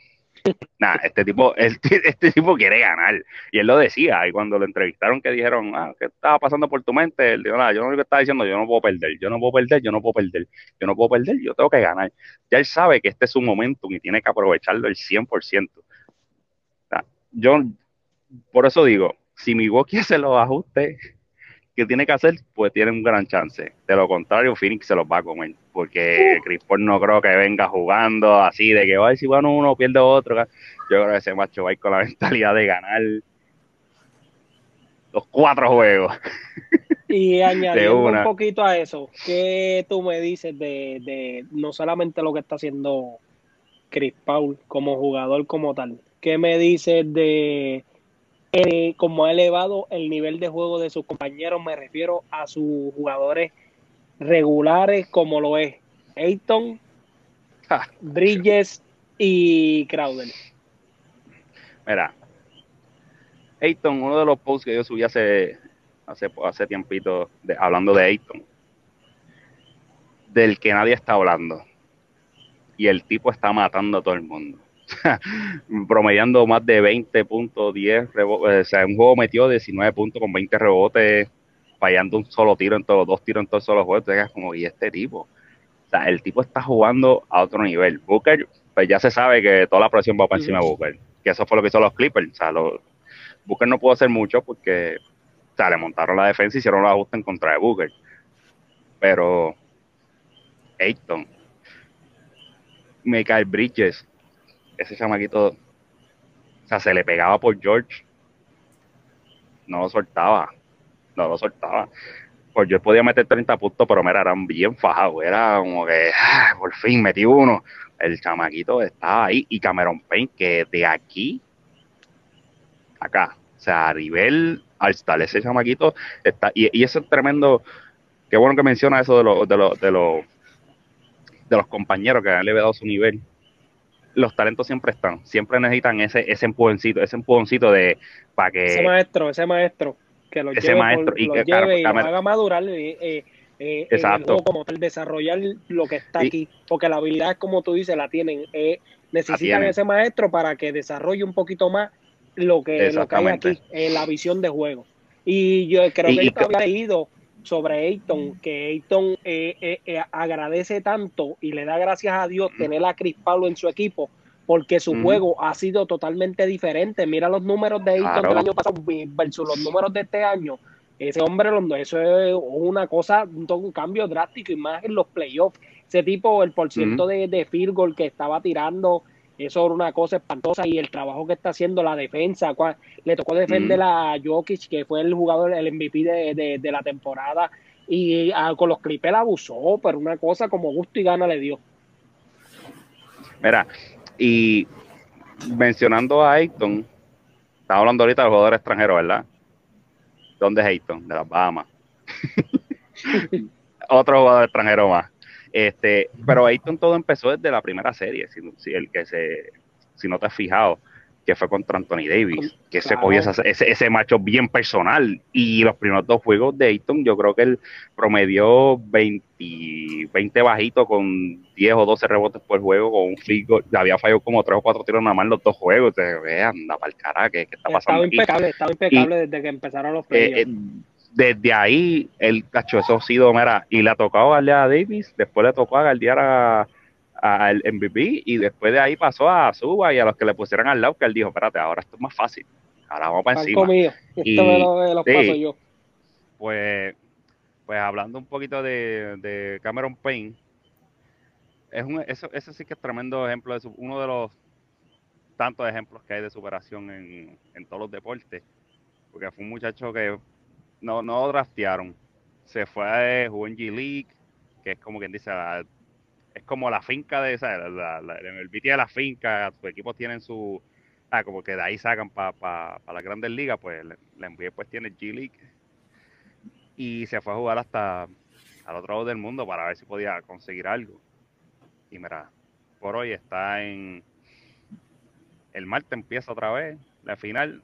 Nah, este tipo, este tipo quiere ganar. Y él lo decía, y cuando lo entrevistaron que dijeron, ah, ¿qué estaba pasando por tu mente? Él dijo, nada, yo no lo estaba diciendo, yo no puedo perder, yo no puedo perder, yo no puedo perder, yo no puedo perder, yo tengo que ganar. Ya él sabe que este es su momento y tiene que aprovecharlo el 100%. yo, por eso digo, si mi quiere hace los ajustes que tiene que hacer, pues tiene un gran chance. De lo contrario, Phoenix se los va a comer, porque uh. Chris Paul no creo que venga jugando así, de que va si bueno uno pierde otro. Yo creo que ese macho va a ir con la mentalidad de ganar los cuatro juegos. Y añadiendo un poquito a eso, ¿qué tú me dices de, de no solamente lo que está haciendo Chris Paul como jugador como tal? ¿Qué me dices de eh, como ha elevado el nivel de juego de sus compañeros, me refiero a sus jugadores regulares como lo es Ayton, Bridges y Crowder. Mira, Ayton, uno de los posts que yo subí hace hace, hace tiempito hablando de Ayton, del que nadie está hablando. Y el tipo está matando a todo el mundo. Promediando más de 20 puntos, 10 rebotes. O sea, un juego metió 19 puntos con 20 rebotes, fallando un solo tiro en todos, dos tiros en todos los juegos. Entonces, como, ¿y este tipo? O sea, el tipo está jugando a otro nivel. Booker, pues ya se sabe que toda la presión va para encima de Booker. Que eso fue lo que hizo los Clippers. O sea, Booker no pudo hacer mucho porque o sea, le montaron la defensa y hicieron la ajuste en contra de Booker. Pero Ayton, Michael Bridges, ese chamaquito, o sea, se le pegaba por George, no lo soltaba, no lo soltaba. Por George podía meter 30 puntos, pero me eran bien fajados, era como que, ah, por fin metí uno. El chamaquito estaba ahí, y Cameron Payne, que de aquí, acá, O sea, a nivel all ese chamaquito está, y, y eso es tremendo, qué bueno que menciona eso de los, de los, de los, compañeros que han elevado su nivel. Los talentos siempre están, siempre necesitan ese, ese empujoncito, ese empujoncito de para que ese maestro, ese maestro que lo ese lleve, maestro, por- y lo que, lleve y claro, lo haga madurar eh, eh, eh, el Exacto. juego como tal, desarrollar lo que está Y- aquí, porque la habilidad, como tú dices, la tienen. eh, necesitan ese maestro para que desarrolle un poquito más lo que, lo que hay aquí, en la visión de juego. Y yo creo Y- que y que- había leído sobre Ayton, que Ayton eh, eh, eh, agradece tanto y le da gracias a Dios Ujú. tener a Chris Pablo en su equipo, porque su Ujú. juego ha sido totalmente diferente. Mira los números de Ayton Claro. del año pasado versus los números de este año. Ese hombre, eso es una cosa, un, cambio drástico y más en los playoffs. Ese tipo, el porciento de, de field goal que estaba tirando, eso era una cosa espantosa y el trabajo que está haciendo la defensa. cua- Le tocó defender a Jokic, que fue el jugador, el MVP de, de- de la temporada. Y ah, con los Clippers abusó, pero una cosa como gusto y gana le dio. Mira, y mencionando a Ayton, estamos hablando ahorita del jugador extranjero, ¿verdad? ¿Dónde es Ayton? De las Bahamas. Otro jugador extranjero más. Este, pero Ayton todo empezó desde la primera serie, si, si el que se, si no te has fijado, que fue contra Anthony Davis, que se Claro. cogió esa- ese, ese macho bien personal. Y los primeros dos juegos de Ayton, yo creo que él promedió 20, 20 bajitos con 10 o 12 rebotes por juego, con un goal. Había fallado como 3 o 4 tiros nada más en los dos juegos. Ve, anda para el carajo, ¿qué, qué está pasando Estaba aquí? impecable, estaba impecable desde que empezaron los Eh, playoffs. eh, desde ahí, el cacho, eso ha sido, mira, y le ha tocado guardiar a Davis, después le tocó a guardiar a al MVP y después de ahí pasó a Suba y a los que le pusieron al lado que él dijo, espérate, ahora esto es más fácil, ahora vamos para encima. mío, Y- esto me lo, me lo sí. paso yo. Pues, pues hablando un poquito de, de Cameron Payne, es un, eso, ese sí que es tremendo ejemplo, de su- uno de los tantos ejemplos que hay de superación en, en todos los deportes, porque fue un muchacho que no, no draftearon, se fue, jugó en G League, que es como quien dice, la- es como la finca de, ¿sabes? La, el BT de la finca, sus equipos tienen su, ah, como que de ahí sacan para pa, pa las grandes ligas, pues la NBA pues tiene G League y se fue a jugar hasta al otro lado del mundo para ver si podía conseguir algo. Y mira, por hoy está en el martes empieza otra vez la final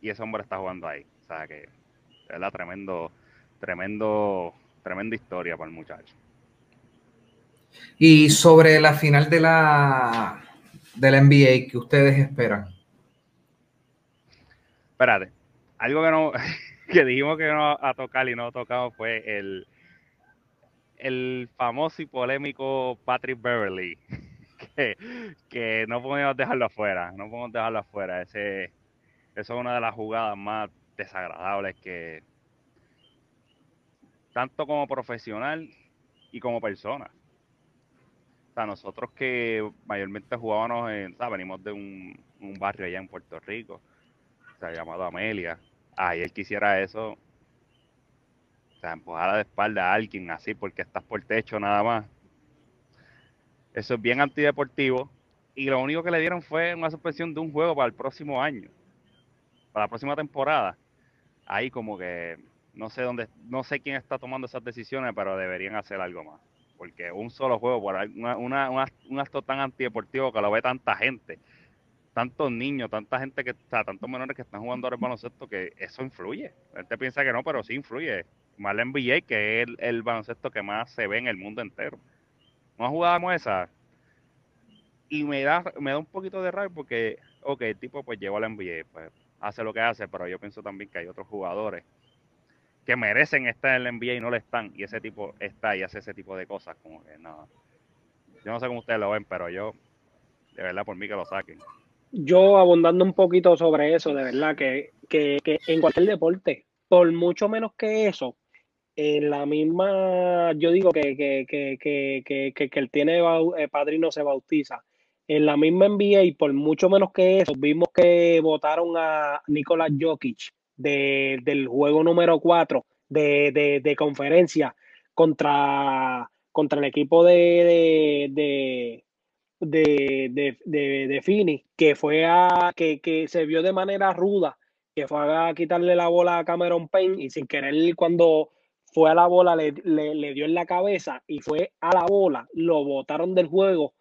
y ese hombre está jugando ahí. O sea que verdad tremendo, tremendo, tremenda historia para el muchacho. Y sobre la final de la, de la NBA, ¿qué ustedes esperan? Espérate, algo que no, que dijimos que no a tocar y no tocamos fue el, el famoso y polémico Patrick Beverly, que, que no podemos dejarlo afuera, no podemos dejarlo afuera. Ese, eso es una de las jugadas más desagradables que, tanto como profesional y como persona. O nosotros que mayormente jugábamos en, o venimos de un, barrio allá en Puerto Rico, o sea, llamado Amelia. Ah, él quisiera eso, o sea, empujar a la espalda a alguien así porque estás por techo nada más. Eso es bien antideportivo. Y lo único que le dieron fue una suspensión de un juego para el próximo año, para la próxima temporada. Ahí como que no sé dónde, no sé quién está tomando esas decisiones, pero deberían hacer algo más. Porque un solo juego, por una, un acto tan antideportivo que lo ve tanta gente, tantos niños, tanta gente que, sea, tantos menores que están jugando ahora el baloncesto, que eso influye. La gente piensa que no, pero sí influye. Más la NBA, que es el, el baloncesto que más se ve en el mundo entero. Jugada como esa, y me da, me da un poquito de rabia porque, ok, el tipo pues llegó a la NBA, pues hace lo que hace, pero yo pienso también que hay otros jugadores que merecen estar en la NBA y no le están, y ese tipo está y hace ese tipo de cosas, como que no. Yo no sé cómo ustedes lo ven, pero yo, de verdad, por mí que lo saquen. Yo abundando un poquito sobre eso, de verdad, que, que, que en cualquier deporte, por mucho menos que eso, en la misma, yo digo que, que, que, que, que, el tiene eh, padrino se bautiza. En la misma NBA, y por mucho menos que eso, vimos que votaron a Nicolás Jokic de- del juego número 4 de, de, de conferencia contra, contra el equipo de, de, Phoenix, que fue a, que, que se vio de manera ruda que fue a quitarle la bola a Cameron Payne y sin querer cuando fue a la bola le, le, dio en la cabeza y fue a la bola, lo botaron del juego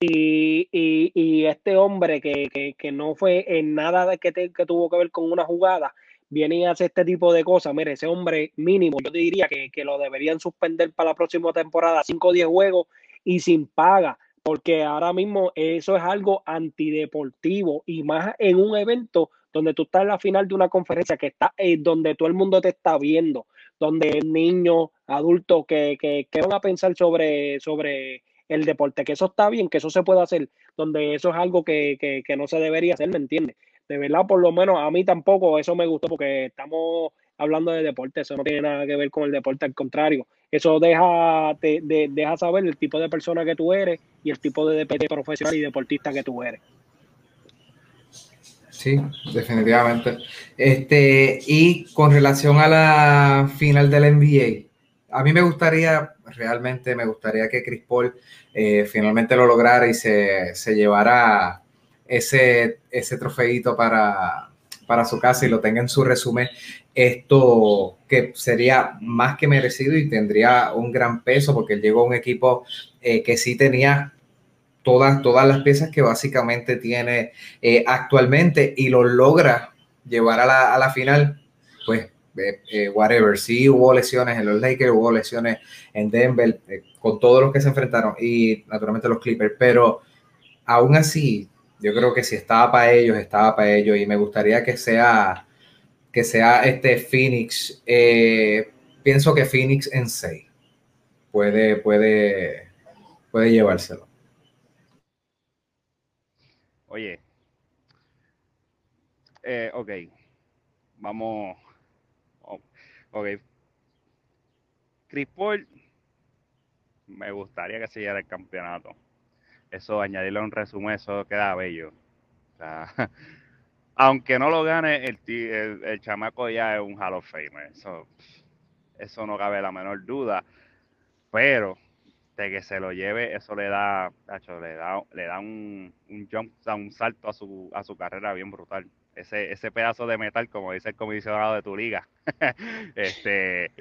y, y, y este hombre que, que, que, no fue en nada que, que tuvo que ver con una jugada, viene y hace este tipo de cosas. Mire, ese hombre mínimo, yo diría que, que lo deberían suspender para la próxima temporada, 5 o 10 juegos y sin paga, porque ahora mismo eso es algo antideportivo y más en un evento donde tú estás en la final de una conferencia que está eh, donde todo el mundo te está viendo, donde niños, adultos que, que, que, van a pensar sobre, sobre el deporte, que eso está bien, que eso se puede hacer, donde eso es algo que, que, que no se debería hacer, ¿me entiendes? De verdad, por lo menos a mí tampoco eso me gustó porque estamos hablando de deporte, eso no tiene nada que ver con el deporte, al contrario, eso deja, te, de, deja saber el tipo de persona que tú eres y el tipo de, de profesional y deportista que tú eres. Sí, definitivamente. Este, y con relación a la final del NBA, a mí me gustaría, realmente me gustaría que Chris Paul eh, finalmente lo lograra y se, se llevara ese, ese trofeito para, para su casa y lo tenga en su resumen. Esto que sería más que merecido y tendría un gran peso porque llegó a un equipo eh, que sí tenía todas, todas las piezas que básicamente tiene eh, actualmente y lo logra llevar a la, a la final, pues eh, eh, whatever, sí hubo lesiones en los Lakers, hubo lesiones en Denver, eh, con todos los que se enfrentaron y naturalmente los Clippers, pero aún así, yo creo que si estaba para ellos, estaba para ellos y me gustaría que sea, que sea este Phoenix, pienso que Phoenix en 6 puede, puede, puede llevárselo. Oye, eh, ok, vamos, ok. Chris Paul, me gustaría que se el campeonato. Eso, añadirle un resumen, eso queda bello. Aunque no lo gane, el, el, chamaco ya es un Hall of Famer. Eso, eso no cabe la menor duda. Pero que se lo lleve, eso le da, le da, le da un, un jump, un salto a su, a su carrera bien brutal. Ese, ese pedazo de metal, como dice el comisionado de tu liga, este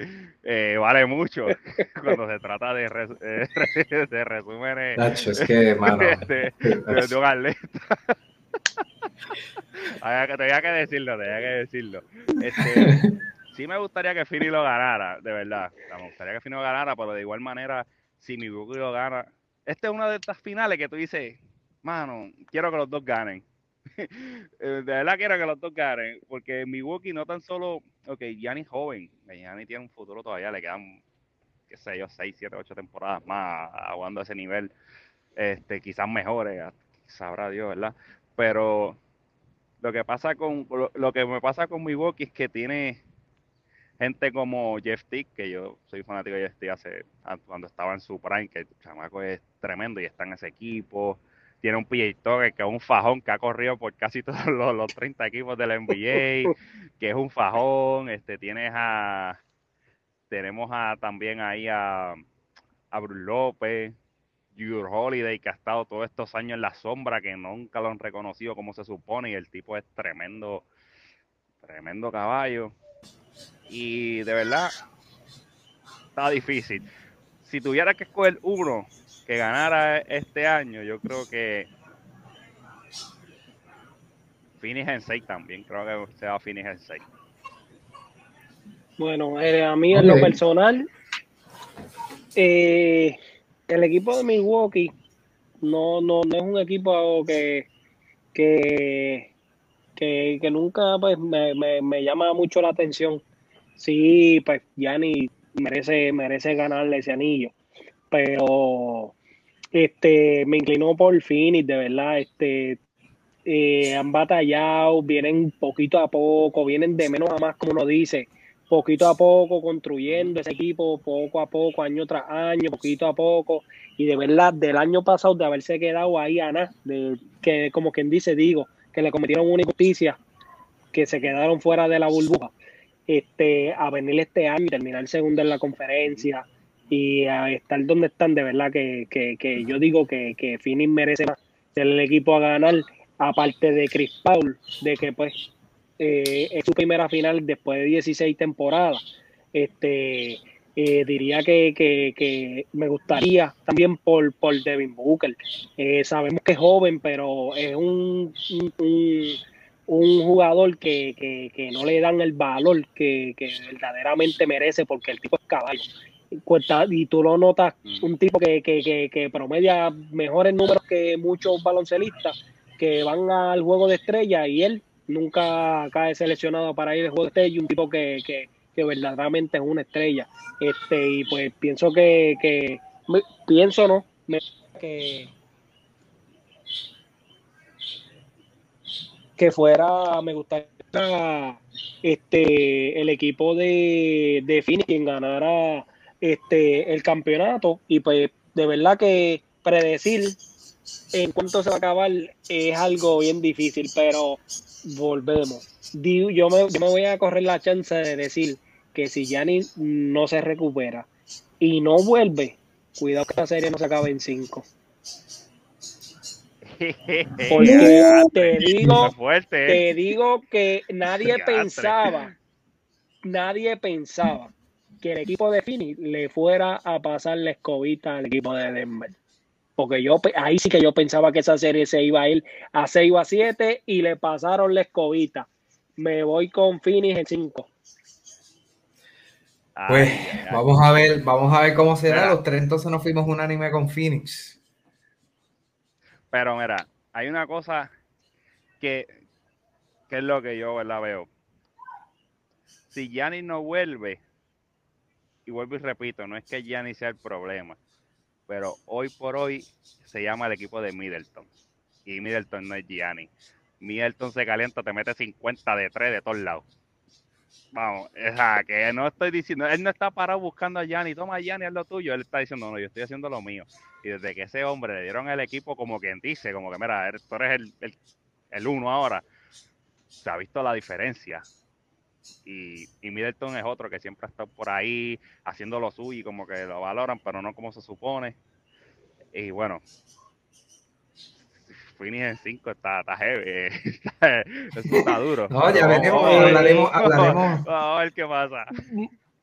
eh, vale mucho cuando se trata de, res, eh, de resúmenes Nacho, es que, mano. de, de, de un atleta. tenía que decirlo, tenía que decirlo. Este, sí me gustaría que Fini lo ganara, de verdad. Me gustaría que Fini lo ganara, pero de igual manera si Milwaukee lo gana. Esta es una de estas finales que tú dices, mano, quiero que los dos ganen. de verdad quiero que los dos ganen, porque Milwaukee no tan solo, ok, Gianni joven, Gianni tiene un futuro todavía, le quedan, qué sé yo, 6, 7, 8 temporadas más aguando a ese nivel, este, quizás mejores, sabrá Dios, ¿verdad? Pero lo que pasa con, lo que me pasa con Milwaukee es que tiene gente como Jeff Tick, que yo soy fanático de Jeff Tick hace, cuando estaba en su prime, que el chamaco es tremendo y está en ese equipo. Tiene un PJ Tucker, que es un fajón que ha corrido por casi todos los, los 30 equipos de la NBA, que es un fajón. Este, tienes a, tenemos a, también ahí a, a Bruce López, Junior Holiday, que ha estado todos estos años en la sombra, que nunca lo han reconocido como se supone, y el tipo es tremendo, tremendo caballo. Y de verdad, está difícil. Si tuviera que escoger uno que ganara este año, yo creo que Phoenix en 6 también. Creo que sea Phoenix en 6. Bueno, eh, a mí en lo personal, eh, el equipo de Milwaukee no, no, no es un equipo que, que, que, que nunca pues, me, me, me, llama mucho la atención sí, pues Gianni merece, merece ganarle ese anillo. Pero este me inclinó por Phoenix, de verdad. Este eh, han batallado, vienen poquito a poco, vienen de menos a más, como uno dice, poquito a poco construyendo ese equipo, poco a poco, año tras año, poquito a poco. Y de verdad, del año pasado, de haberse quedado ahí, de que como quien dice, digo, que le cometieron una injusticia, que se quedaron fuera de la burbuja este, a venir este año y terminar segundo en la conferencia y a estar donde están, de verdad que, que, que yo digo que, que Phoenix merece más ser el equipo a ganar, aparte de Chris Paul, de que pues eh, en su primera final después de 16 temporadas. Este, eh, diría que, me gustaría también por, por Devin Booker. Eh, sabemos que es joven, pero es un, un, jugador que, no le dan el valor que, verdaderamente merece porque el tipo es caballo. Y tú lo notas, mm. un tipo que, que promedia mejores números que muchos baloncelistas que van al juego de estrella y él nunca cae seleccionado para ir al juego de estrella. Un tipo que, verdaderamente es una estrella. Este, y pues pienso que, que pienso no, que, que fuera, me gustaría este el equipo de, de Phoenix quien ganara este el campeonato y pues de verdad que predecir en cuánto se va a acabar es algo bien difícil, pero volvemos. Yo me, yo me voy a correr la chance de decir que si Gianni no se recupera y no vuelve, cuidado que la serie no se acabe en 5. Porque te digo, te digo que nadie pensaba, nadie pensaba que el equipo de Fini le fuera a pasar la escobita al equipo de Denver. Porque yo ahí sí que yo pensaba que esa serie se iba a ir a 6 o a 7 y le pasaron la escobita. Me voy con Phoenix en 5. Pues vamos a ver, vamos a ver cómo será. Los tres entonces nos fuimos unánime con Phoenix. Pero mira, hay una cosa que, que es lo que yo la veo. Si Gianni no vuelve, y vuelvo y repito, no es que Gianni sea el problema, pero hoy por hoy se llama el equipo de Middleton. Y Middleton no es Gianni. Middleton se calienta, te mete 50 de 3 de todos lados. Vamos, o sea, que no estoy diciendo, él no está parado buscando a Gianni, toma Gianni, es lo tuyo, él está diciendo, no, yo estoy haciendo lo mío. Y desde que ese hombre le dieron el equipo como quien dice, como que mira, tú eres el, el, uno ahora, se ha visto la diferencia. Y, y, Middleton es otro que siempre ha estado por ahí haciendo lo suyo y como que lo valoran, pero no como se supone. Y bueno, Phoenix en 5 está, está heavy. Eso está duro. No, ya veremos, hablaremos, hablaremos. Vamos a ver qué pasa.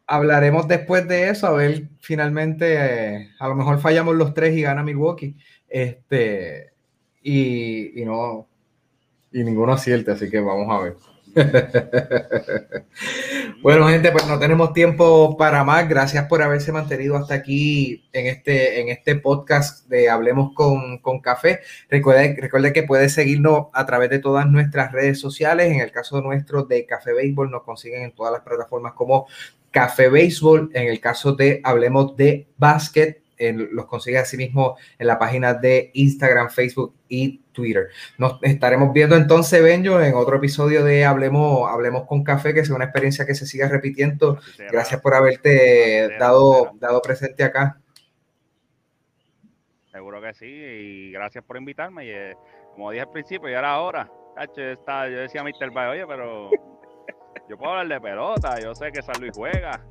Hablaremos después de eso, a ver finalmente, eh, a lo mejor fallamos los tres y gana Milwaukee. Este, y, y no, y ninguno acierte, así que vamos a ver. bueno, gente, pues no tenemos tiempo para más. Gracias por haberse mantenido hasta aquí en este, en este podcast de Hablemos con, Café. Recuerde, recuerde que puede seguirnos a través de todas nuestras redes sociales. En el caso nuestro de Café Béisbol, nos consiguen en todas las plataformas como Café Béisbol. En el caso de Hablemos de Básquet, los consigue así mismo en la página de Instagram, Facebook y Twitter. Nos estaremos viendo entonces, Benjo, en otro episodio de Hablemos, Hablemos con Café, que sea una experiencia que se siga repitiendo. Gracias por haberte dado, dado presente acá. Seguro que sí, y gracias por invitarme. Y, eh, como dije al principio, ya era hora. Está, yo decía a Mr. Bay, oye, pero yo puedo hablar de pelota, yo sé que San Luis juega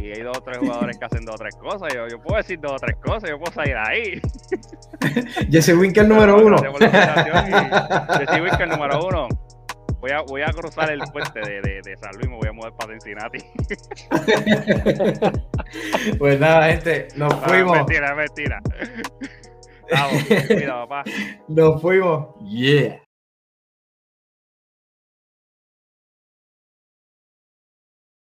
y hay dos o tres jugadores que hacen dos o tres cosas. Yo, yo puedo decir dos o tres cosas, yo puedo salir ahí. Jesse Winker número uno. Jesse Winker número uno. Voy a, voy a cruzar el puente de, de, de, San Luis, me voy a mudar para Cincinnati. pues nada, gente, nos ah, fuimos. mentira, mentira. Vamos, cuidado, papá. Nos fuimos. Yeah.